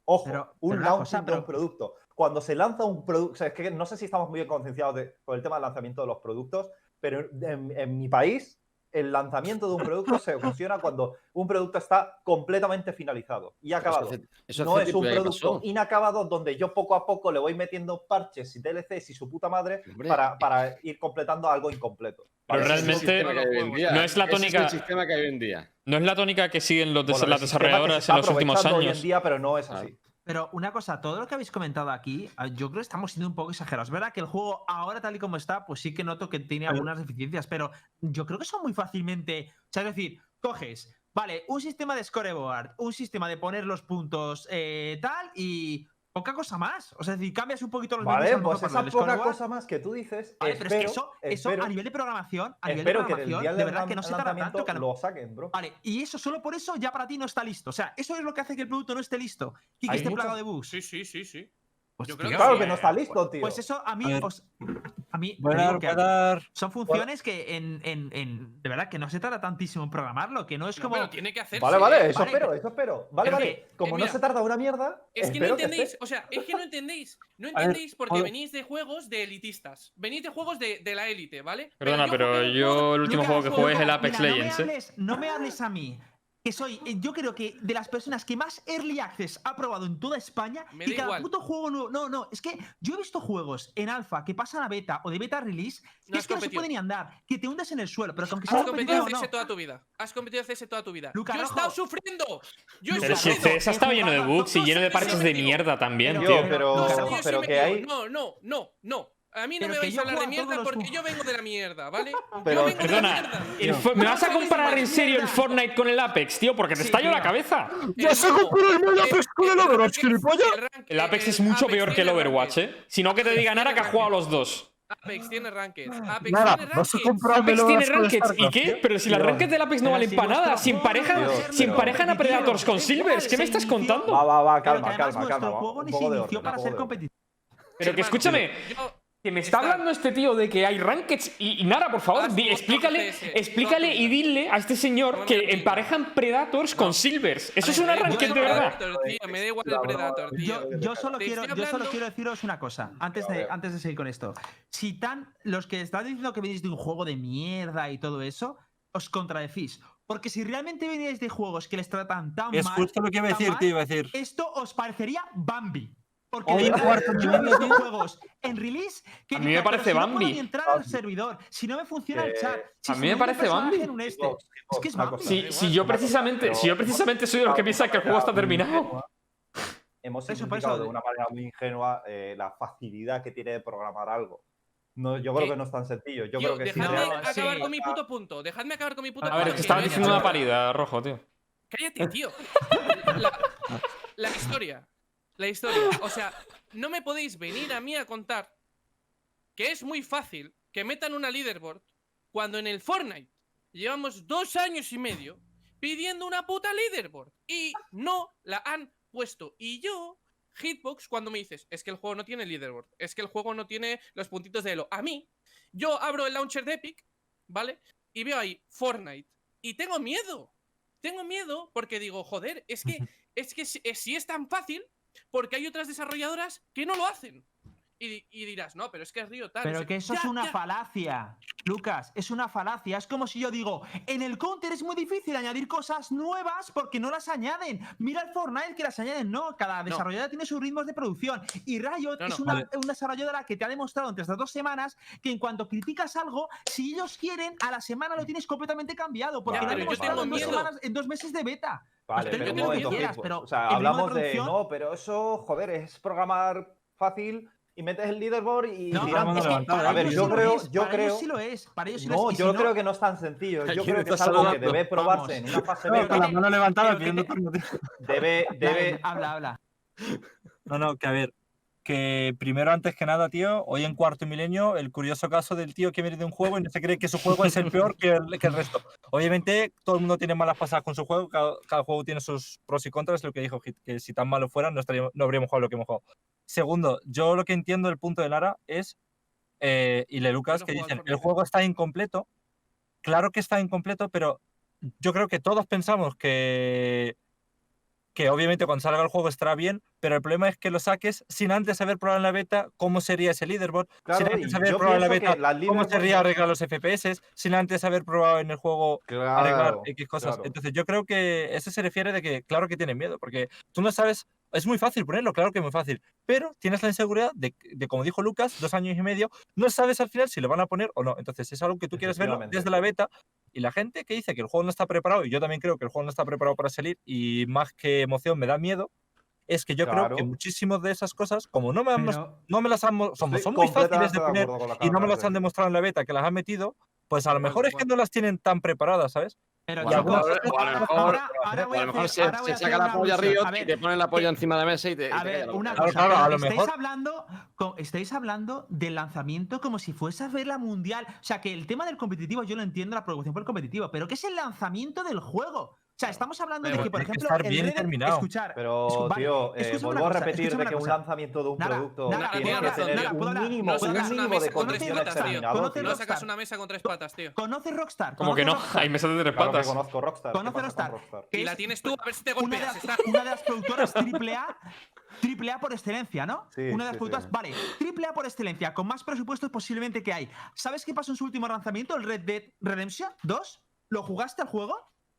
Ojo, Pero- un pero launching cosa, de un producto. Cuando se lanza un producto, o sea, es que no sé si estamos muy bien concienciados con el tema del lanzamiento de los productos, pero en, en mi país el lanzamiento de un producto se funciona cuando un producto está completamente finalizado y acabado. eso no es un producto inacabado donde yo poco a poco le voy metiendo parches y DLCs y su puta madre para, para ir completando algo incompleto. Pero es realmente no es la tónica- el sistema que hay hoy en día. No es la tónica que siguen los des- Bueno, las sistema que se desarrolladoras en los últimos aprovechando Hoy años. en día, pero no es así. Pero una cosa, todo lo que habéis comentado aquí, ah, yo creo que estamos siendo un poco exagerados. Es verdad que el juego ahora tal y como está, pues sí que noto que tiene algunas deficiencias, pero yo creo que son muy fácilmente, o sea, es decir, coges, vale, un sistema de scoreboard, un sistema de poner los puntos eh, tal y poca cosa más. O sea, decir, cambias un poquito los menús, Vale, pues para esa el poca cosa más que tú dices, Vale, pero es que espero, eso, eso espero- a nivel de programación, a nivel de espero que programación, día de verdad que no se tarda tanto. que a lo- saquen, bro. Vale, y eso solo por eso ya para ti no está listo. O sea, eso es lo que hace que el producto no esté listo y que esté muchas- plagado de bugs. Sí, sí, sí, sí. Pues, Yo creo tío, que Claro sí, que no está listo, tío. Pues eso a mí, A ver. os- a mí dar, que voy a dar- son funciones que en, en- en- de verdad que no se tarda tantísimo en programarlo, que no es No, como pero tiene que hacerse. Vale, vale, eso Vale, espero, pero- eso espero. Vale, pero vale. que, eh, Como mira, no se tarda una mierda, Es que no entendéis, o sea, es que no entendéis. No ver, entendéis porque puedo- venís de juegos de elitistas. Venís de juegos de, de la élite, ¿vale? Perdona, pero yo el último Lucas, juego que jugué es el Apex mira, Legends, No me, ¿eh? hables, no me hables a mí. Que soy, eh, yo creo que de las personas que más Early Access ha probado en toda España Me y da cada igual. puto juego nuevo. No, no, es que yo he visto juegos en alfa que pasan a beta o de beta release que No es que no se competido. pueden ni andar, que te hundes en el suelo, pero que aunque sea Has competido CS no. toda tu vida. Has competido CS toda tu vida. Luca yo he Rojo. estado sufriendo. Yo he Pero si el sufrido. CS ha estado lleno de bugs y No, lleno de parches de mierda también, Pero- tío. Pero, No, pero me que hay. No, no, no, no. A mí no Pero me vais a hablar de mierda porque yo vengo de la mierda, ¿vale? Pero- yo vengo de la Perdona, mierda. ¿me vas a comparar en serio el. Fortnite con el Apex, tío? Porque te Sí, estallo la cabeza. ¡Ya se compró el Apex con el eh, Overwatch, ranked- gilipollas! El Apex es mucho Apex peor que el Overwatch, ranked. ¿eh? Si no, que te diga Nara que ha jugado los dos. Apex tiene ranked. Apex Nada, tiene vas a ranked. Apex tiene de rankeds. ¿Y qué? Pero si las Dios. rankeds del Apex no valen si para nada. vuestro Si juego no emparejan, debe Dios, ser si pero- emparejan a Predators con Silvers, ¿qué me estás contando? Va, va, va, calma, calma, vuestro calma. juego ni se inició para ser competitivo. Pero que escúchame, yo- que me está Está- hablando este tío de que hay rankeds y, y Nara, por favor, di- un explícale, explícale y dile a este señor que emparejan Predators con Silvers. Eso es una el de verdad. Predator, tío, Me da igual el Predator, tío. Yo, yo solo quiero, yo solo quiero deciros una cosa, antes de, antes de seguir con esto. Si tan, los que estáis diciendo que venís de un juego de mierda y todo eso, os contradecís. Porque si realmente veníais de juegos que les tratan tan Es mal, justo lo que iba a tan decir, mal, tío, iba a decir. esto os parecería Bambi. Porque Hoy de en verdad, cuarto yo he milenio, visto tío. juegos en release que A mí me dicen, "Pero parece si no puedo Bambi". ni entrar al servidor, si no me funciona el Eh, chat, si a mí me parece Bambi. en un este. Es que es Bambi. cosa. Si, si yo precisamente, pero- si yo precisamente soy de los que piensan que el juego está terminado. Hemos simplificado de una manera muy ingenua eh, la facilidad que tiene de programar algo. No, yo creo ¿Qué? que no es tan sencillo. Yo Tío, creo que dejadme realmente- acabar sí. con mi puto punto. Dejadme acabar con mi puto A A punto. ver, es que no, diciendo una no. paridad, rojo, tío. Cállate, tío. La, la historia. La historia. O sea, no me podéis venir a mí a contar que es muy fácil que metan una leaderboard cuando en el Fortnite llevamos dos años y medio pidiendo una puta leaderboard y no la han puesto. Y yo, Hitbox, cuando me dices, es que el juego no tiene leaderboard, es que el juego no tiene los puntitos de elo. A mí, yo abro el launcher de Epic, ¿vale? Y veo ahí Fortnite y tengo miedo. Tengo miedo porque digo, joder, es que, es que si, si es tan fácil, porque hay otras desarrolladoras que no lo hacen. Y, y dirás, no, pero es que es Río tal. no Pero que qué". eso Ya, es una ya. falacia, Lucas, es una falacia. Es como si yo digo, en el counter es muy difícil añadir cosas nuevas porque no las añaden. Mira el Fortnite que las añaden, no. Cada desarrolladora tiene sus ritmos de producción. Y Riot No, es no. una, Vale. una desarrolladora que te ha demostrado entre estas dos semanas que en cuanto criticas algo, si ellos quieren, a la semana lo tienes completamente cambiado. Porque Ya, lo han demostrado tengo en dos, semanas- en dos meses de beta. Vale, Pues pero yo un tengo momento, que quieras, Hitbox. pero O sea, el ritmo de hablamos de. No, pero eso, joder, es programar fácil y metes el leaderboard y No, tirando. es que para A ver, yo sí lo creo, es, yo para ellos creo. sí lo es. Para ellos sí lo No, es. yo si creo que no es tan sencillo. ¿A Yo creo que es algo que debe probarse en una fase Pero con la mano levantada pidiendo te-. Debe, debe, Dale, Habla, habla. No, no, que a ver, que primero, antes que nada, tío, hoy en cuarto milenio, el curioso caso del tío que viene de un juego y no se cree que su juego es el peor que el, que el resto. Obviamente, todo el mundo tiene malas pasadas con su juego, cada, cada juego tiene sus pros y contras, lo que dijo Hit, que si tan malo fuera, no, estaríamos, no habríamos jugado lo que hemos jugado. Segundo, yo lo que entiendo del punto de Lara es, eh, y le Lucas, que dicen, el juego está incompleto. Claro que está incompleto, pero yo creo que todos pensamos que que obviamente cuando salga el juego estará bien, pero el problema es que lo saques sin antes haber probado en la beta cómo sería ese leaderboard, Claro, sin antes haber probado en la beta cómo sería arreglar los FPS, sin antes haber probado en el juego arreglar X cosas. claro. Entonces yo creo que eso se refiere de que claro que tienen miedo, porque tú no sabes, es muy fácil ponerlo, claro que es muy fácil, pero tienes la inseguridad de, de, como dijo Lucas, dos años y medio, no sabes al final si lo van a poner o no. Entonces es algo que tú quieres verlo Efectivamente. desde la beta y la gente que dice que el juego no está preparado, y yo también creo que el juego no está preparado para salir y más que emoción me da miedo, es que yo creo que muchísimas de esas cosas, como no me, han Pero- no me las han, Estoy son muy fáciles de poner y no me las han demostrado en la beta que las han metido, pues a lo mejor es que no las tienen tan preparadas, ¿sabes? Pero O a lo mejor- se, saca la polla alusión. Riot A y te ponen la polla que- encima de la mesa y te. A ver, una cosa. claro, pero a lo estáis mejor- hablando, estáis hablando del lanzamiento como si fuese a ver la mundial. O sea, que el tema del competitivo, yo lo entiendo, la preocupación por el competitivo, pero ¿qué es el lanzamiento del juego? O sea, estamos hablando Pero de que, por ejemplo, estar el bien terminado. escuchar, Pero, escu- vale, tío, eh, vuelvo a repetir de que un lanzamiento de un producto Nara, tiene ¿puedo que mínimo, No un mínimo de condición tío. No Rockstar. sacas una mesa con tres patas, tío. ¿Conoce Rockstar? Como que ¿Conoce no, hay mesas de tres Claro patas. conozco Rockstar. ¿Qué Conoce Rockstar. Y la es tienes tú, a ver si te una de, golpeas. una de las productoras triple A, triple A por excelencia, ¿no? Sí, una de las sí, productoras, sí. vale, triple A por excelencia, con más presupuestos posiblemente que hay. ¿Sabes qué pasó en su último lanzamiento, el Red Dead Redemption 2? ¿Lo jugaste al juego?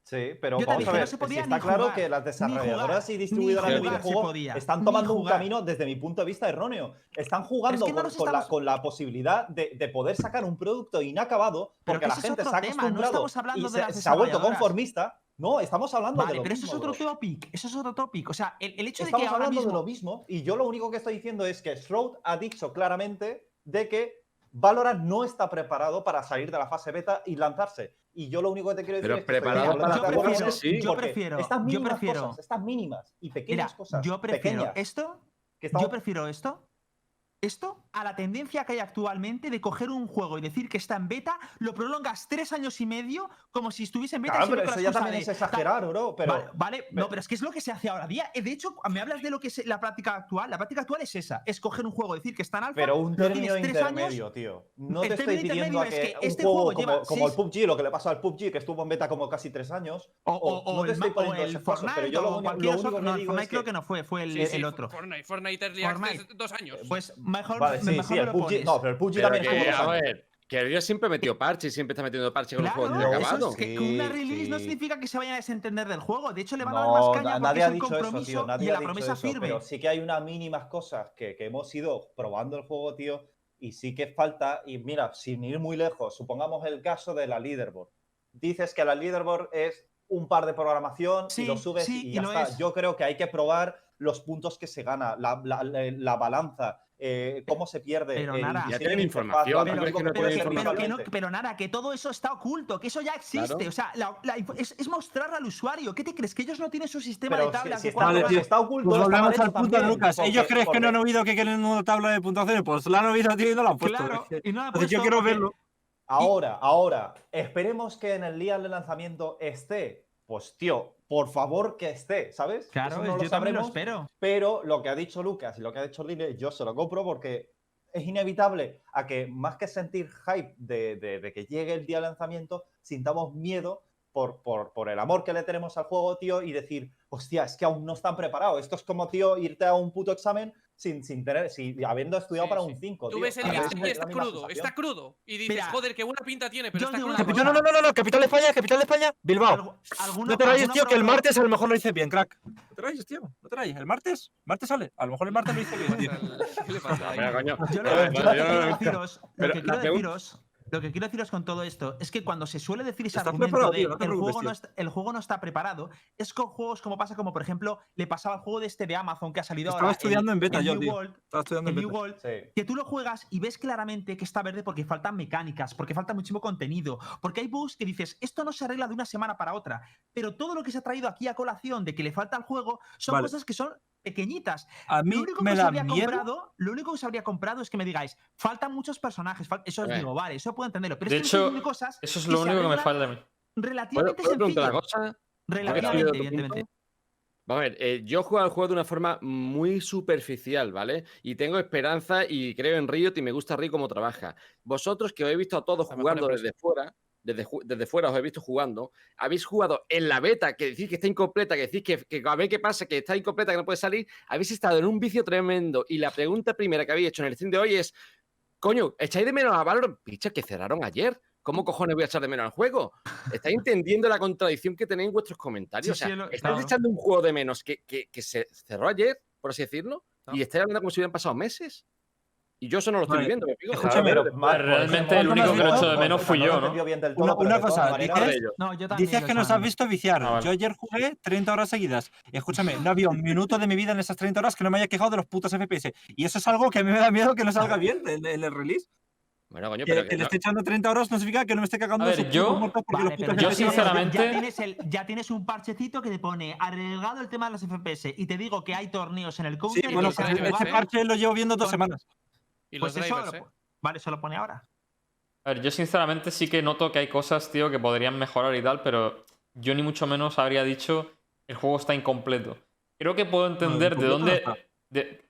Sí, pero Yo vamos a no ver, se podía si está ni claro jugar, que las desarrolladoras jugar, y distribuidoras de jugar videojuegos están tomando un jugar. camino, desde mi punto de vista, erróneo. Están jugando que no con, con la, estamos- con la posibilidad de, de poder sacar un producto inacabado Pero porque que la es gente se ha no acostumbrado estamos hablando y de se, se ha vuelto conformista. No, estamos hablando Vale, de lo pero eso mismo. es otro bro. topic, eso es otro topic. O sea, el, el hecho de Estamos que ahora hablando mismo... de lo mismo y yo lo único que estoy diciendo es que Shroud ha dicho claramente de que Valorant no está preparado para salir de la fase beta y lanzarse. Y yo lo único que te quiero decir Pero es que estoy preparado para acuerdo prefiero- contigo, yo prefiero- estas yo mínimas prefiero- cosas, estas mínimas y pequeñas Mira, cosas yo prefiero pequeñas esto que estamos- Yo prefiero esto, esto a la tendencia que hay actualmente de coger un juego y decir que está en beta, lo prolongas tres años y medio como si estuviese en beta. Claro, siempre pero eso ya también de es exagerar, bro. Pero vale, vale, no, pero- pero es que es lo que se hace ahora día. Eh, De hecho, me hablas de lo que es la práctica actual. La práctica actual es esa: es coger un juego, decir que está en alfa. Pero un término años, intermedio, tío. No El te estoy pidiendo a intermedio es que, que un este juego juego como, lleva como el seis- PUBG, lo que le pasó al PUBG, que estuvo en beta como casi tres años. O, o- o no te el, estoy poniendo el esas cosas, pero Fortnite yo lo o cualquier lo otro. único que No, el digo Fortnite es creo que- que no fue, fue el, Sí, sí, el otro. Fortnite, Fortnite Early Fortnite. Access dos años. Pues mejor, Vale, sí, mejor sí, me el lo PUBG. No, pero el PUBG Pero también que, estuvo dos a ver, que el Río siempre metió parche y siempre está metiendo parche con Claro, los juegos no, acabado. es que Sí, con una release no significa que se vayan a desentender del juego. De hecho, le van a dar No, más caña porque nadie es ha el dicho eso, compromiso tío. Nadie y ha la dicho promesa eso, firme. Pero sí que hay unas mínimas cosas que, que hemos ido probando el juego, tío, y sí que falta. Y mira, sin ir muy lejos, supongamos el caso de la leaderboard. Dices que la leaderboard es un par de programación Sí, y lo subes sí, y y ya lo está. es. Yo creo que hay que probar los puntos que se gana, la, la- la- la balanza, eh, cómo se pierde. Pero el nada. Ya tienen información, lo ¿tú Pero, que no pero que- pero que no- visualmente. pero nada, que todo eso está oculto, que eso ya existe. Claro. O sea, la- la inf- es, es mostrarlo al usuario. ¿Qué te crees? Que ellos no tienen su sistema Pero de tabla. si, si que está, está oculto, Pues volvemos al punto de también, Lucas. porque- Ellos creen que no han oído que quieren una tabla de puntuaciones, pues la han oído, tío, y no la han puesto. Claro, y no la han yo puesto quiero porque- verlo. Ahora, ahora, esperemos que en el día del lanzamiento esté. Pues, tío, por favor que esté, ¿sabes? Claro, no yo lo también lo espero. pero lo que ha dicho Lucas y lo que ha dicho Lile, yo se lo compro porque es inevitable a que más que sentir hype de, de- de que llegue el día del lanzamiento, sintamos miedo por, por, por el amor que le tenemos al juego, tío, y decir, hostia, es que aún no están preparados. Esto es como, tío, irte a un puto examen sin, sin tener, sin, habiendo estudiado Sí, para sí. un 5. Tú tío. ves el y Es está crudo, sensación. está crudo. Y dices, Mira, joder, qué buena pinta tiene, pero está crudo. no, no, no, no, capital de España, capital de España, Bilbao. No te rayes, tío, que el martes a lo mejor lo hice bien, crack. No te rayes, tío. No te rayes. El martes, martes sale. A lo mejor el martes lo hice bien, tío. ¿Qué le pasa ahí? Mira, coño. Yo lo, que quiero deciros, lo que quiero deciros, con todo esto es que cuando se suele decir ese argumento de tío, el, juego no está, el juego no está preparado, es con juegos como pasa, como por ejemplo, le pasaba al juego de este de Amazon que ha salido Estaba ahora. estudiando en beta el yo, New tío. World, Estaba estudiando en New beta. World, Sí. que tú lo juegas y ves claramente que está verde porque faltan mecánicas, porque falta muchísimo contenido, porque hay bugs que dices, esto no se arregla de una semana para otra, pero todo lo que se ha traído aquí a colación de que le falta al juego son Vale. cosas que son pequeñitas. A Lo único que os habría miedo. comprado, lo único que os habría comprado es que me digáis, faltan muchos personajes, fal- eso os Eh. digo, vale, eso puedo entenderlo, pero De es que hecho, diciendo cosas Eso es que lo único que me falta a mí. ¿Puedo, relativamente puedo cosa? Relativamente, evidentemente. Vamos a ver, eh, yo juego al juego de una forma muy superficial, ¿vale? Y tengo esperanza y creo en Riot y me gusta Riot como trabaja. Vosotros que os he visto a todos jugando desde fuera, desde, desde fuera os he visto jugando, habéis jugado en la beta, que decís que está incompleta, que decís que, que a ver qué pasa, que está incompleta, que no puede salir, habéis estado en un vicio tremendo. Y la pregunta primera que habéis hecho en el stream de hoy es, coño, ¿echáis de menos a Valorant? Picha, que cerraron ayer. ¿Cómo cojones voy a echar de menos al juego? ¿Estáis entendiendo la contradicción que tenéis en vuestros comentarios? Sí, o sea, sí, lo- ¿estáis claro. echando un juego de menos que, que- que se cerró ayer, por así decirlo? No. Y estáis hablando como si hubieran pasado meses. Y yo eso no lo estoy Vale, viviendo, me pico. escúchame, Claro, pero Marco, realmente el único que lo no- echo de menos no fui yo, ¿no? Una- una cosa, dices- No, yo también. Dices que nos has visto viciar. Ah, vale. Yo ayer jugué 30 horas seguidas. Y escúchame, no había un minuto de mi vida en esas 30 horas que no me haya quejado de los putos FPS. Y eso es algo que a mí me da miedo que no salga bien en, en el release. Bueno, coño, Que, pero que que le no- esté echando 30 horas no significa que no me esté cagando ver, yo- putos muertos porque Vale, los putos yo sinceramente- Ya tienes, el, ya tienes un parchecito que te pone arreglado el tema de los FPS y te digo que hay torneos en el Sí, counter bueno, que se pues ese parche lo llevo viendo dos Con- semanas. Y Pues los eso, drivers, lo ¿eh? vale, eso lo pone ahora. A ver, yo sinceramente sí que noto que hay cosas, tío, que podrían mejorar y tal, pero yo ni mucho menos habría dicho el juego está incompleto. Creo que puedo entender de no dónde. de-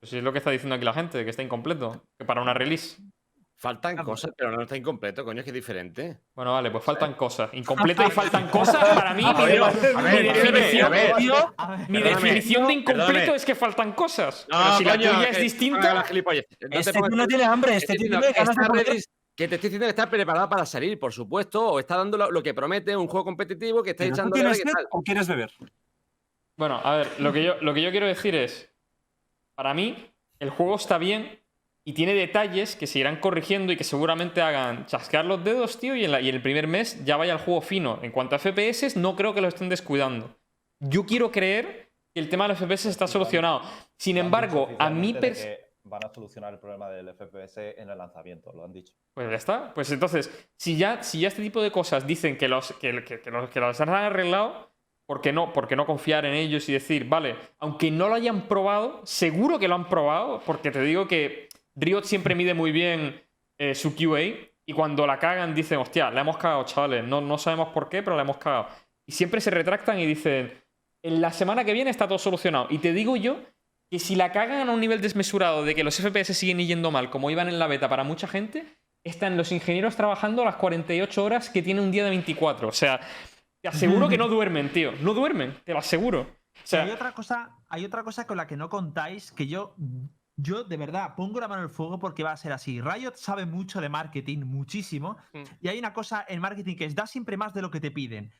Pues es lo que está diciendo aquí la gente, que está incompleto. Que para una release. Faltan Claro. cosas, pero no está incompleto, coño, es que es diferente. Bueno, vale, pues faltan cosas. Incompleto y faltan cosas. Para mí, A mi, definición, a ver. Tío, A ver, mi Perdóname, definición de incompleto perdóname. es que faltan cosas. No, Pero si la tuya es que distinta. No este tío no tiene hambre, este tiene ganas que te estoy diciendo que está preparada para salir, por supuesto, o está dando lo, lo que promete, un juego competitivo que está ¿Pero ¿Tú echando tienes sed o quieres beber? Bueno, a ver, lo que, yo, lo que yo quiero decir es, para mí, el juego está bien y tiene detalles que se irán corrigiendo y que seguramente hagan chasquear los dedos, tío, y en, la- y en el primer mes ya vaya el juego fino. En cuanto a FPS, no creo que lo estén descuidando. Yo quiero creer que el tema de los FPS está solucionado. Sin embargo, a mí... van a solucionar el problema del FPS en el lanzamiento, lo han dicho. Pues ya está. Pues entonces, si ya, si ya este tipo de cosas dicen que los, que, que- que los, que los han arreglado, ¿por qué no? ¿Por qué no confiar en ellos y decir, vale, aunque no lo hayan probado, seguro que lo han probado, porque te digo que Riot siempre mide muy bien eh, su QA y cuando la cagan dicen, hostia, la hemos cagado, chavales, no, no sabemos por qué, pero la hemos cagado. Y siempre se retractan y dicen, en la semana que viene está todo solucionado. Y te digo yo que si la cagan a un nivel desmesurado de que los FPS siguen yendo mal, como iban en la beta para mucha gente, están los ingenieros trabajando las 48 horas que tiene un día de 24. O sea, te aseguro que no duermen, tío. No duermen, te lo aseguro. O hay otra cosa, hay otra cosa con la que no contáis que yo, yo de verdad pongo la mano en el fuego porque va a ser así. Riot sabe mucho de marketing, muchísimo, Mm. y hay una cosa en marketing que es da siempre más de lo que te piden.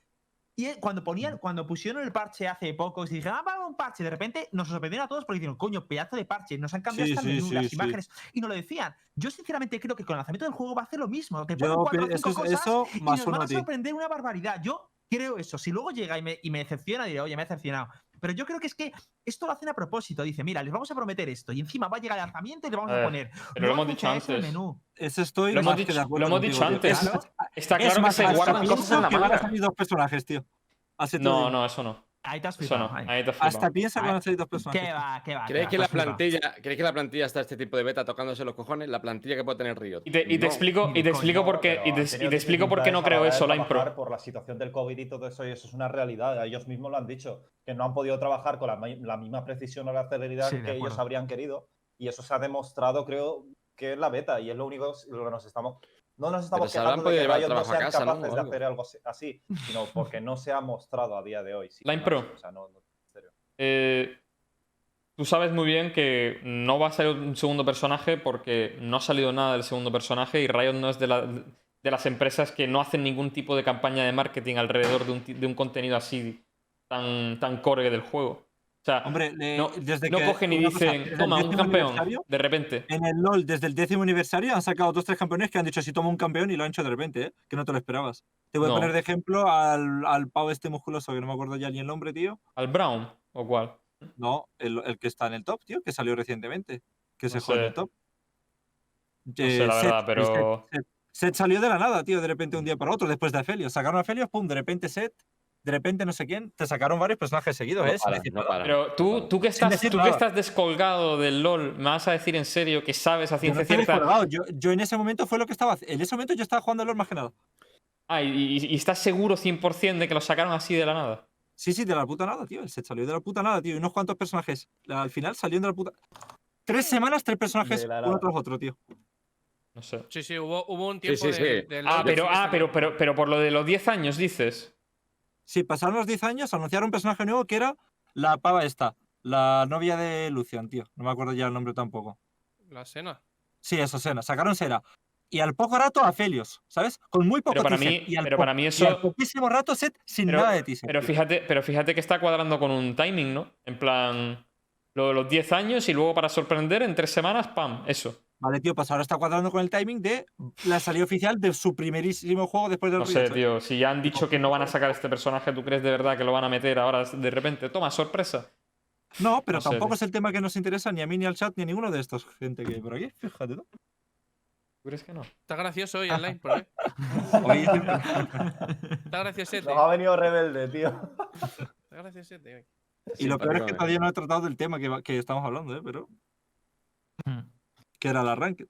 Y cuando ponían, cuando pusieron el parche hace poco, y dijeron, ah, va un parche, de repente nos sorprendieron a todos porque dijeron, coño, pedazo de parche, nos han cambiado Sí, hasta el sí, menú, sí, las imágenes, y no lo decían. Yo sinceramente creo que con el lanzamiento del juego va a hacer lo mismo. Te ponen Yo cuatro o cinco eso, cosas es- eso y nos van a sorprender una barbaridad. Yo creo eso. Si luego llega y me, y me decepciona, diré, oye, me ha decepcionado. Pero yo creo que es que esto lo hacen a propósito. Dice, mira, les vamos a prometer esto. Y encima va a llegar el lanzamiento y le vamos A poner. pero lo hemos dicho antes. menú. Eso estoy Lo hemos dicho- de acuerdo lo hemos dicho tío. antes. Es- Claro. está es claro que más, se hasta guardan pienso cosas en la que van a salir dos personajes, tío. No, no, eso no. Ahí te has flipado. no. ahí. Ahí te has Hasta piensa que van a salir dos personajes. ¿Qué va? ¿Qué va? qué ¿Creéis va? que, la flipado. plantilla, ¿Creéis que la plantilla está este tipo de beta tocándose los cojones? La plantilla que puede tener Riot. Y te, y te No. explico, y te explico por qué. Y te, y tenido te explico por qué no creo eso, impro. trabajar Por la situación del COVID y todo eso, y eso es una realidad. Ellos mismos lo han dicho, que no han podido trabajar con la, mi- la misma precisión o la celeridad Sí, que ellos habrían querido. Y eso se ha demostrado, creo, que es la beta. Y es lo único lo que nos estamos. No nos estamos habrán quejando de que Riot no sean capaces de hacer algo así- sino porque no se ha mostrado a día de hoy. más. impro. O sea, no- no- en serio. Eh, tú sabes muy bien que no va a salir un segundo personaje porque no ha salido nada del segundo personaje y Riot no es de, la- de las empresas que no hacen ningún tipo de campaña de marketing alrededor de un, de un contenido así tan, tan core del juego. O sea, Hombre, le- no, desde no que- cogen y cosa, dicen, toma, un campeón, de repente. En el LOL, desde el décimo aniversario, han sacado dos tres campeones que han dicho si toma un campeón y lo han hecho de repente, ¿eh? que no te lo esperabas. Te voy No. a poner de ejemplo al, al pavo este musculoso, que no me acuerdo ya ni el nombre, tío. ¿Al Brown? ¿O cuál? No, el, el que está en el top, tío, que salió recientemente. Que se juega en el top. No sé, la Seth, verdad, pero. Seth. Seth salió de la nada, tío, de repente un día para otro, después de Aphelios. Sacaron a Aphelios, pum, de repente Seth, de repente no sé quién. Te sacaron varios personajes seguidos, No ¿eh? Para, decir no para. Pero tú, tú que estás, tú que estás descolgado del LOL, ¿me vas a decir en serio que sabes a Yo no ciencia estoy cierta? Yo, yo en ese momento fue lo que estaba. En ese momento yo estaba jugando al LOL más que nada. Ah, y, estás seguro 100% de que lo sacaron así de la nada. Sí, sí, de la puta nada, tío. Set salió de la puta nada, tío. Y unos cuantos personajes. Al final salieron de la puta. Tres semanas, tres personajes, De la uno tras otro, tío. No sé. Sí, sí, hubo, hubo un tiempo sí, sí. del- del Ah, LoL pero, ah se- pero, pero, pero por lo de los 10 años dices. Sí, pasaron los 10 años, anunciaron un personaje nuevo que era la pava esta. La novia de Lucian, tío. No me acuerdo ya el nombre tampoco. La escena. Sí, eso, Sena. Sacaron Sera. Y al poco rato a Felios, ¿sabes? Con muy poco Pero para mí- y al pero po- para mí y al eso- poquísimo rato set sin Pero- nada de teaser. Pero fíjate, pero fíjate que está cuadrando con un timing, ¿no? En plan. Lo de los 10 años y luego para sorprender, en tres semanas, ¡pam! Eso. Vale, tío, pues ahora está cuadrando con el timing de la salida oficial de su primerísimo juego después del No sé, ¿eh? tío. Si ya han dicho que no van a sacar este personaje, ¿tú crees de verdad que lo van a meter ahora de repente? Toma, sorpresa. No, pero No sé, tampoco tío. es el tema que nos interesa ni a mí, ni al chat, ni a ninguno de estos gente que hay por aquí. Fíjate, ¿no? ¿Tú crees que no? Está gracioso hoy online, ¿por qué? Oye, Está graciosete. Nos ha venido rebelde, tío. Está graciosete hoy. y lo peor es que todavía no he tratado del tema que, que estamos hablando, ¿eh? Pero. Que era la Ranked.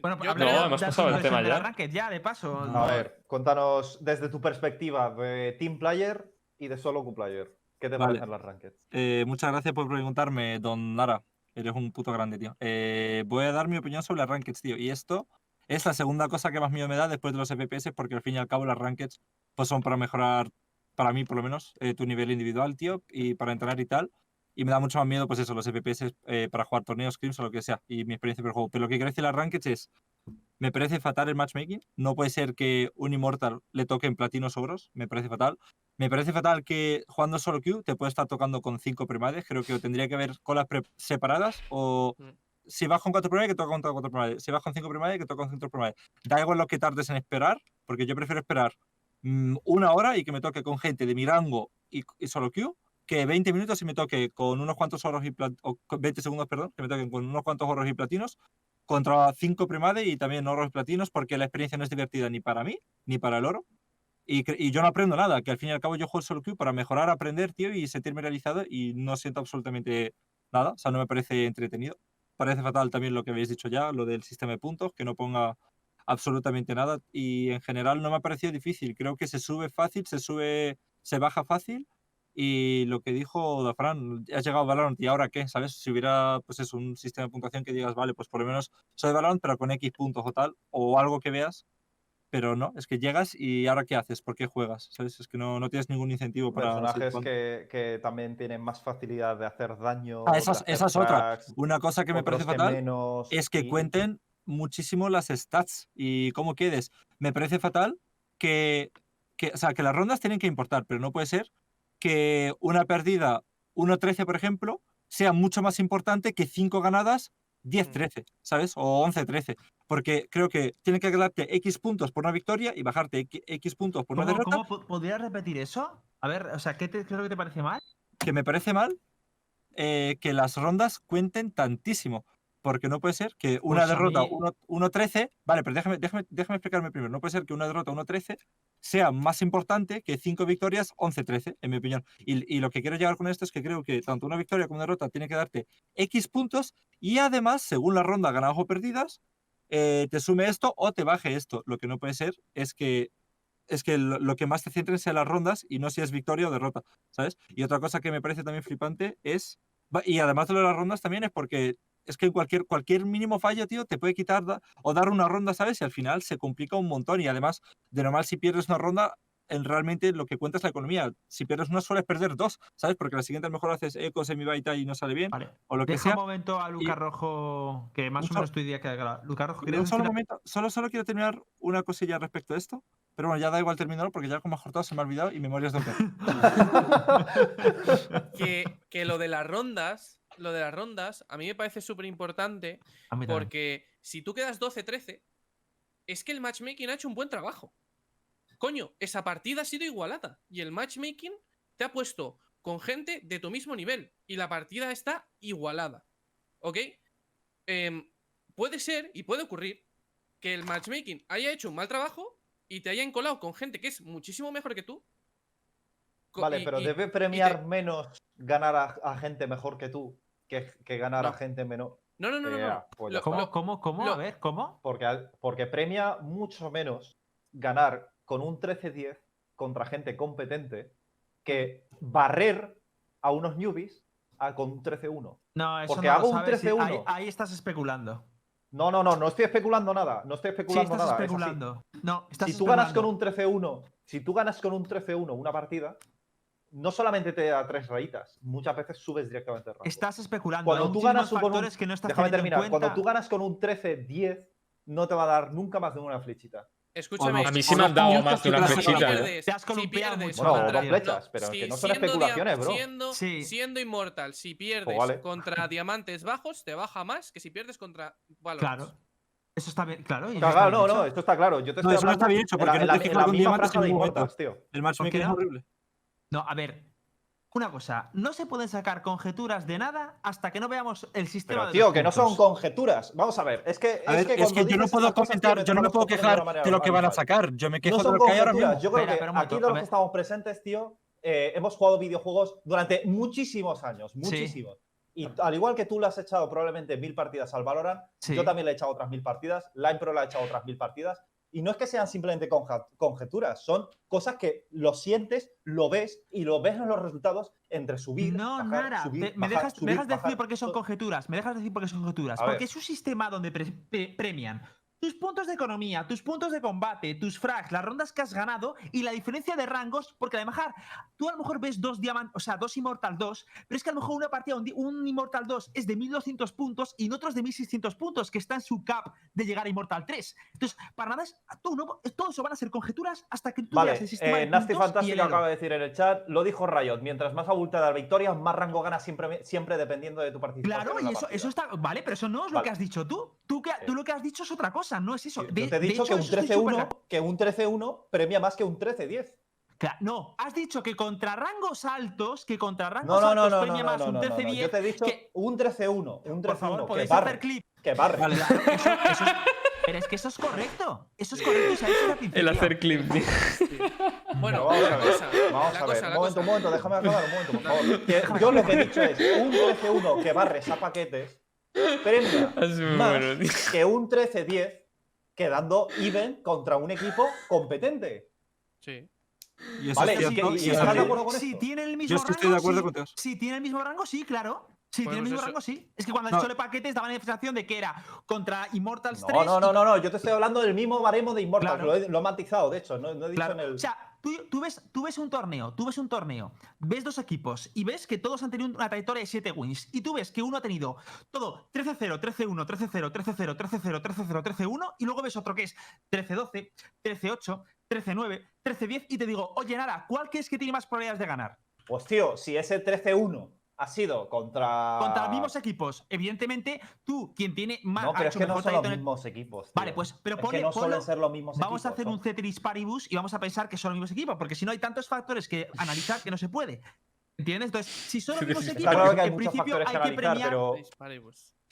Bueno, pues No, hemos pasado el tema ya. Ranked, ya, de paso. A ver, cuéntanos desde tu perspectiva de Team Player y de Solo Q-Player. ¿Qué te Vale. parecen las rankeds? Eh, muchas gracias por preguntarme, don Nara. Eres un puto grande, tío. Eh, voy a dar mi opinión sobre las Rankeds, tío. Y esto es la segunda cosa que más miedo me da después de los FPS, porque al fin y al cabo las Rankeds pues, son para mejorar, para mí por lo menos, eh, tu nivel individual, tío, y para entrenar y tal. Y me da mucho más miedo, pues eso, los FPS eh, para jugar torneos, scrims o lo que sea, y mi experiencia por el juego. Pero lo que quiero decir las Rankeds es, me parece fatal el matchmaking. No puede ser que un Immortal le toque en platinos ogros, me parece fatal. Me parece fatal que jugando solo Q te puede estar tocando con cinco primades. Creo que tendría que haber colas separadas o Mm. si vas con cuatro primades que toca con cuatro primades. Si vas con cinco primades que toca con cinco primades. Da igual lo que tardes en esperar, porque yo prefiero esperar mm, una hora y que me toque con gente de mi rango y, y solo Q que 20 minutos y me toque con unos cuantos oros y plat- o con 20 segundos, perdón, que me toquen con unos cuantos oros y platinos contra 5 primade y también oros y platinos porque la experiencia no es divertida ni para mí ni para el oro. Y, yo no aprendo nada, que al fin y al cabo yo juego solo para mejorar, aprender, tío, y sentirme realizado y no siento absolutamente nada, o sea, no me parece entretenido. Parece fatal también lo que habéis dicho ya, lo del sistema de puntos, que no ponga absolutamente nada y en general no me ha parecido difícil. Creo que se sube fácil, se sube, se baja fácil y lo que dijo Dafran, has llegado a Valorant y ahora qué, ¿sabes? Si hubiera pues es un sistema de puntuación que digas, vale, pues por lo menos soy Valorant pero con X puntos o tal, o algo que veas, pero no, es que llegas y ahora qué haces, ¿por qué juegas? ¿Sabes? Es que no, no tienes ningún incentivo para... Personajes que, que también tienen más facilidad de hacer daño. Ah, de esa es- hacer esa es otra. Una cosa que me parece fatal menos, es que y- cuenten muchísimo las stats y cómo quedes. Me parece fatal que, que, o sea, que las rondas tienen que importar, pero no puede ser que una perdida 1-13, por ejemplo, sea mucho más importante que 5 ganadas 10-13, ¿sabes? O 11-13. Porque creo que tiene que ganarte X puntos por una victoria y bajarte X- puntos por una ¿Cómo, derrota, cómo po- podrías repetir eso? A ver, o sea, ¿qué, te, lo que te parece mal? que me parece mal eh, que las rondas cuenten tantísimo. Porque no puede ser que una Pues derrota mí- 1 1-13, vale, pero déjame, déjame, déjame explicarme primero. No puede ser que una derrota 1-13 sea más importante que 5 victorias 11-13, en mi opinión. Y, y lo que quiero llegar con esto es que creo que tanto una victoria como una derrota tiene que darte X puntos y además, según la ronda ganadas o perdidas, eh, te sume esto o te baje esto. Lo que no puede ser es que es que lo, que más te centren sea las rondas y no si es victoria o derrota, ¿sabes? Y otra cosa que me parece también flipante es, y además de lo de las rondas también es porque es que cualquier, cualquier mínimo fallo, tío, te puede quitar da- o dar una ronda, ¿sabes? Y al final se complica un montón y además, de normal, si pierdes una ronda, en realmente lo que cuenta es la economía. Si pierdes una, sueles perder dos, ¿sabes? Porque la siguiente a lo mejor haces eco, semibaita y no sale bien, Vale. o lo que Deja sea. un momento a Luca Rojo, que más o menos tu idea queda clara. Luca Rojo, Un ¿querías solo momento, solo, solo quiero terminar una cosilla respecto a esto. Pero bueno, ya da igual terminarlo porque ya como has cortado se me ha olvidado y memorias de un. Que, que lo de las rondas, lo de las rondas, a mí me parece súper importante porque si tú quedas 12-13, es que el matchmaking ha hecho un buen trabajo. Coño, esa partida ha sido igualada y el matchmaking te ha puesto con gente de tu mismo nivel y la partida está igualada. ¿Ok? Em, puede ser y puede ocurrir que el matchmaking haya hecho un mal trabajo y te hayan colado con gente que es muchísimo mejor que tú. Vale, y- pero y- debe premiar menos ganar a, a gente mejor que tú que, que ganar a No. gente menos. No, no, no, no. no. Eh, pues Lo-. ¿Cómo, cómo, cómo? lo- A ver, ¿cómo? Porque, al- porque premia mucho menos ganar con un 13-10 contra gente competente que barrer a unos newbies a- con un 13-1. No, eso Porque no hago un sabes y 13-1. Ahí, ahí estás especulando. No, no, no, no estoy especulando nada. No estoy Sí, especulando estás nada. es especulando. No, estás si tú ganas con especulando. un 13-1, si tú ganas con un 13-1 una partida, no solamente te da tres rayitas, muchas veces subes directamente el rango. Estás especulando. Cuando hay tú ganas con un- que no estás Déjame en terminar. Cuando tú ganas con un 13-10, no te va a dar nunca más de una flechita. Escúchame. A mí sí me no han dado más de una te flechita. ¿eh? pierdes- Te has columpiado pierdes mucho, Bueno, dos flechas, pero si- que no son especulaciones, bro. Siendo, Sí. siendo inmortal, si pierdes vale. contra diamantes bajos, te baja más que si pierdes contra Valorant. Claro. Eso está bien, claro. y eso Claro, está claro, no, bien no, hecho. esto está claro. Yo te No, estoy eso no está bien hecho, en la- porque en no la, con misma diamantes franja de inmortals, tío. El matchmaking es no? horrible. No, a ver. Una cosa, no se pueden sacar conjeturas de nada hasta que no veamos el sistema Pero, de tío, que no son conjeturas. Vamos a ver, es que. A ver, es que yo no puedo comentar, me yo no me puedo de quejar manera de lo que van a sacar. Yo me quejo No de lo que hay ahora mismo. Yo creo Espera, que aquí los que estamos presentes, tío, eh, hemos jugado videojuegos durante muchísimos años. Muchísimos. Y al igual que tú le has echado probablemente mil partidas al Valorant, Sí. yo también le he echado otras mil partidas, Line Pro le ha echado otras mil partidas. Y no es que sean simplemente conjeturas, son cosas que lo sientes, lo ves y lo ves en los resultados entre subir. No, bajar, Nara, subir, te- me dejas, me dejas decir por qué son conjeturas. Me dejas decir por qué son conjeturas. A ver. Porque es un sistema donde pre- pre- premian tus puntos de economía, tus puntos de combate, tus frags, las rondas que has ganado y la diferencia de rangos. Porque a lo mejor tú a lo mejor ves dos diamantes, o sea, dos Immortal 2, pero es que a lo mejor una partida, un, un Immortal 2 es de 1200 puntos y en otros de 1600 puntos, que está en su cap de llegar a Immortal 3. Entonces, para nada, es, todo, no, todo eso van a ser conjeturas hasta que tú Vale, veas el sistema eh, de Nasty Fantástico acaba de decir en el chat, lo dijo Riot, mientras más abultada la victoria, más rango ganas siempre, siempre dependiendo de tu participación. Claro, y eso, partida. eso está. Vale, pero eso no es lo que has dicho tú. Tú, que, tú lo que has dicho es otra cosa, no es eso. Yo De- te he dicho hecho, que, un eso estoy súper 13-1, que un 13-1 premia más que un 13-10. Cla- No, has dicho que contra rangos altos, que contra rangos no, no, altos no, no, premia no, más no, un no, no, no. 13-10. Yo te he dicho que- un 13-1, un 13-1 Por favor, que podéis barre, hacer clip. que barre. Claro, eso, eso es- pero es que eso es correcto. Eso es correcto dicho al El hacer clip, tío. Bueno, Pero vamos a ver, cosa, vamos a ver, cosa, un momento, cosa. un momento, déjame acabar un momento, por favor. Que yo lo que he dicho es un 13-1 que barres a paquetes premia Es más bueno, que un 13-10 quedando even contra un equipo competente. Sí. Y eso Vale, es y cierto, y estás es de acuerdo con si esto? tiene el mismo Yo es que rango, estoy de acuerdo sí. contigo. Si tiene el mismo rango, sí, claro. Si Bueno, tiene el mismo eso- rango, sí. Es que cuando has No. dicho de paquetes daban la sensación de que era contra Immortals 3. No, no, no, no, no, yo te estoy hablando del mismo baremo de Immortals, Claro. lo, he, lo he matizado, de hecho, no, no he dicho Claro. en el... O sea, tú, tú ves, tú ves un torneo, tú ves un torneo, ves dos equipos y ves que todos han tenido una trayectoria de 7 wins. Y tú ves que uno ha tenido todo 13-0, 13-1, 13-0, 13-0, 13-0, 13-0, 13-1, y luego ves otro que es 13-12, 13-8, 13-9, 13-10, y te digo, oye, Nara, ¿cuál crees que tiene más probabilidades de ganar? Pues tío, si ese 13-1 ha sido contra... Contra los mismos equipos. Evidentemente, tú, quien tiene más. No, pero es que no son los mismos equipos. tío. Vale, pues, pero es ponle- que no ponlo- suelen ser los mismos Vamos a equipos, hacer ¿no? un Ceteris Paribus y vamos a pensar que son los mismos equipos, porque si no hay tantos factores que analizar que no se puede. ¿Entiendes? Entonces, si son los mismos equipos, claro que hay en principio hay que analizar, premiar. pero...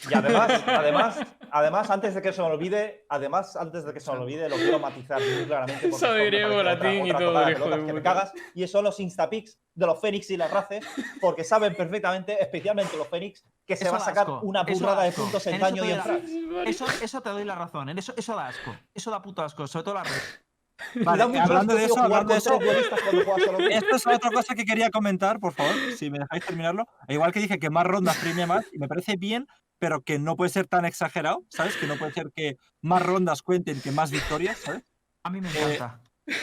Y además, además, además, antes de que se me olvide, además, antes de que se me olvide, lo quiero matizar muy claramente. Sabe griego, latín y todo, de hijo de pelotas que me puta. cagas. Y son los instapicks de los Fénix y las Races, porque saben perfectamente, especialmente los Fénix, que se Eso va a sacar asco, una burrada da de puntos en En daño y en. Eso, eso te doy la razón. en Eso, eso da asco. Eso da puto asco, sobre todo la red. Vale, hablando de eso, hablando de eso. Esto es otra cosa que quería comentar, por favor, si me dejáis terminarlo. E Igual que dije que más rondas premia más, y me parece bien, pero que no puede ser tan exagerado, ¿sabes? Que no puede ser que más rondas cuenten que más victorias, ¿sabes? A mí me Eh, encanta.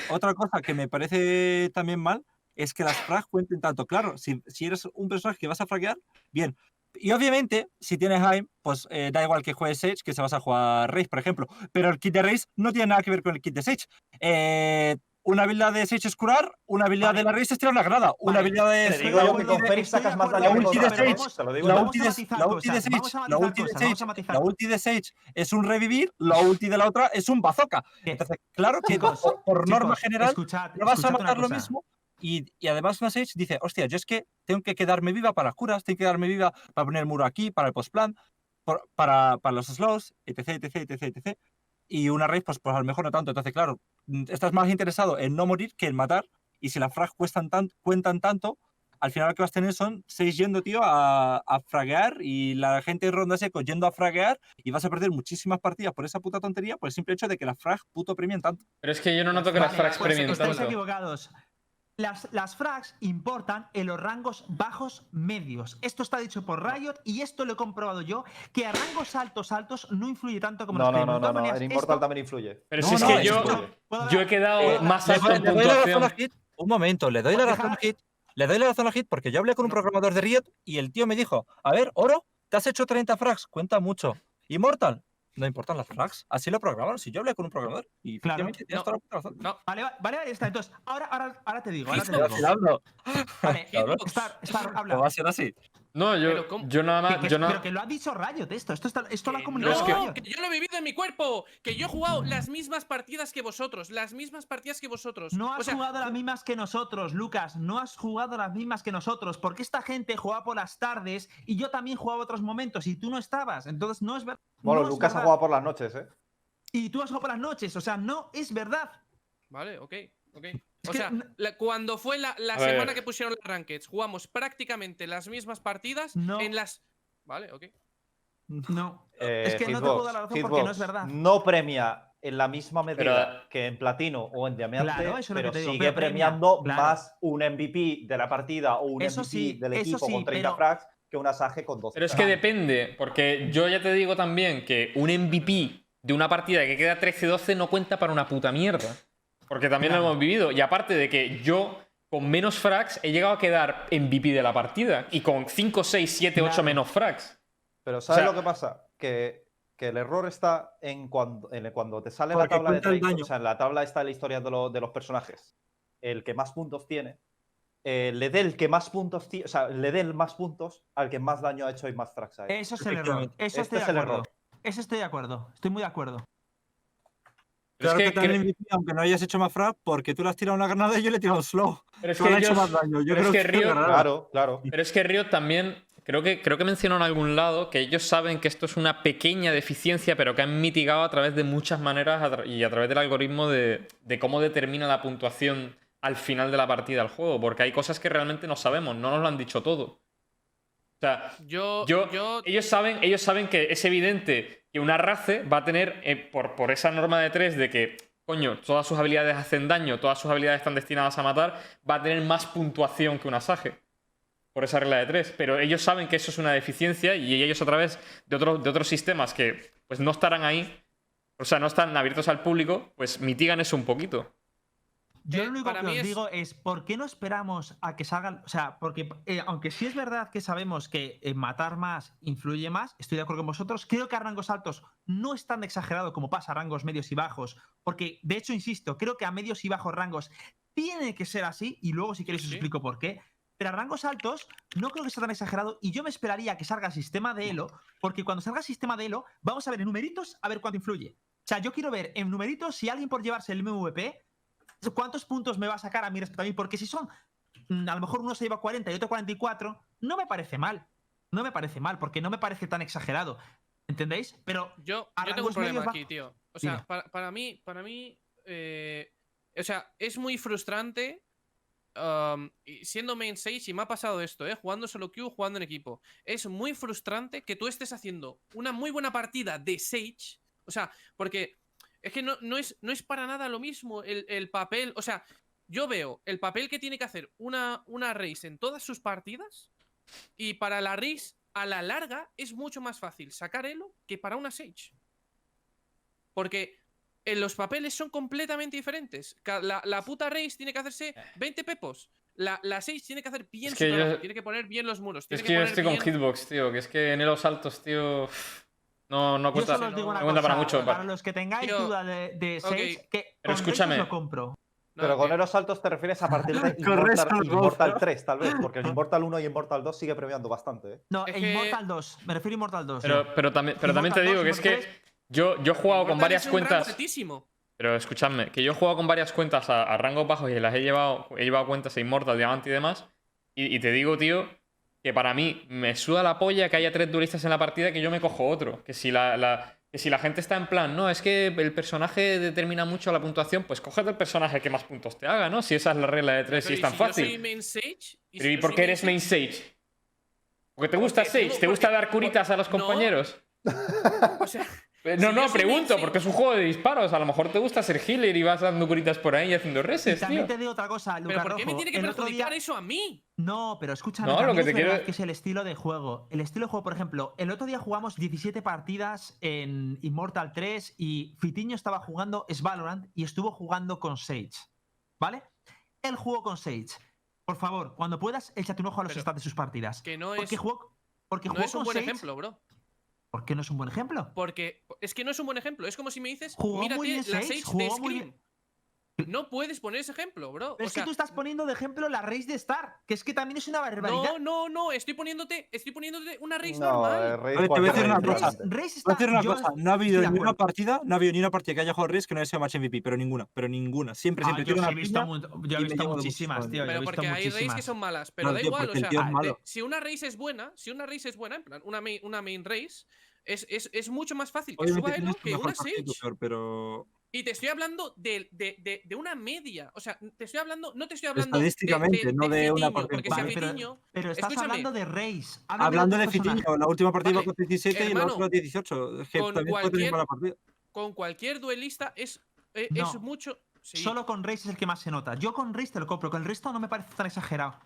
Otra cosa que me parece también mal es que las frags cuenten tanto. Claro, si, si eres un personaje que vas a fraguear, bien. Y obviamente, si tienes Haim, pues eh, da igual que juegues Sage, que se vas a jugar Raze, por ejemplo. Pero el kit de Raze no tiene nada que ver con el kit de Sage. Eh, una habilidad de Sage es curar, una habilidad Vale. de la Raze es tirar una granada, una Vale. habilidad de... Te digo yo que con de sacas más daño que con Sage, la ulti a de, matizar la ulti de cosas, Sage, la ulti de Sage, la ulti de Sage es un revivir, la ulti de la otra es un bazooka. Entonces, claro que Chicos, por, por norma general escuchad, no vas a una matar lo mismo. Y, y además una Sage dice, hostia, yo es que tengo que quedarme viva para las curas, tengo que quedarme viva para poner el muro aquí, para el postplan, por- para, para los slows, etc, etc, etc, etc. Y una Raze, pues, pues a lo mejor no tanto. Entonces, claro, estás más interesado en no morir que en matar. Y si las frags cuestan tan, cuentan tanto, al final lo que vas a tener son seis yendo, tío, a, a fraguear y la gente de ronda seco yendo a fraguear y vas a perder muchísimas partidas por esa puta tontería por el simple hecho de que las frags puto premian tanto. Pero es que yo no noto que las frags pues premien estáis tanto. equivocados. Las, las frags importan en los rangos bajos medios. Esto está dicho por Riot y esto lo he comprobado yo, que a rangos altos altos no influye tanto como No, nos no, no, no, no, el Immortal esto- también influye. Pero No, si es no, que es yo, que- ¿Puedo yo he quedado Eh, más le alto en le doy la razón a puntuación. Hit. Un momento, le doy la ¿Puedes razón a? Hit. Le doy la razón a Hit porque yo hablé con un programador de Riot y el tío me dijo, a ver, Oro, te has hecho 30 frags, cuenta mucho. Immortal, no importan las frags, así lo programaron. Si yo hablé con un programador y Claro. tienes No. toda la puta razón. No, Vale, va- vale, ahí está. Entonces, ahora, ahora, ahora te digo. Ahora te digo. Vale. Star, Star, ¿Cómo habla. va a ser así? No, yo, Pero ¿cómo? yo nada más. que- Yo Pero no, que lo ha dicho Riot esto. Esto, está, esto lo ha comunicado que- no, que yo lo he vivido en mi cuerpo, que yo he jugado las mismas partidas que vosotros, las mismas partidas que vosotros. No has o sea, jugado las mismas que nosotros, Lucas. No has jugado las mismas que nosotros. Porque esta gente jugaba por las tardes y yo también jugaba otros momentos y tú no estabas. Entonces no es verdad. Bueno, no Lucas ha jugado por las noches, ¿eh? Y tú has jugado por las noches. O sea, no es verdad. Vale, ok, ok. Es O sea, la- cuando fue la, la semana ver. que pusieron las rankeds, jugamos prácticamente las mismas partidas No. en las. Vale, ok. No. Eh, Es que no te Hitbox, puedo dar la razón porque no Hitbox es verdad. No premia en la misma medida Pero- que en platino o en diamante, Claro, eso pero digo, sigue pero premia, premiando claro. más un MVP de la partida o un Eso MVP sí, del equipo sí, con 30 pero- frags que una Sage con 12. Pero es que frags. depende, porque yo ya te digo también que un MVP de una partida que queda 13-12 no cuenta para una puta mierda. Porque también Claro. lo hemos vivido. Y aparte de que yo, con menos frags, he llegado a quedar MVP de la partida. Y con 5, 6, 7, 8 Claro. menos frags. Pero ¿sabes sea- lo que pasa? Que, que el error está en cuando, en cuando te sale la tabla de trade, daño. o sea, en la tabla está la historia de, lo- de los personajes. El que más puntos tiene, eh, le dé el que más puntos o sea, le dé el más puntos al que más daño ha hecho y más frags ha hecho. Eso es el error. Eso Este estoy es de el acuerdo. error. Eso estoy de acuerdo. Estoy muy de acuerdo. Pero Claro es que, que también cre- MVP, aunque no hayas hecho más frag, porque tú le has tirado una granada y yo le he tirado un slow. Pero es Tú que le has hecho ellos- más daño. Yo pero es creo que que, Riot- ganará. Claro, claro. Pero es que Riot también, creo que, creo que mencionó en algún lado que ellos saben que esto es una pequeña deficiencia, pero que han mitigado a través de muchas maneras y a través del algoritmo de, de cómo determina la puntuación al final de la partida del juego. Porque hay cosas que realmente no sabemos, no nos lo han dicho todo. O sea, Yo, Yo- yo, ellos saben, ellos saben que es evidente que una race va a tener, eh, por, por esa norma de 3 de que, coño, todas sus habilidades hacen daño, todas sus habilidades están destinadas a matar, va a tener más puntuación que una Sage. Por esa regla de 3. Pero ellos saben que eso es una deficiencia y ellos a través de, de otros sistemas que pues no estarán ahí, o sea, no están abiertos al público, pues mitigan eso un poquito. Yo Eh, lo único que os es- digo es, ¿por qué no esperamos a que salgan? O sea, porque eh, aunque sí es verdad que sabemos que eh, matar más influye más, estoy de acuerdo con vosotros, creo que a rangos altos no es tan exagerado como pasa a rangos medios y bajos, porque de hecho, insisto, creo que a medios y bajos rangos tiene que ser así, y luego si queréis os Sí. explico por qué. Pero a rangos altos no creo que sea tan exagerado y yo me esperaría que salga sistema de Elo, porque cuando salga sistema de Elo, vamos a ver en numeritos a ver cuánto influye. O sea, yo quiero ver en numeritos si alguien por llevarse el MVP ¿Cuántos puntos me va a sacar a mí respecto a mí? Porque si son, mm, a lo mejor uno se lleva 40 y otro 44, no me parece mal. No me parece mal, porque no me parece tan exagerado. ¿Entendéis? Pero yo, yo tengo un problema va- aquí, tío. O sea, para, para mí, para mí, eh, o sea, es muy frustrante um, siendo main 6 y me ha pasado esto, ¿eh? Jugando solo queue, jugando en equipo. Es muy frustrante que tú estés haciendo una muy buena partida de Sage. O sea, porque es que no, no, es, no es para nada lo mismo el, el papel. O sea, yo veo el papel que tiene que hacer una, una race en todas sus partidas. Y para la race, a la larga, es mucho más fácil sacar Elo que para una Sage. Porque en los papeles son completamente diferentes. La, la puta race tiene que hacerse 20 pepos. La, la Sage tiene que hacer bien Es su yo- trabajo, tiene que poner bien los muros. Es Tiene que yo poner estoy con Hitbox, tío, que es que en los altos, tío, no, no yo cuenta, solo os digo no cuenta cosa. para mucho. Para pa- los que tengáis duda de, de. Sage, que Pero con escúchame. Lo compro. No, Pero con que- Eros altos te refieres a partir de Con Immortal, Immortal Ghost, 3, tal vez, porque el Immortal 1 y Immortal 2 sigue premiando bastante. ¿eh? No, Es e que- Immortal 2. Me refiero a Immortal 2. Pero, pero también, pero también te digo que 2, es que Immortal yo, yo he jugado con Immortal varias es un rango cuentas. Pero escuchadme, que yo he jugado con varias cuentas a, a rangos bajos y las he llevado, he llevado cuentas a Immortal, Diamante y demás. Y, y te digo, tío, que para mí me suda la polla que haya tres duelistas en la partida que yo me cojo otro. Que si la, la- que si la gente está en plan, no, es que el personaje determina mucho la puntuación, pues cógete el personaje que más puntos te haga, ¿no? Si esa es la regla de tres, Pero si es ¿y tan si fácil. Yo soy main Sage. ¿Y, Pero ¿y por qué eres main Sage? ¿Porque te gusta Porque Sage? ¿Te gusta porque- dar curitas a los no. compañeros? O sea, Eh, Si No, no, pregunto, porque es un juego de disparos. A lo mejor te gusta ser healer y vas dando curitas por ahí y haciendo Y reses, también tío. te digo otra cosa, ¿pero Lucas por qué me tiene que perjudicar día- eso a mí? No, pero escúchame, No, lo que te es quiero- que es el estilo de juego. El estilo de juego, por ejemplo, el otro día jugamos 17 partidas en Immortal 3 y Fitiño estaba jugando es Valorant y estuvo jugando con Sage. ¿Vale? Él jugó con Sage. Por favor, cuando puedas, échate un ojo a los Pero stats de sus partidas. Que no es, Porque jugó, porque no jugó es un con buen Sage. ejemplo, bro. ¿Por qué no es un buen ejemplo? Porque es que no es un buen ejemplo. Es como si me dices, Jugó mírate muy bien la Sage, Sage de muy Scream. No puedes poner ese ejemplo, bro. Pero o es sea, que tú estás poniendo de ejemplo la race de Star, que es que también es una barbaridad. no, no, no. Estoy poniéndote, estoy poniéndote una race No, eh, normal. Oye, te voy a decir una cosa. Race, Race Voy a decir una cosa, no ha habido ni una partida, no ha habido ni una partida que haya jugado Risk que no haya sido match MVP, pero ninguna, pero ninguna. Siempre, Ah, siempre yo tiene sí una he visto, piña mu- yo he visto muchísimas, tío. Pero porque hay races que son malas. Pero No, da tío, igual, o sea, tío es de- malo. si una race es buena, si una race es buena, en plan, una main, una main race, es, es, es mucho más fácil que Obviamente suba Elo que mejor una Sage. peor, pero Y te estoy hablando de, de, de, de una media. O sea, te estoy hablando, no te estoy hablando. Estadísticamente, no de una Fitiño, partida Porque en si a Vale, pero- Fitiño- Pero estás Escúchame. hablando de Race. Háblame hablando de personajes. Fitiño, la última partida Vale, con 17 y la otra 18. Es que con también puede tener cualquier- mala partida. con cualquier duelista es, eh, No. es mucho. sí. Solo con Race es el que más se nota. Yo con Race te lo compro, con el resto no me parece tan exagerado.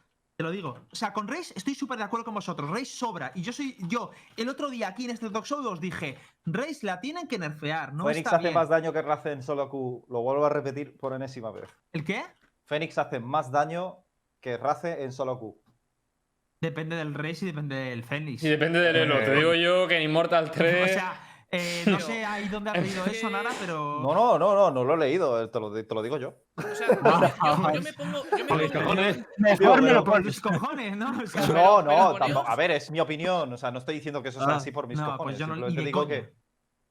Te lo digo. O sea, con Race estoy súper de acuerdo con vosotros. Race sobra. Y yo soy. Yo, el otro día aquí en este talk show os dije: Race la tienen que nerfear. No Fénix está hace bien. más daño que Raze en solo Q. Lo vuelvo a repetir por enésima vez. ¿El qué? Fénix hace más daño que Raze en solo Q. Depende del Race y depende del Fénix. Y depende del elo. Te digo yo que en Immortal 3. O sea, eh, no sé ahí dónde has leído eso, nada, pero. No, no, no, no, no lo he leído, eh, te lo, te lo digo yo. O sea, yo, me- yo- yo me pongo. Yo me Por los pongo- cojones, mejor me pero lo pones. los cojones, ¿no? O sea, Pero- no, pero no, tampoco- a ver, es mi opinión. O sea, no estoy diciendo que eso sea Ah, así por mis no, cojones. pues yo no- simplemente digo que,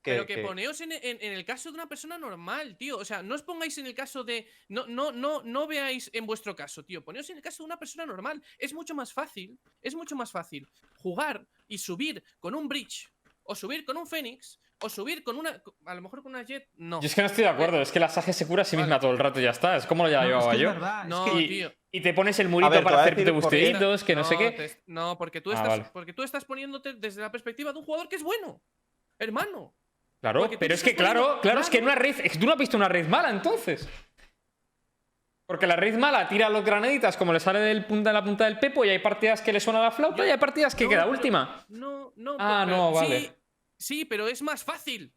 que, Pero que, que- poneos en, en- en el caso de una persona normal, tío. O sea, no os pongáis en el caso de. No, no, no, no veáis en vuestro caso, tío. Poneos en el caso de una persona normal. Es mucho más fácil. Es mucho más fácil jugar y subir con un bridge. O subir con un Fénix. O subir con una. A lo mejor con una Jet. No. Yo es que no estoy de acuerdo, es que la Sage se cura a sí misma Vale. todo el rato y ya está. Es como lo ya No, es llevaba que es yo. verdad, es No, que- y, tío. y te pones el murito ver, para hacerte bustitos, que no, sé qué. te- no, porque tú, Ah, estás, vale. porque tú estás poniéndote desde la perspectiva de un jugador que es bueno. Hermano. Claro, pero es que claro, poniendo- claro, es que en claro. una que tú no has visto una raid mala entonces. Porque la raid mala tira los granaditas como le sale del punta de la punta del pepo y hay partidas que le suena la flauta Yo- y hay partidas que no, queda pero- última. No, no. Ah, pero- no, sí, vale. Sí, pero es más fácil.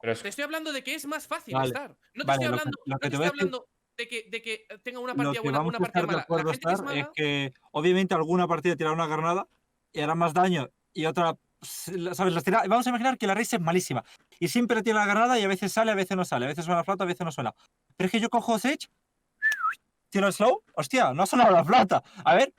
Pero es- Te estoy hablando de que es más fácil Vale. estar. No te Vale, estoy lo que- hablando, lo no que te estoy a hablando de, que, de que tenga una Lo partida que buena una a partida estar de mala. La acuerdo gente que es estar es mala, que obviamente alguna partida tira una granada y hará más daño y otra, ¿sabes? Las tira- Vamos a imaginar que la race es malísima y siempre tira la granada y a veces sale, a veces no sale, a veces suena la flauta, a veces no suena. Pero es que yo cojo Sage, tiro el slow, hostia, no ha sonado la flauta. A ver,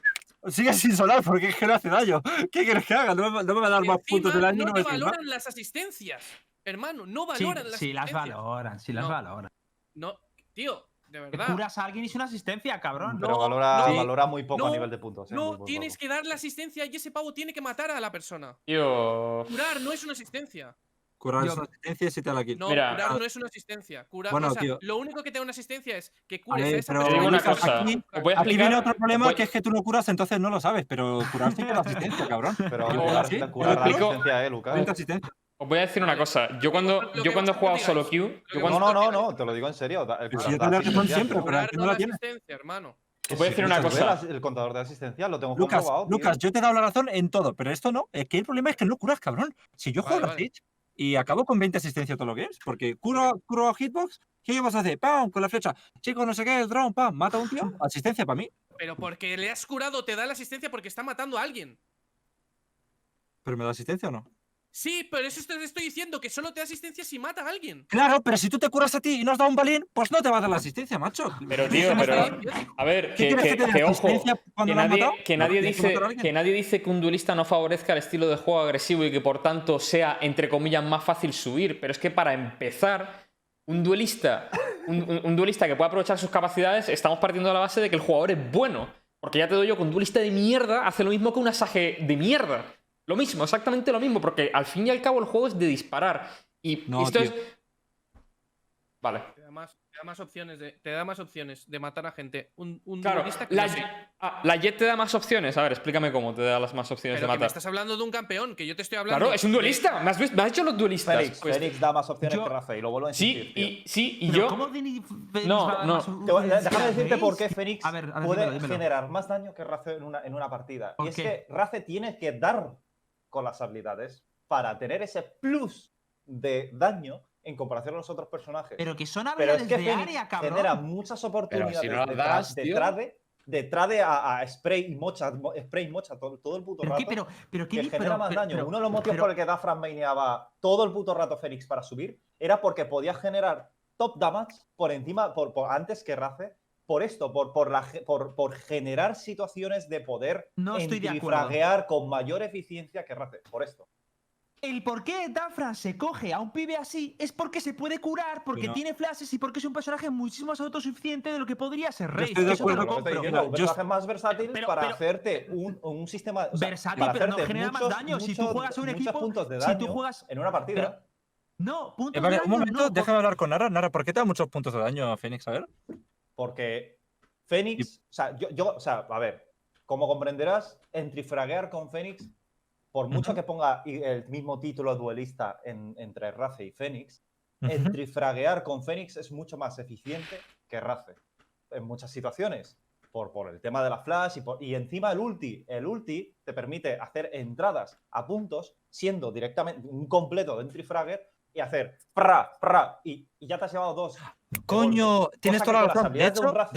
sigue sin sonar porque es que no hace daño. ¿Qué quieres que haga? No me, no me va a dar y más puntos del encima año no no te me sirve más. valoran las asistencias. Hermano, no Sí, valoran las sí las asistencias. valoran, sí las No. valoran. No, tío, de Te verdad. curas a alguien y es una asistencia, cabrón. pero no, valora, no, valora muy poco a no, nivel de puntos. eh, muy, No muy tienes poco. que darle asistencia y ese pavo tiene que matar a la persona. Tío. Curar no es una asistencia. Curar Yo- es una asistencia y se te la kill. No, Mira, curar ah, no es una asistencia. Curar, bueno, o sea, tío. lo único que te da una asistencia es que cures a ver, esa pero Te digo una Lucas, cosa, aquí, os voy a aquí viene explicar- otro problema voy- que es que tú no curas, entonces no lo sabes, pero curar sí que da asistencia, cabrón. Pero Yo- curar, sí, curar la explico- asistencia, eh, Lucas. 20 asistencia. Os voy a decir una cosa. Yo cuando, yo cuando he jugado solo. Q, yo que cuando, No, no, no, no, te lo digo en serio. da- El curar yo da te doy razón asistencia, siempre, pero Curar aquí no no la da tienes. asistencia, hermano. os voy a decir una cosa. El contador de asistencia lo tengo Lucas, comprobado. tío. Lucas, yo te he dado la razón en todo, pero esto no. Es que el problema es que no curas, cabrón. Si yo juego Vale, a vale. Siege y acabo con 20 asistencia todo lo que es, porque curo, curo a hitbox, ¿qué vas a hacer? ¡Pam! Con la flecha. Chico, no sé qué, el drone, ¡pam! Mata a un tío, asistencia para mí. Pero porque le has curado te da la asistencia porque está matando a alguien. ¿Pero me da asistencia o no? Sí, pero eso te estoy diciendo, que solo te da asistencia si mata a alguien. Claro, pero si tú te curas a ti y no has dado un balín, pues no te va a dar la asistencia, macho. Pero, tío, ¿Qué pero- A ver, ¿Qué que, ojo. asistencia cuando Que nadie, dice, que nadie dice que un duelista no favorezca el estilo de juego agresivo y que por tanto sea, entre comillas, más fácil subir. Pero es que para empezar, un duelista, un, un- un duelista que pueda aprovechar sus capacidades, estamos partiendo de la base de que el jugador es bueno. Porque ya te doy yo que un duelista de mierda hace lo mismo que un asaje de mierda. Lo mismo, exactamente lo mismo, porque al fin y al cabo el juego es de disparar. Y No, esto tío. es. Vale. Te da más, te da más opciones de, te da más opciones de matar a gente. Un, un Claro, que la, ah, la Jet te da más opciones. A ver, explícame cómo te da las más opciones Pero de que me matar. estás hablando de un campeón, que yo te estoy hablando. Claro, es un duelista. ¿Me has, visto? ¿Me has hecho los duelistas? Félix, Pues- Félix da más opciones yo- que Rafa y lo vuelvo a sí, insistir. tío. y, sí, y Pero yo. ¿Cómo Fénix No, va no. déjame decirte por qué Fénix A ver, a ver, puede dímelo, dímelo. generar más daño que Raze en una, en una partida. ¿Por Y es que Raze tiene que dar con las habilidades para tener ese plus de daño en comparación a los otros personajes. Pero que son Pero habilidades es que de área, cabrón. genera muchas oportunidades si no las detrás, das, detrás de, detrás de a, a spray y mocha, mo- spray y mocha todo, todo el puto ¿Pero rato. qué? Pero, pero ¿qué que genera pero- más pero- daño. pero- Uno de los motivos pero- por el que Dafran maineaba todo el puto rato Fénix para subir era porque podía generar top damage por encima, por, por- antes que Raze. Por esto, por, por, la, por, por generar situaciones de poder No estoy de acuerdo. entrifraguear con mayor eficiencia que Raze. Por esto. El por qué Dafran se coge a un pibe así es porque se puede curar, porque no. tiene flashes y porque es un personaje muchísimo más autosuficiente de lo que podría ser Yo Rey. estoy de Eso te lo acuerdo Lo que estoy compro. diciendo, un Yo- personaje más versátil Pero- para pero- hacerte un, un sistema. o sea, Versátil, para pero no hacerte genera más muchos- daño. Si tú juegas a un equipo, puntos de si tú juegas- en una partida. pero- No, puntos Eh, vale, de un daño momento, no, déjame hablar con Nara. Nara, ¿por qué te da muchos puntos de daño a Fénix? A ver. Porque Fénix, o sea, yo, yo, o sea, a ver, como comprenderás, entrifraguear con Fénix, por mucho que ponga el mismo título duelista en- entre Raze y Fénix, Ujú. entrifraguear con Fénix es mucho más eficiente que Raze en muchas situaciones. Por, por el tema de la flash y, por- y encima el ulti. El ulti te permite hacer entradas a puntos siendo directamente un completo de y hacer pra, pra, y, y ya te has llevado dos. Coño, tienes toda la razón. De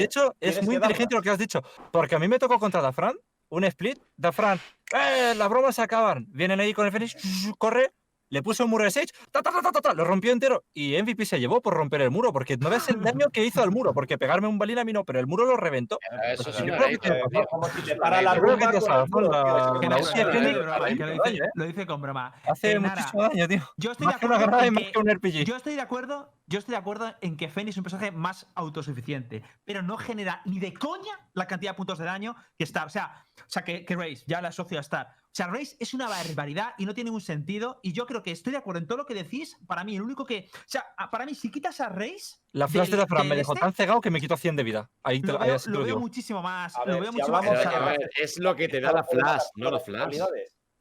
hecho, de es muy inteligente lo que has dicho. Porque a mí me tocó contra Dafran, un split. Dafran, ¡eh! Las bromas se acaban. Vienen ahí con el Fénix, corre. Le puso un muro de Sage, ta, ta, ta, ta, ta, ta, lo rompió entero y MVP se llevó por romper el muro, porque no ves el daño que hizo al muro, porque pegarme un balín a mí no, pero el muro lo reventó. Eso Pues es yo creo que tiene tío. Como si te para la rumba tío, lo dice- con broma. Hace muchísimo daño, tío. Yo estoy de acuerdo. Yo estoy de acuerdo, en que Fenix es un personaje más autosuficiente, pero no genera ni de coña la cantidad de puntos de daño que Star. O sea, o sea que, que Raze, ya la asocio a Star. O sea, Raze es una barbaridad y no tiene ningún sentido. Y yo creo que estoy de acuerdo en todo lo que decís. Para mí, el único que. O sea, a- para mí, si quitas a Raze. La flash de Fran me dejó este, tan cegado que me quitó 100 de vida. Ahí te Lo veo, lo lo muchísimo más. A lo veo si mucho más. A ver, es lo que te da la flash, no la flash.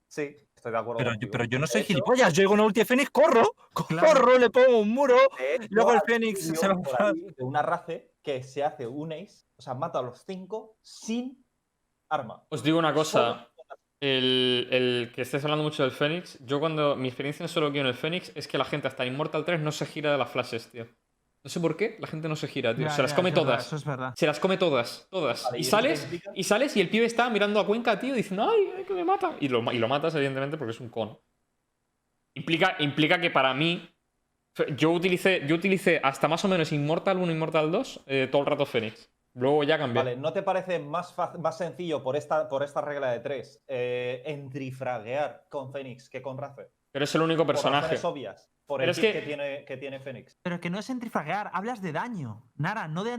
Sí, estoy de acuerdo. Pero, yo- contigo. pero yo no soy hecho, gilipollas, yo digo una ulti de Fénix, corro, Claro. corro, le pongo un muro. hecho, Luego el Fénix se va ahí de una race que se hace un ace, o sea, mata a los cinco sin arma. Os digo una cosa. El, el que estés hablando mucho del Fénix, yo cuando mi experiencia en solo que en el Fénix es que la gente hasta en Immortal 3 no se gira de las flashes, tío. No sé por qué, la gente no se gira, tío. ya, se las ya, come verdad, todas. Eso es verdad. Se las come todas, todas. Vale, y ¿y eso qué sales, y sales y el pibe está mirando a Cuenca, tío, diciendo, ay, ay, que me mata. Y lo, y lo matas, evidentemente, porque es un con. Implica, implica que para mí. Yo utilicé, yo utilicé hasta más o menos Immortal 1, Immortal 2, eh, todo el rato Fénix. Luego ya cambié. Vale, ¿no te parece más, más sencillo por esta, por esta regla de tres eh, entrifraguear con Fénix que con Raze? Pero es el único Por personaje. razones obvias. Por Pero el es que- que... tiene, que tiene Fénix. Pero que no es antifraguear, hablas de daño. Nara, no de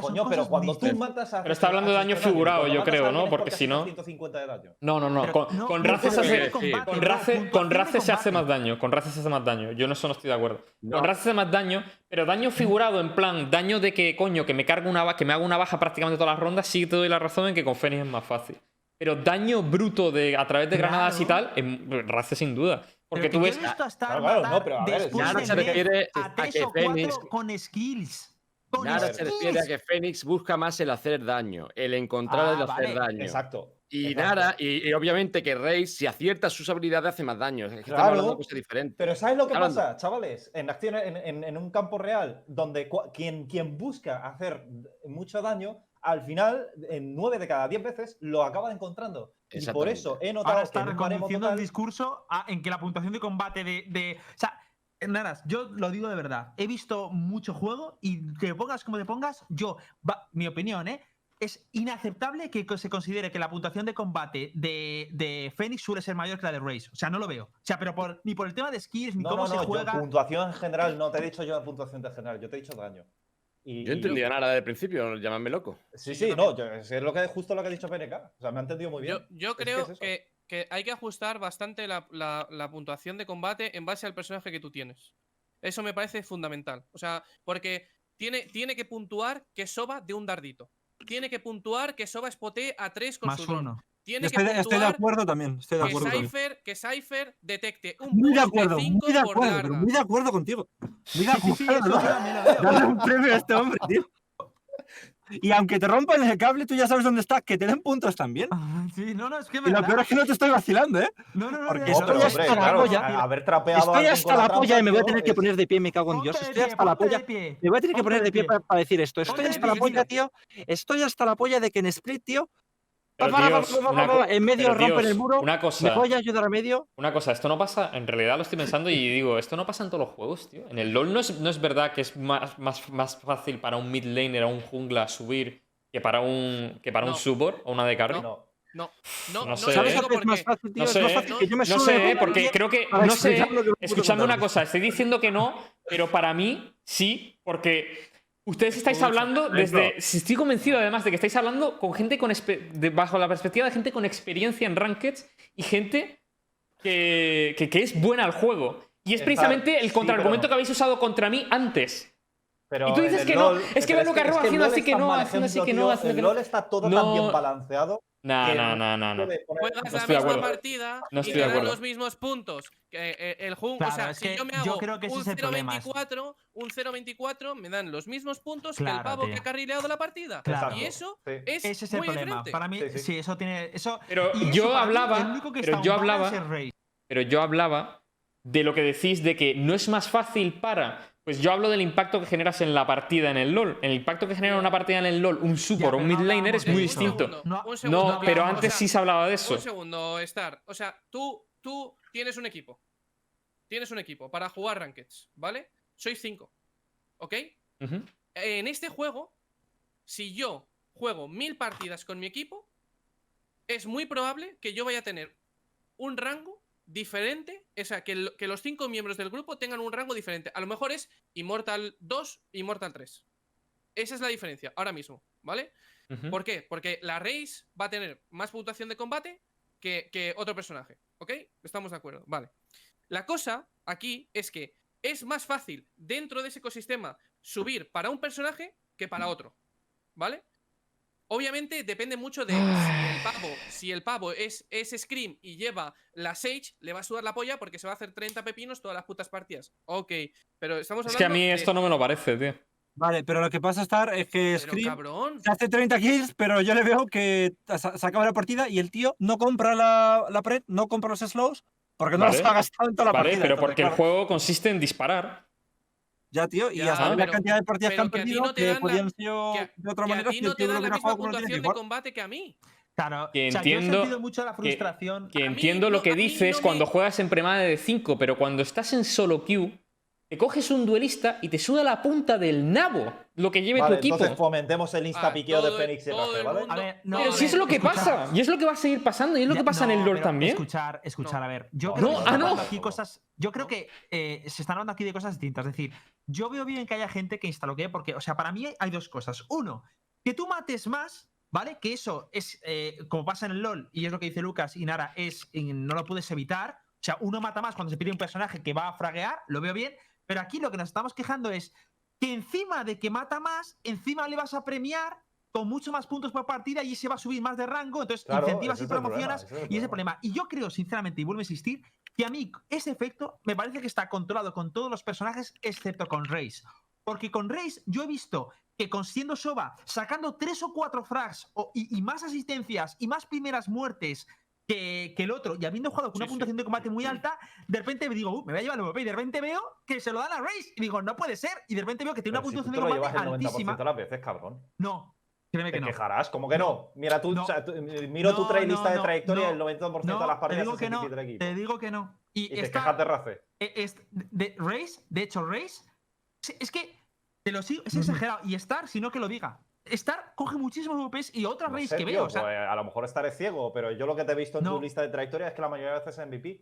son coño, pero cosas cuando tú matas a. Pero está hablando de daño figurado, yo creo, ¿no? Porque si no- 150 de daño. No, no, no. Con no- con no Raze se hace. combate, Con no, con se más daño. Con Raze se hace más daño. Yo en eso no estoy de acuerdo. No. Con Raze se hace más daño, pero daño figurado, en plan, daño de que, coño, que me cargo una que me hago una baja prácticamente todas las rondas, sí te doy la razón en que con Fénix es más fácil. Pero daño bruto de a través de granadas y tal, en Raze sin duda. Porque tú que ves. yo he visto a Star Claro, claro, no, pero a ver, después Nara de se ver refiere a a tres que Fénix- con skills. Con Nada se refiere a que Fénix busca más el hacer daño, el encontrar Ah, el hacer vale. daño. Exacto. Y exacto. Nara, y, y obviamente que Rey, si acierta sus habilidades, hace más daño. Es que estamos Claro. hablando de cosas diferentes. Pero ¿sabes lo que Hablando. pasa, chavales? En acciones, en, en- en un campo real, donde quien busca hacer mucho daño, al final, en 9 de cada 10 veces, lo acaba encontrando. Y por eso he notado Ahora que está en un baremo reconduciendo el discurso a- en que la puntuación de combate de, de- O sea, Naras, yo lo digo de verdad. He visto mucho juego y te pongas como te pongas, yo, va- mi opinión, ¿eh? Es inaceptable que se considere que la puntuación de combate de, de Fénix suele ser mayor que la de Raze. O sea, no lo veo. O sea, pero por, ni por el tema de skills, ni No, cómo no, se no, yo juega. puntuación en general, no te he dicho yo puntuación de general, yo te he dicho daño. Y, Yo y- entendía nada desde el principio, llamadme loco. Sí, sí, no, yo- es lo que, justo lo que ha dicho PNK. O sea, me ha entendido muy bien. Yo, yo Es que creo es que, que hay que ajustar bastante la, la- la puntuación de combate en base al personaje que tú tienes. Eso me parece fundamental. O sea, porque tiene, tiene que puntuar que Soba de un dardito. Tiene que puntuar que Soba spotee a 3 con Más su uno. Tiene Estoy que de, estoy de puntuar acuerdo también. Estoy de que acuerdo. Cypher, que Cypher detecte un Muy de acuerdo, cinco muy de por acuerdo, pero muy de acuerdo contigo. Muy de Sí, sí, acuerdo. Dale un premio a este hombre, tío. Y aunque te rompan el cable, tú ya sabes dónde está, que te den puntos también. Sí, no, no, es que es Y lo peor es que no te estoy vacilando, ¿eh? No, no, no, porque No, estoy hasta hombre, la claro, polla, haber trapeado Estoy hasta la polla y me voy a tener que poner de pie, me cago en Dios. Estoy hasta la polla. Me voy a tener que poner de pie para, decir esto. Estoy hasta la polla, tío. Estoy hasta la polla de que en Split, tío, en medio pero, rompen tíos, el muro. Una me cosa. voy a ayudar a medio. Una cosa, esto no pasa, en realidad lo estoy pensando y digo, esto no pasa en todos los juegos, tío. En el LoL no es, no es verdad que es más, más, más fácil para un mid laner o un jungla subir que para un, que para No. un support o una de carry. No. No, no, No no, sé, te ¿Sabes ¿eh? lo que es más fácil, tío? No es sé, más fácil que yo me No sé, puta porque creo que. No sé. me Escuchadme una cosa, estoy diciendo que no, pero para mí sí, porque ustedes estáis hablando desde. Estoy convencido además de que estáis hablando con gente con. de- bajo la perspectiva de gente con experiencia en Rankeds y gente que, que, que es buena al juego. Y es precisamente el sí, contraargumento pero- que habéis usado contra mí antes. Pero Y tú dices el que no, LoL- es que veo Roa el haciendo así que no, haciendo así que no, haciendo El que no. LoL está todo No. tan bien balanceado. No, no, no, no, no. Juegas No la estoy de misma acuerdo. partida No y te los mismos puntos. Que, eh, el jun- Claro, o sea, es si yo me yo hago creo que un es el problema, es- 0.24, un 0.24 me dan los mismos puntos que el pavo tío. que ha carrileado la partida. Claro. Y eso Sí. es Ese es el muy problema. diferente. Para mí, Sí, sí, sí. eso tiene. Eso, Pero y yo hablaba- el único que pero está yo hablaba-. Pero yo hablaba de lo que decís de que no es más fácil para. Pues yo hablo del impacto que generas en la partida en el LOL. El impacto que genera una partida en el LOL, un support o un mid laner es muy distinto. segundo, No, un no segundo, No, pero o antes sea, sí se hablaba de eso. Un segundo, Star. O sea, tú, tú tienes un equipo. tienes un equipo para jugar Rankeds, ¿vale? Sois cinco, ¿ok? En este juego, si yo juego mil partidas con mi equipo, es muy probable que yo vaya a tener un rango diferente, o sea, que, el- que los cinco miembros del grupo tengan un rango diferente. A lo mejor es Immortal 2, Immortal 3. Esa es la diferencia ahora mismo, ¿vale? ¿Por qué? Porque la Race va a tener más puntuación de combate que, que otro personaje. ¿Ok? Estamos de acuerdo. Vale. La cosa aquí es que es más fácil dentro de ese ecosistema subir para un personaje que para otro. ¿Vale? Obviamente depende mucho de si el pavo, si el pavo es, es Scream y lleva la Sage, le va a sudar la polla porque se va a hacer 30 pepinos todas las putas partidas. Ok, pero estamos hablando Es que a mí de- esto no me lo parece, tío. Vale, pero lo que pasa, Star, es que Pero Scream cabrón. se hace 30 kills, pero yo le veo que se, acaba la partida y el tío no compra la, la pred, no compra los slows, porque no Vale. los ha gastado en toda la Vale, partida. pero entonces, porque el juego consiste en disparar. Ya, tío, y Ya, hasta la pero- cantidad de partidas que han a perdido no te que la- podían ser a- de otra que a manera ti si no te dan la misma puntuación de combate que a mí. Claro, Que o sea, yo he entiendo- sentido mucho la frustración. Que A entiendo lo que a dices no me- cuando juegas en premada de 5, pero cuando estás en solo queue, te coges un duelista y te suda la punta del nabo lo que lleve Vale, tu equipo. entonces fomentemos el instapiqueo de Fénix y el ¿vale? mundo- A ver, no, Pero a si es lo que pasa, y es lo que va a seguir pasando, y es lo que pasa en el no, lore también. Escuchar, escuchar, No. a ver. Yo No, creo no, que ah, se están no. hablando aquí cosas. Yo creo que eh, se están hablando aquí de cosas distintas. Es decir, yo veo bien que haya gente que instaló que, porque, o sea, para mí hay dos cosas. Uno, que tú mates más, ¿vale? Que eso es, eh, como pasa en el LOL, y es lo que dice Lucas y Nara, es y no lo puedes evitar. O sea, uno mata más cuando se pide un personaje que va a fraguear, lo veo bien. Pero aquí lo que nos estamos quejando es que encima de que mata más, encima le vas a premiar con mucho más puntos por partida y se va a subir más de rango, entonces Claro, incentivas y problema, promocionas ese es el y ese problema. problema. Y yo creo, sinceramente, y vuelvo a insistir, que a mí ese efecto me parece que está controlado con todos los personajes excepto con Reis. Porque con Reis yo he visto que con siendo Soba, sacando tres o cuatro frags o- y, y más asistencias y más primeras muertes que, que el otro, y habiendo jugado con una sí. puntuación de combate muy alta, de repente me digo, "Uh, me voy a llevar el MVP, y de repente veo que se lo dan a Reis, y digo, no puede ser, y de repente veo que tiene Pero una si tú puntuación te de lo llevas combate el 90% altísima. de las veces, cabrón. No, créeme que Te no. quejarás, ¿cómo que no? Mira tú, No. o sea, tú- miro tu No, tra- no, lista de trayectoria y el 90% No, de las te partidas digo es que no, te digo que no. Y, Y te quejas de Rafe. Es- de hecho, Race, es- es que te lo sigo, es exagerado. Y Star, si no que lo diga. Star coge muchísimos VPs y otra No Race sé, que tío, veo. O sea, pues, a lo mejor estaré ciego, pero yo lo que te he visto en No. tu lista de trayectoria es que la mayoría de veces es MVP.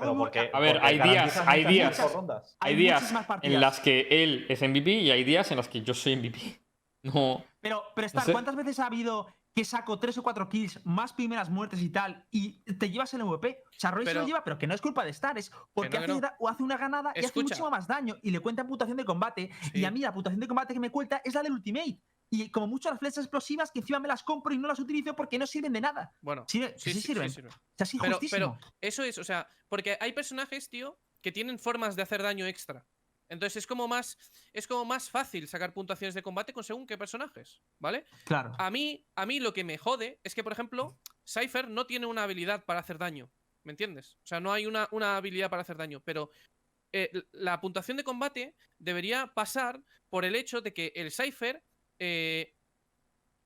Pero porque, A ver, porque hay días, hay días. Hay hay días muchísimas en las que él es MVP y hay días en las que yo soy MVP. No. Pero, pero Star, sé. ¿cuántas veces ha habido que saco tres o cuatro kills, más primeras muertes y tal, y te llevas el MVP? O sea, Roy se lo lleva, pero que no es culpa de Star, es porque no, hace, no. da- o hace una ganada y hace Escucha. muchísimo más daño y le cuenta puntuación de combate. Y a mí la puntuación de combate que me cuenta es la del Ultimate. Y como mucho las flechas explosivas que encima me las compro y no las utilizo porque no sirven de nada. Bueno, Sirve- sí, sí, sí, sirven. sirve. O sea, es Pero-. Eso es, o sea, porque hay personajes, tío, que tienen formas de hacer daño extra. Entonces es como más es como más fácil sacar puntuaciones de combate con según qué personajes, ¿vale? Claro. A mí a mí lo que me jode es que por ejemplo, Cypher no tiene una habilidad para hacer daño, ¿me entiendes? O sea, no hay una, una habilidad para hacer daño, pero eh, la puntuación de combate debería pasar por el hecho de que el Cypher eh,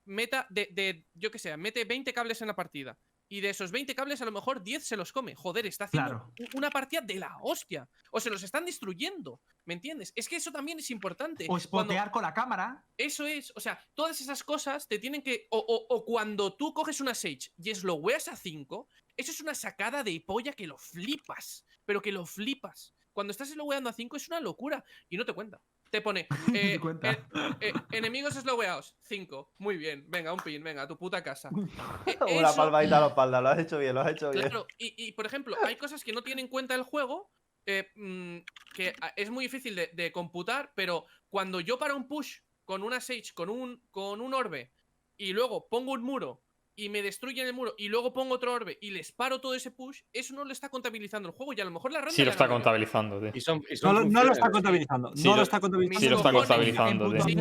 meta de, de, yo que sé, mete 20 cables en la partida. Y de esos 20 cables, a lo mejor 10 se los come. Joder, está haciendo Claro. una partida de la hostia. O se los están destruyendo. ¿Me entiendes? Es que eso también es importante. O Cuando- spotear con la cámara. eso es, o sea, todas esas cosas te tienen que. O, o- o cuando tú coges una Sage y slowweas a 5, eso es una sacada de polla que lo flipas. Pero que lo flipas. Cuando estás slowweando a 5 es una locura. Y no te cuenta. Te pone. eh, eh, eh, enemigos slowweados, 5. Muy bien. Venga, un pin, venga, a tu puta casa. Eh, Una eso- palmadita a la espalda, lo has hecho bien, lo has hecho bien. Claro, y, y, por ejemplo, hay cosas que no tiene en cuenta el juego, eh, mm, que es muy difícil de, de computar, pero cuando yo para un push con una Sage, con un, con un orbe, y luego pongo un muro y me destruyen el muro, y luego pongo otro orbe y les paro todo ese push, eso no lo está contabilizando el juego, y a lo mejor la ronda Sí lo está contabilizando, tío. Y son, y No, son lo- no lo funciones, está contabilizando. Sí no lo- lo está contabilizando. Sí lo está contabilizando, tío. Sí,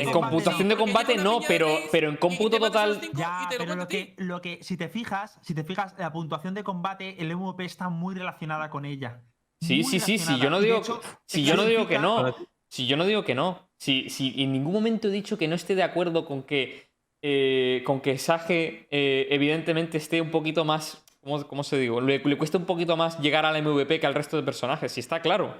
en computación de combate no, pero, pero en cómputo total. Ya, pero lo que, lo que, si te fijas, si te fijas, la puntuación de combate, el MVP está muy relacionada con ella. Sí, sí, sí, sí. Yo no digo, hecho, si yo no digo que no. Si yo no digo que no. Si, si en ningún momento he dicho que no esté de acuerdo con que. Eh, con que Sage eh, evidentemente esté un poquito más ¿cómo, cómo se digo? Le, le cuesta un poquito más llegar al MVP que al resto de personajes, sí está claro.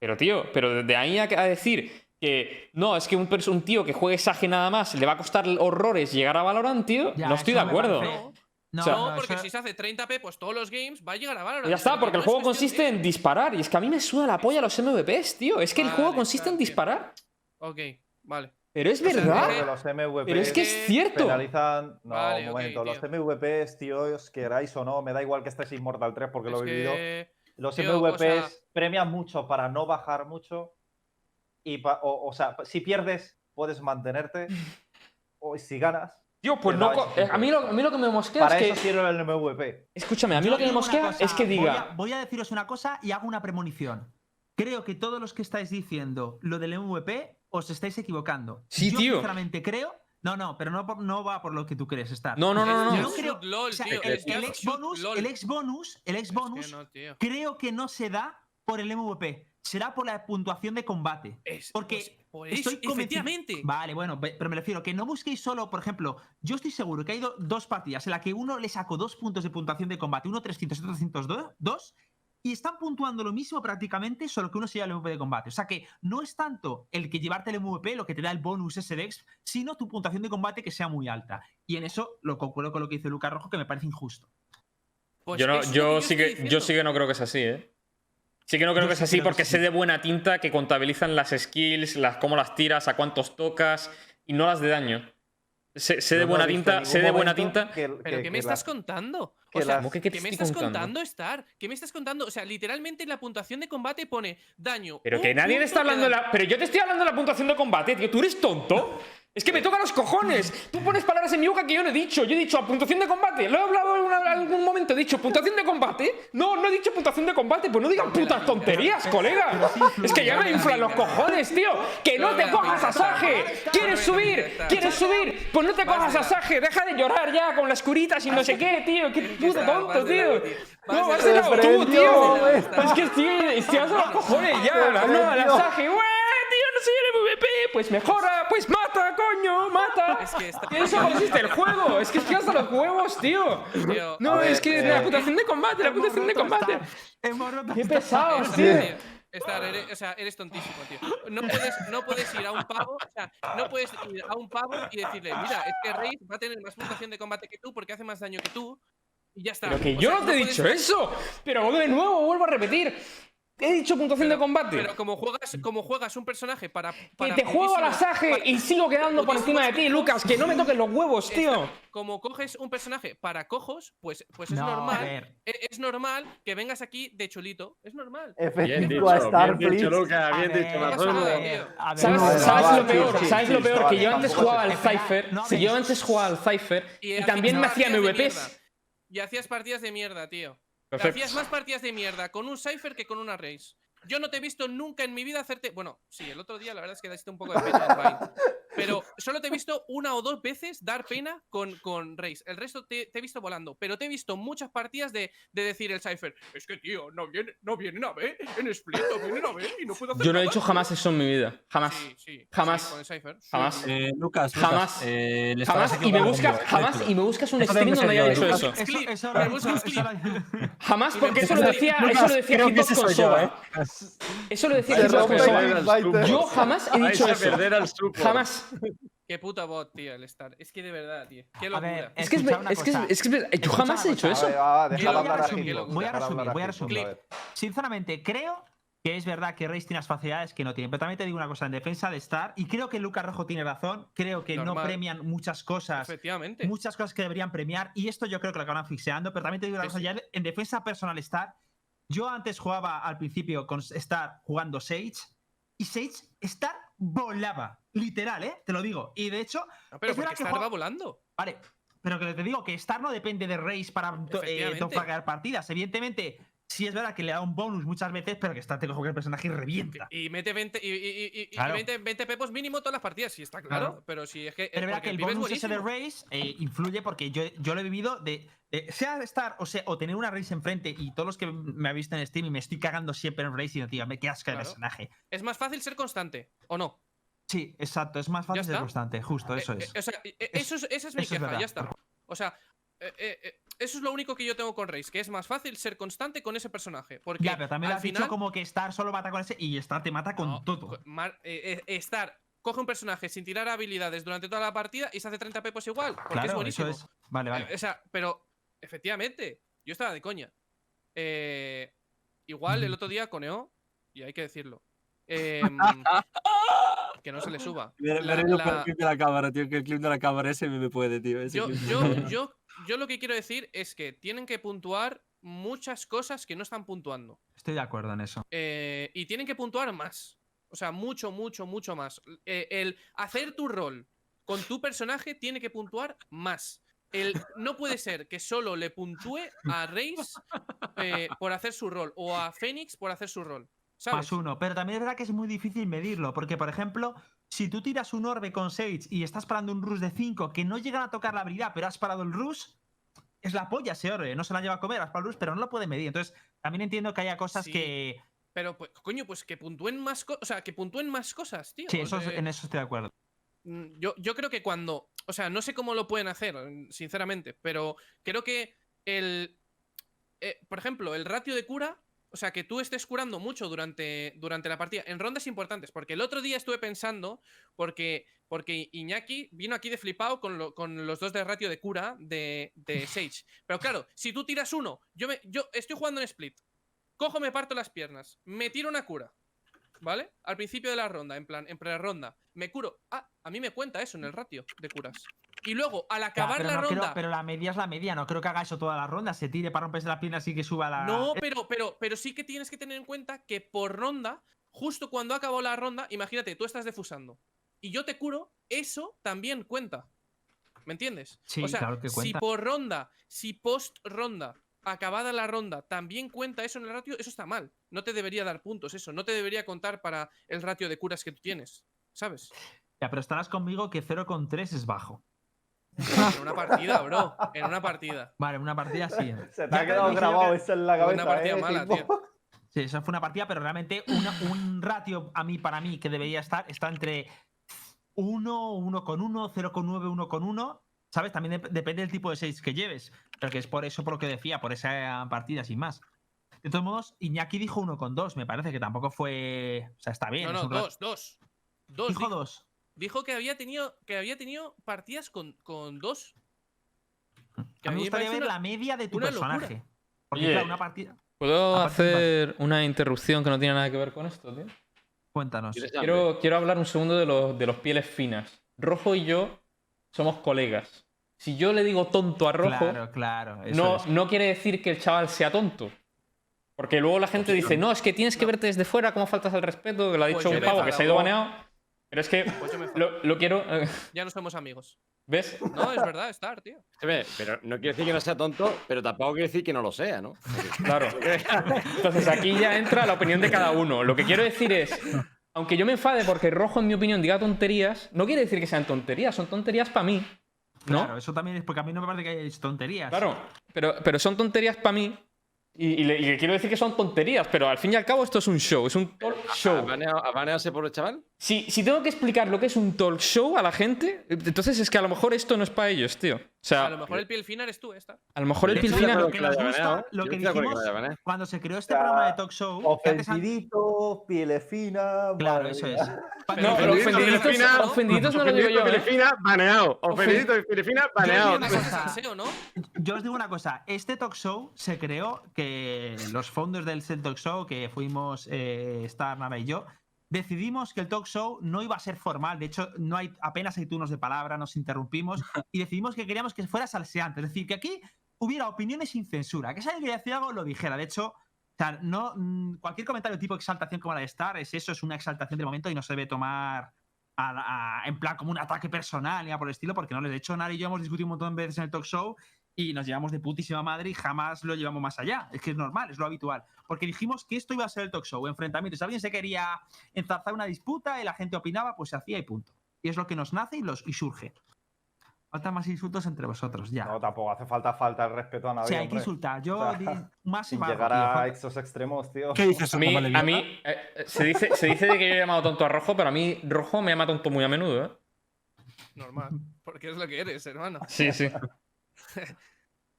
Pero, tío, pero de ahí a, a decir que no, es que un, tío que juegue Sage nada más le va a costar horrores llegar a Valorant, tío, Ya, no estoy de acuerdo. No, No, O sea, no, no, porque eso- si se hace 30p, pues todos los games va a llegar a Valorant. Ya está, porque el juego consiste de- en disparar. Y es que a mí me suda la polla los MVPs, tío. Es que el juego consiste en disparar. Ok, vale. Pero es verdad. Los MVP Pero es que es cierto. penalizan. No, Vale, un momento. los tío. MVPs, tío, os queráis o no, me da igual que estés Immortal 3 porque lo he vivido. que- Los tío, o MVPs sea- premian mucho para no bajar mucho. Y pa- o, o sea, si pierdes, puedes mantenerte. o si ganas. Tío, pues no. eh, A mí, lo, a mí lo que me mosquea Para es eso que. sirve el MVP. Escúchame, a mí Yo lo que me mosquea cosa, es que voy diga. a- Voy a, deciros una cosa y hago una premonición. Creo que todos los que estáis diciendo lo del MVP os estáis equivocando. Sí, Yo tío. sinceramente creo. No, no, pero no, no va por lo que tú crees, Star. No, no, no, no. Yo no. creo- LOL, O sea, tío. el, ex bonus, el ex bonus, el ex Es que bonus, no, creo que no se da por el MVP. Será por la puntuación de combate. Es- Porque pues, por estoy efectivamente. Vale, bueno, pe- pero me refiero que no busquéis solo, por ejemplo, yo estoy seguro que hay do- dos partidas en las que uno le sacó dos puntos de puntuación de combate, uno 300 y otro 302, y están puntuando lo mismo prácticamente, solo que uno se lleva el MVP de combate. O sea que no es tanto el que llevarte el MVP lo que te da el bonus ese de exp, sino tu puntuación de combate que sea muy alta. Y en eso lo concuerdo con lo que dice Lucas Rojo, que me parece injusto. Pues Yo, no, yo, que sí que, yo sí que no creo que es así, ¿eh? Sí que no creo Yo que es sí así porque sí. sé de buena tinta que contabilizan las skills, las, cómo las tiras, a cuántos tocas y no las de daño. Sé, sé de no buena tinta, sé de buena tinta. que- ¿Pero que- qué me estás contando? Que O sea, las- ¿Cómo que qué te ¿qué me estás contando? contando, Star? ¿Qué me estás contando? O sea, literalmente en la puntuación de combate pone daño. Pero que nadie le está hablando de la. Pero yo te estoy hablando de la puntuación de combate, tío. ¿Tú eres tonto? Es que me toca los cojones. Tú pones palabras en mi boca que yo no he dicho. Yo he dicho puntuación de combate. Lo he hablado en una- algún momento. He dicho puntuación de combate. No, no he dicho puntuación de combate. Pues no digan putas tonterías, colega. Es que ya me inflan los cojones, tío. Que no te cojas a Saje. ¿Quieres subir? ¿Quieres subir? Pues no te cojas a Saje. Deja de llorar ya con las curitas y no sé qué, tío. Qué puto tonto, tío. No, vas de lado tú, tío. Es que estoy, estoy hasta los cojones ya. No, no, la Saje. ¡Ué, MVP. Pues mejora. Pues mata, coño. Mata. Es que está- Que eso consiste el juego. Es que estoy hasta los huevos, tío. Tío, No, A ver, es que eh, la puntuación de combate, la puntuación de combate. Qué esta- Star, tío. tío, Star, eres, o sea, eres tontísimo, tío. No puedes, no puedes ir a un pavo, o sea, no puedes ir a un pavo y decirle, mira, es que Rey va a tener más puntuación de combate que tú porque hace más daño que tú. Y ya está. Pero que O yo sea, no te he puedes- dicho eso. Pero de nuevo, vuelvo a repetir. He dicho puntuación de combate. Pero como juegas, como juegas un personaje para. Que te juego a la Saje para- y sigo quedando por encima de ti, Lucas. Que no me toques los huevos, tío. Como coges un personaje para cojos, pues, pues es No, normal. e- Es normal que vengas aquí de chulito. Es normal. Bien Efectivo a Star, bien dicho. Lucas, bien dicho. ¿Sabes, sabes no, lo peor? sí, ¿Sabes lo peor? Que yo antes jugaba al Cypher. Si yo antes jugaba al Cypher y también me hacía partidas de MVPs. mierda. Y hacías partidas de mierda, tío. Perfecto. Hacías más partidas de mierda con un Cypher que con una Race. Yo no te he visto nunca en mi vida hacerte. Bueno, sí, el otro día la verdad es que diste un poco de pena en Vine. Pero solo te he visto una o dos veces dar pena con, con Race. El resto te, te he visto volando. Pero te he visto muchas partidas de, de decir el Cypher. Es que, tío, no, viene, no vienen a ver. En Split no vienen a ver y no puedo hacer Yo no he nada". hecho jamás eso en mi vida. Jamás. Sí, sí, sí, Jamás. con el Cypher. Sí, Jamás. sí. Eh, Lucas, Lucas, Jamás. eh, Jamás. Y me buscas, conmigo, jamás. eh, Y me buscas un stream donde haya Lucas. eso. Jamás, porque eso lo decía, eso lo decía creo que Hitos ese con soy yo, Soba. Eso lo decía Se Inviter. Yo jamás he dicho eso. perder al support. Jamás. Qué puta bot, tío, el Star. Es que de verdad, tío. Qué A locura. ver, Es que es, es que es, que es- yo jamás he dicho eso. A ver, va, Voy a resumir, voy a resumir, voy a. Sinceramente, creo que es verdad que Reis tiene las facilidades que no tiene. Pero también te digo una cosa, en defensa de Star, y creo que Lucas Rojo tiene razón, creo que no Normal. premian muchas cosas. Efectivamente. Muchas cosas que deberían premiar, y esto yo creo que lo acaban asfixiando, pero también te digo una cosa, ya en defensa personal Star, yo antes jugaba al principio con Star jugando Sage, y Sage Star volaba, literal, ¿eh? Te lo digo. Y de hecho, No, pero porque que Star va volando. Vale, pero que te digo que Star no depende de Reis para eh, top-fraggear partidas. Evidentemente, sí es verdad que le da un bonus muchas veces, pero que Star te coge el personaje y revienta. Y mete 20, y, y- y- y- y Claro. 20, 20 pepos mínimo todas las partidas, sí, está claro. Claro. Pero si es que. Pero verá porque que el es bonus ese de. Reis eh, influye porque yo, yo lo he vivido de, de- sea Star o, sea, o tener una Reis enfrente y todos los que me han visto en Steam y me estoy cagando siempre en Reis y no, tío, me qué asco Claro. personaje. Es más fácil ser constante, ¿o no? Sí, exacto, es más fácil ser está. constante, justo, eso Eh, es. eh, o sea, eh, eh, eso es, esa es mi eso es queja, verdad. ya está. O sea, eh, eh, eh, eso es lo único que yo tengo con Reis, que es más fácil ser constante con ese personaje. Porque Ya, pero también al has final, dicho como que Star solo mata con ese y Star te mata con No, todo. mar- eh, eh, Star coge un personaje sin tirar habilidades durante toda la partida y se hace 30 pepos igual. Porque es buenísimo. eso es. Vale, vale. Eh, o sea, pero efectivamente, yo estaba de coña. Eh, igual el otro día coneó, y hay que decirlo. Em, que no se le suba. Me La- me reído la- por el clip de la cámara, tío, que el clip de la cámara ese me puede, tío. ese yo, yo, yo lo que quiero decir es que tienen que puntuar muchas cosas que no están puntuando. Estoy de acuerdo en eso. Eh, y tienen que puntuar más. O sea, mucho, mucho, mucho más. Eh, el hacer tu rol con tu personaje tiene que puntuar más. El, no puede ser que solo le puntúe a Reis eh, por hacer su rol o a Fénix por hacer su rol. ¿Sabes? Más uno. Pero también es verdad que es muy difícil medirlo. Porque, por ejemplo, si tú tiras un orbe con Sage y estás parando un rush de 5 que no llegan a tocar la habilidad, pero has parado el rush, es la polla ese orbe. No se la lleva a comer, has parado el rush, pero no lo puede medir. Entonces, también entiendo que haya cosas Sí. que. Pero, pues, coño, pues que puntúen más cosas. O sea, que puntúen más cosas, tío. Sí, eso, en eso estoy de acuerdo. Mm, Yo, yo creo que cuando. O sea, no sé cómo lo pueden hacer, sinceramente, pero creo que el. eh, por ejemplo, el ratio de cura. O sea, que tú estés curando mucho durante, durante la partida en rondas importantes. Porque el otro día estuve pensando. Porque, porque Iñaki vino aquí de flipado con, lo- con los dos de ratio de cura de, de Sage. Pero claro, si tú tiras uno, yo, me, yo estoy jugando en split. Cojo, me parto las piernas. Me tiro una cura. ¿Vale? Al principio de la ronda, en plan, en pre-ronda. Me curo. Ah, a mí me cuenta eso en el ratio de curas. Y luego, al acabar la no creo- ronda. pero la media es la media, no creo que haga eso toda la ronda. Se tire para romperse la pierna así que suba la. No, pero, pero, pero sí que tienes que tener en cuenta que por ronda, justo cuando ha acabado la ronda, imagínate, tú estás defusando. Y yo te curo, eso también cuenta. ¿Me entiendes? Sí, o sea, claro que si cuenta. por ronda, si post ronda, acabada la ronda, también cuenta eso en el ratio, eso está mal. No te debería dar puntos eso. No te debería contar para el ratio de curas que tú tienes. ¿Sabes? Ya, pero estarás conmigo que 0,3 es bajo. En una partida, bro. En una partida. Vale, en una partida sí. Se te Ya ha quedado grabado que- eso en la Una cabeza. partida eh, mala, tipo. tío. Sí, esa fue una partida, pero realmente una- un ratio a mí, para mí, que debería estar, está entre 1, 1 con 1, 0 con 9, 1 con 1. ¿Sabes? También dep- depende del tipo de 6 que lleves. Pero que es por eso, por lo que decía, por esa partida sin más. De todos modos, Iñaki dijo 1 con 2. Me parece que tampoco fue. O sea, está bien. No, no, un ra- dos, dos. Dos. Dijo Dijo, 2. Dijo que había tenido, que había tenido partidas con, con dos. Que A mí me gustaría ver una- la media de tu locura. personaje. Porque, claro, una partida. ¿Puedo hacer una interrupción que no tiene nada que ver con esto, tío? Cuéntanos. Quiero, quiero hablar un segundo de los, de los pieles finas. Rojo y yo somos colegas. Si yo le digo tonto a Rojo, Claro, claro. eso no, es. no quiere decir que el chaval sea tonto. Porque luego la gente dice, no, es que tienes que verte desde fuera, cómo faltas al respeto, que lo ha Pues dicho yo un pavo que se ha ido baneado. Pero es que Pues lo, lo quiero... Ya no somos amigos. ¿Ves? No, es verdad, Star, tío. Pero no quiere decir que no sea tonto, pero tampoco quiere decir que no lo sea, ¿no? Claro. Entonces aquí ya entra la opinión de cada uno. Lo que quiero decir es, aunque yo me enfade porque Rojo, en mi opinión, diga tonterías, no quiere decir que sean tonterías, son tonterías para mí. ¿no? Claro, eso también es porque a mí no me parece que haya tonterías. Claro, pero, pero son tonterías para mí. Y, y le, y le quiero decir que son tonterías, pero al fin y al cabo esto es un show, es un talk ¿Ha show. baneado, ha baneado a ese pobre chaval? Si, si tengo que explicar lo que es un talk show a la gente, entonces es que a lo mejor esto no es para ellos, tío. O sea, A lo mejor el piel fina eres tú, Star. a lo mejor el Pilfina... acuerdo Lo que nos gusta, lo que dijimos cuando se creó este O sea, programa de talk show. que antes han- Ofendidito, piel fina. Claro, eso es. No, pero ofendiditos, ofendiditos no lo digo yo, ¿eh? Filipina, baneado. Ofendidito y Filipina, Yo baneado. ¿no? Yo os digo una cosa, este talk show se creó que los fondos del Talk Show, que fuimos eh, Star, Nara y yo, decidimos que el talk show no iba a ser formal, de hecho no hay apenas hay turnos de palabra, nos interrumpimos y decidimos que queríamos que fuera salseante, es decir, que aquí hubiera opiniones sin censura, que si alguien quería decir algo lo dijera, de hecho... O sea, no, mm, cualquier comentario tipo exaltación como la de Star es eso, es una exaltación del momento y no se debe tomar a- a- en plan como un ataque personal ni nada por el estilo, porque no, de hecho, Nari y yo hemos discutido un montón de veces en el talk show y nos llevamos de putísima madre y jamás lo llevamos más allá. Es que es normal, es lo habitual. Porque dijimos que esto iba a ser el talk show, enfrentamientos. Si alguien se quería enzarzar una disputa y la gente opinaba, pues se hacía y punto. Y es lo que nos nace y, los, y surge. Faltan más insultos entre vosotros, ya. No, tampoco hace falta falta el respeto a nadie. sí, hay que hombre. insultar. Yo O sea, más y Sin más. llegar tío. a Falta- esos extremos, tío. ¿Qué dices? A mí, a mí eh, se, dice, se dice de que yo he llamado tonto a Rojo, pero a mí Rojo me llama tonto muy a menudo, ¿eh? Normal. Porque es lo que eres, hermano. Sí, sí.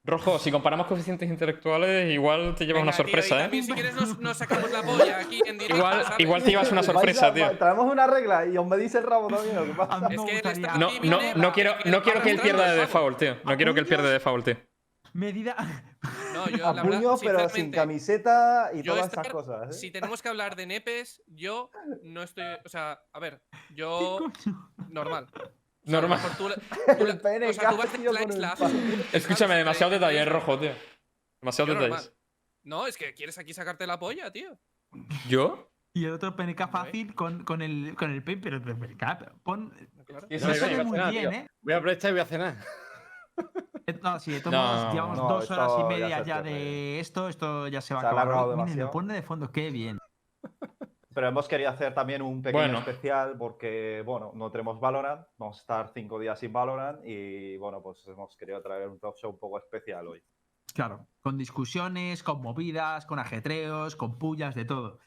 Rojo, si comparamos coeficientes intelectuales, igual te llevas Venga, una tío, y sorpresa, ¿eh? también si quieres nos, nos sacamos la polla aquí en directo, Igual, ¿sabes? igual te llevas una sorpresa, tío. Traemos una regla y os me dice el rabo también. ¿o ¿Qué pasa? A mí Es me que No, no, no quiero, que no quiero que él pierda de default, tío. No quiero que él pierda de default, tío. Medida. No, yo, A la puño, verdad, pero sin camiseta y todas estar- esas cosas. ¿eh? Si tenemos que hablar de nepes, yo no estoy. O sea, a ver, ¿Qué yo. Normal. Normal. Escúchame, demasiado detalle, rojo, tío. Demasiado detalles. No, es que quieres aquí sacarte la polla, tío. ¿Yo? Y el otro PNK fácil con, con el, con el pen, pero PNK. Pon, Claro. Sí, no sí, se sí. ve muy nada, bien, tío. ¿eh? Voy a aprovechar y voy a cenar. Eh, No, sí, de todos No, modos, llevamos no, dos horas y ya media ya de esto. Esto ya se va Se a acabar. demasiado. lo pone de fondo, qué bien. Pero hemos querido hacer también un pequeño Bueno. especial porque, bueno, no tenemos Valorant, vamos a estar cinco días sin Valorant y, bueno, pues hemos querido traer un talk show un poco especial hoy. Claro, con discusiones, con movidas, con ajetreos, con pullas, de todo.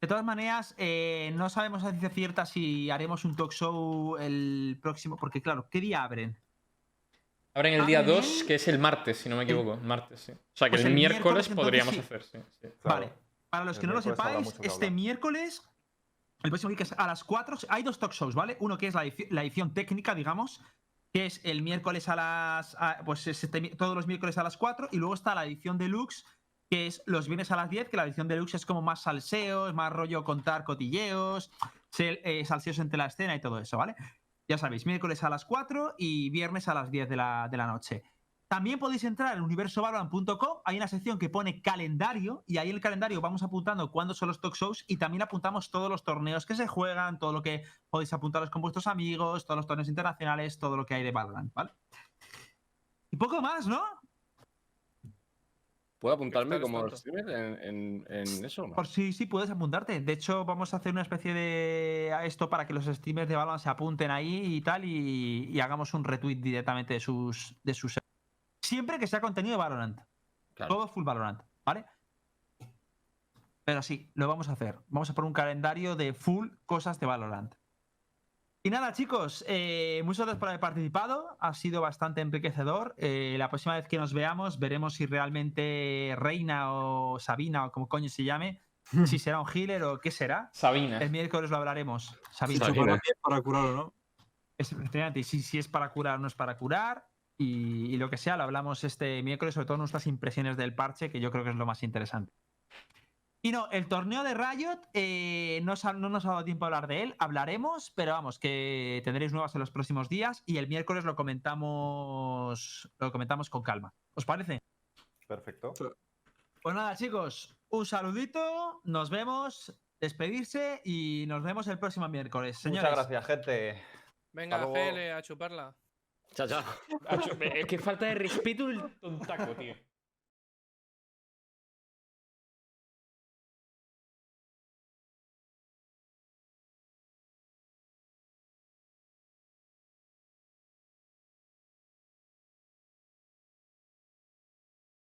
De todas maneras, eh, no sabemos a ciencia cierta si haremos un talk show el próximo, porque claro, ¿qué día abren? Abren el día Abren 2, el- que es el martes, si no me equivoco. El martes, sí. O sea, que Pues el, el miércoles, miércoles, podríamos sí. hacer, sí. sí. Claro. Vale, para los El que no lo sepáis, este hablar. miércoles, el próximo week es a las 4, hay dos talk shows, ¿vale? Uno que es la edici- la edición, técnica, digamos, que es el miércoles a las. a- pues es este todos los miércoles a las 4, y luego está la edición deluxe, que es los viernes a las 10, que la edición deluxe es como más salseos, más rollo contar cotilleos, eh, salseos entre la escena y todo eso, ¿vale? Ya sabéis, miércoles a las 4 y viernes a las 10 de la, de la noche. También podéis entrar en universovalorant.com, hay una sección que pone calendario y ahí en el calendario vamos apuntando cuándo son los talk shows y también apuntamos todos los torneos que se juegan, todo lo que podéis apuntaros con vuestros amigos, todos los torneos internacionales, todo lo que hay de Valorant, ¿vale? Y poco más, ¿no? ¿Puedo apuntarme como streamer en, en- en eso? no? Por si sí, puedes apuntarte. De hecho, vamos a hacer una especie de a esto para que los streamers de Valorant se apunten ahí y tal y, y hagamos un retweet directamente de sus, de sus... Siempre que sea contenido de Valorant. Claro. Todo full Valorant, ¿vale? Pero sí, lo vamos a hacer. Vamos a poner un calendario de full cosas de Valorant. Y nada, chicos, eh, muchas gracias por haber participado. Ha sido bastante enriquecedor. Eh, la próxima vez que nos veamos, veremos si realmente Reina o Sabina o como coño se llame, si será un healer o qué será. Sabina. El miércoles lo hablaremos. Si Sabina. Bien para curar o no. Es- si, si es para curar o no es para curar. Y, y lo que sea, lo hablamos este miércoles, sobre todo nuestras impresiones del parche, que yo creo que es lo más interesante. Y no, el torneo de Riot eh, no, no nos ha dado tiempo a hablar de él, hablaremos, pero vamos, que tendréis nuevas en los próximos días y el miércoles lo comentamos, lo comentamos con calma. ¿Os parece? Perfecto. Pues nada, chicos, un saludito, nos vemos, despedirse y nos vemos el próximo miércoles. Señores, Muchas gracias, gente. Venga. GL, a chuparla. Chao, chao. Es que falta de respeto el tontaco, tío.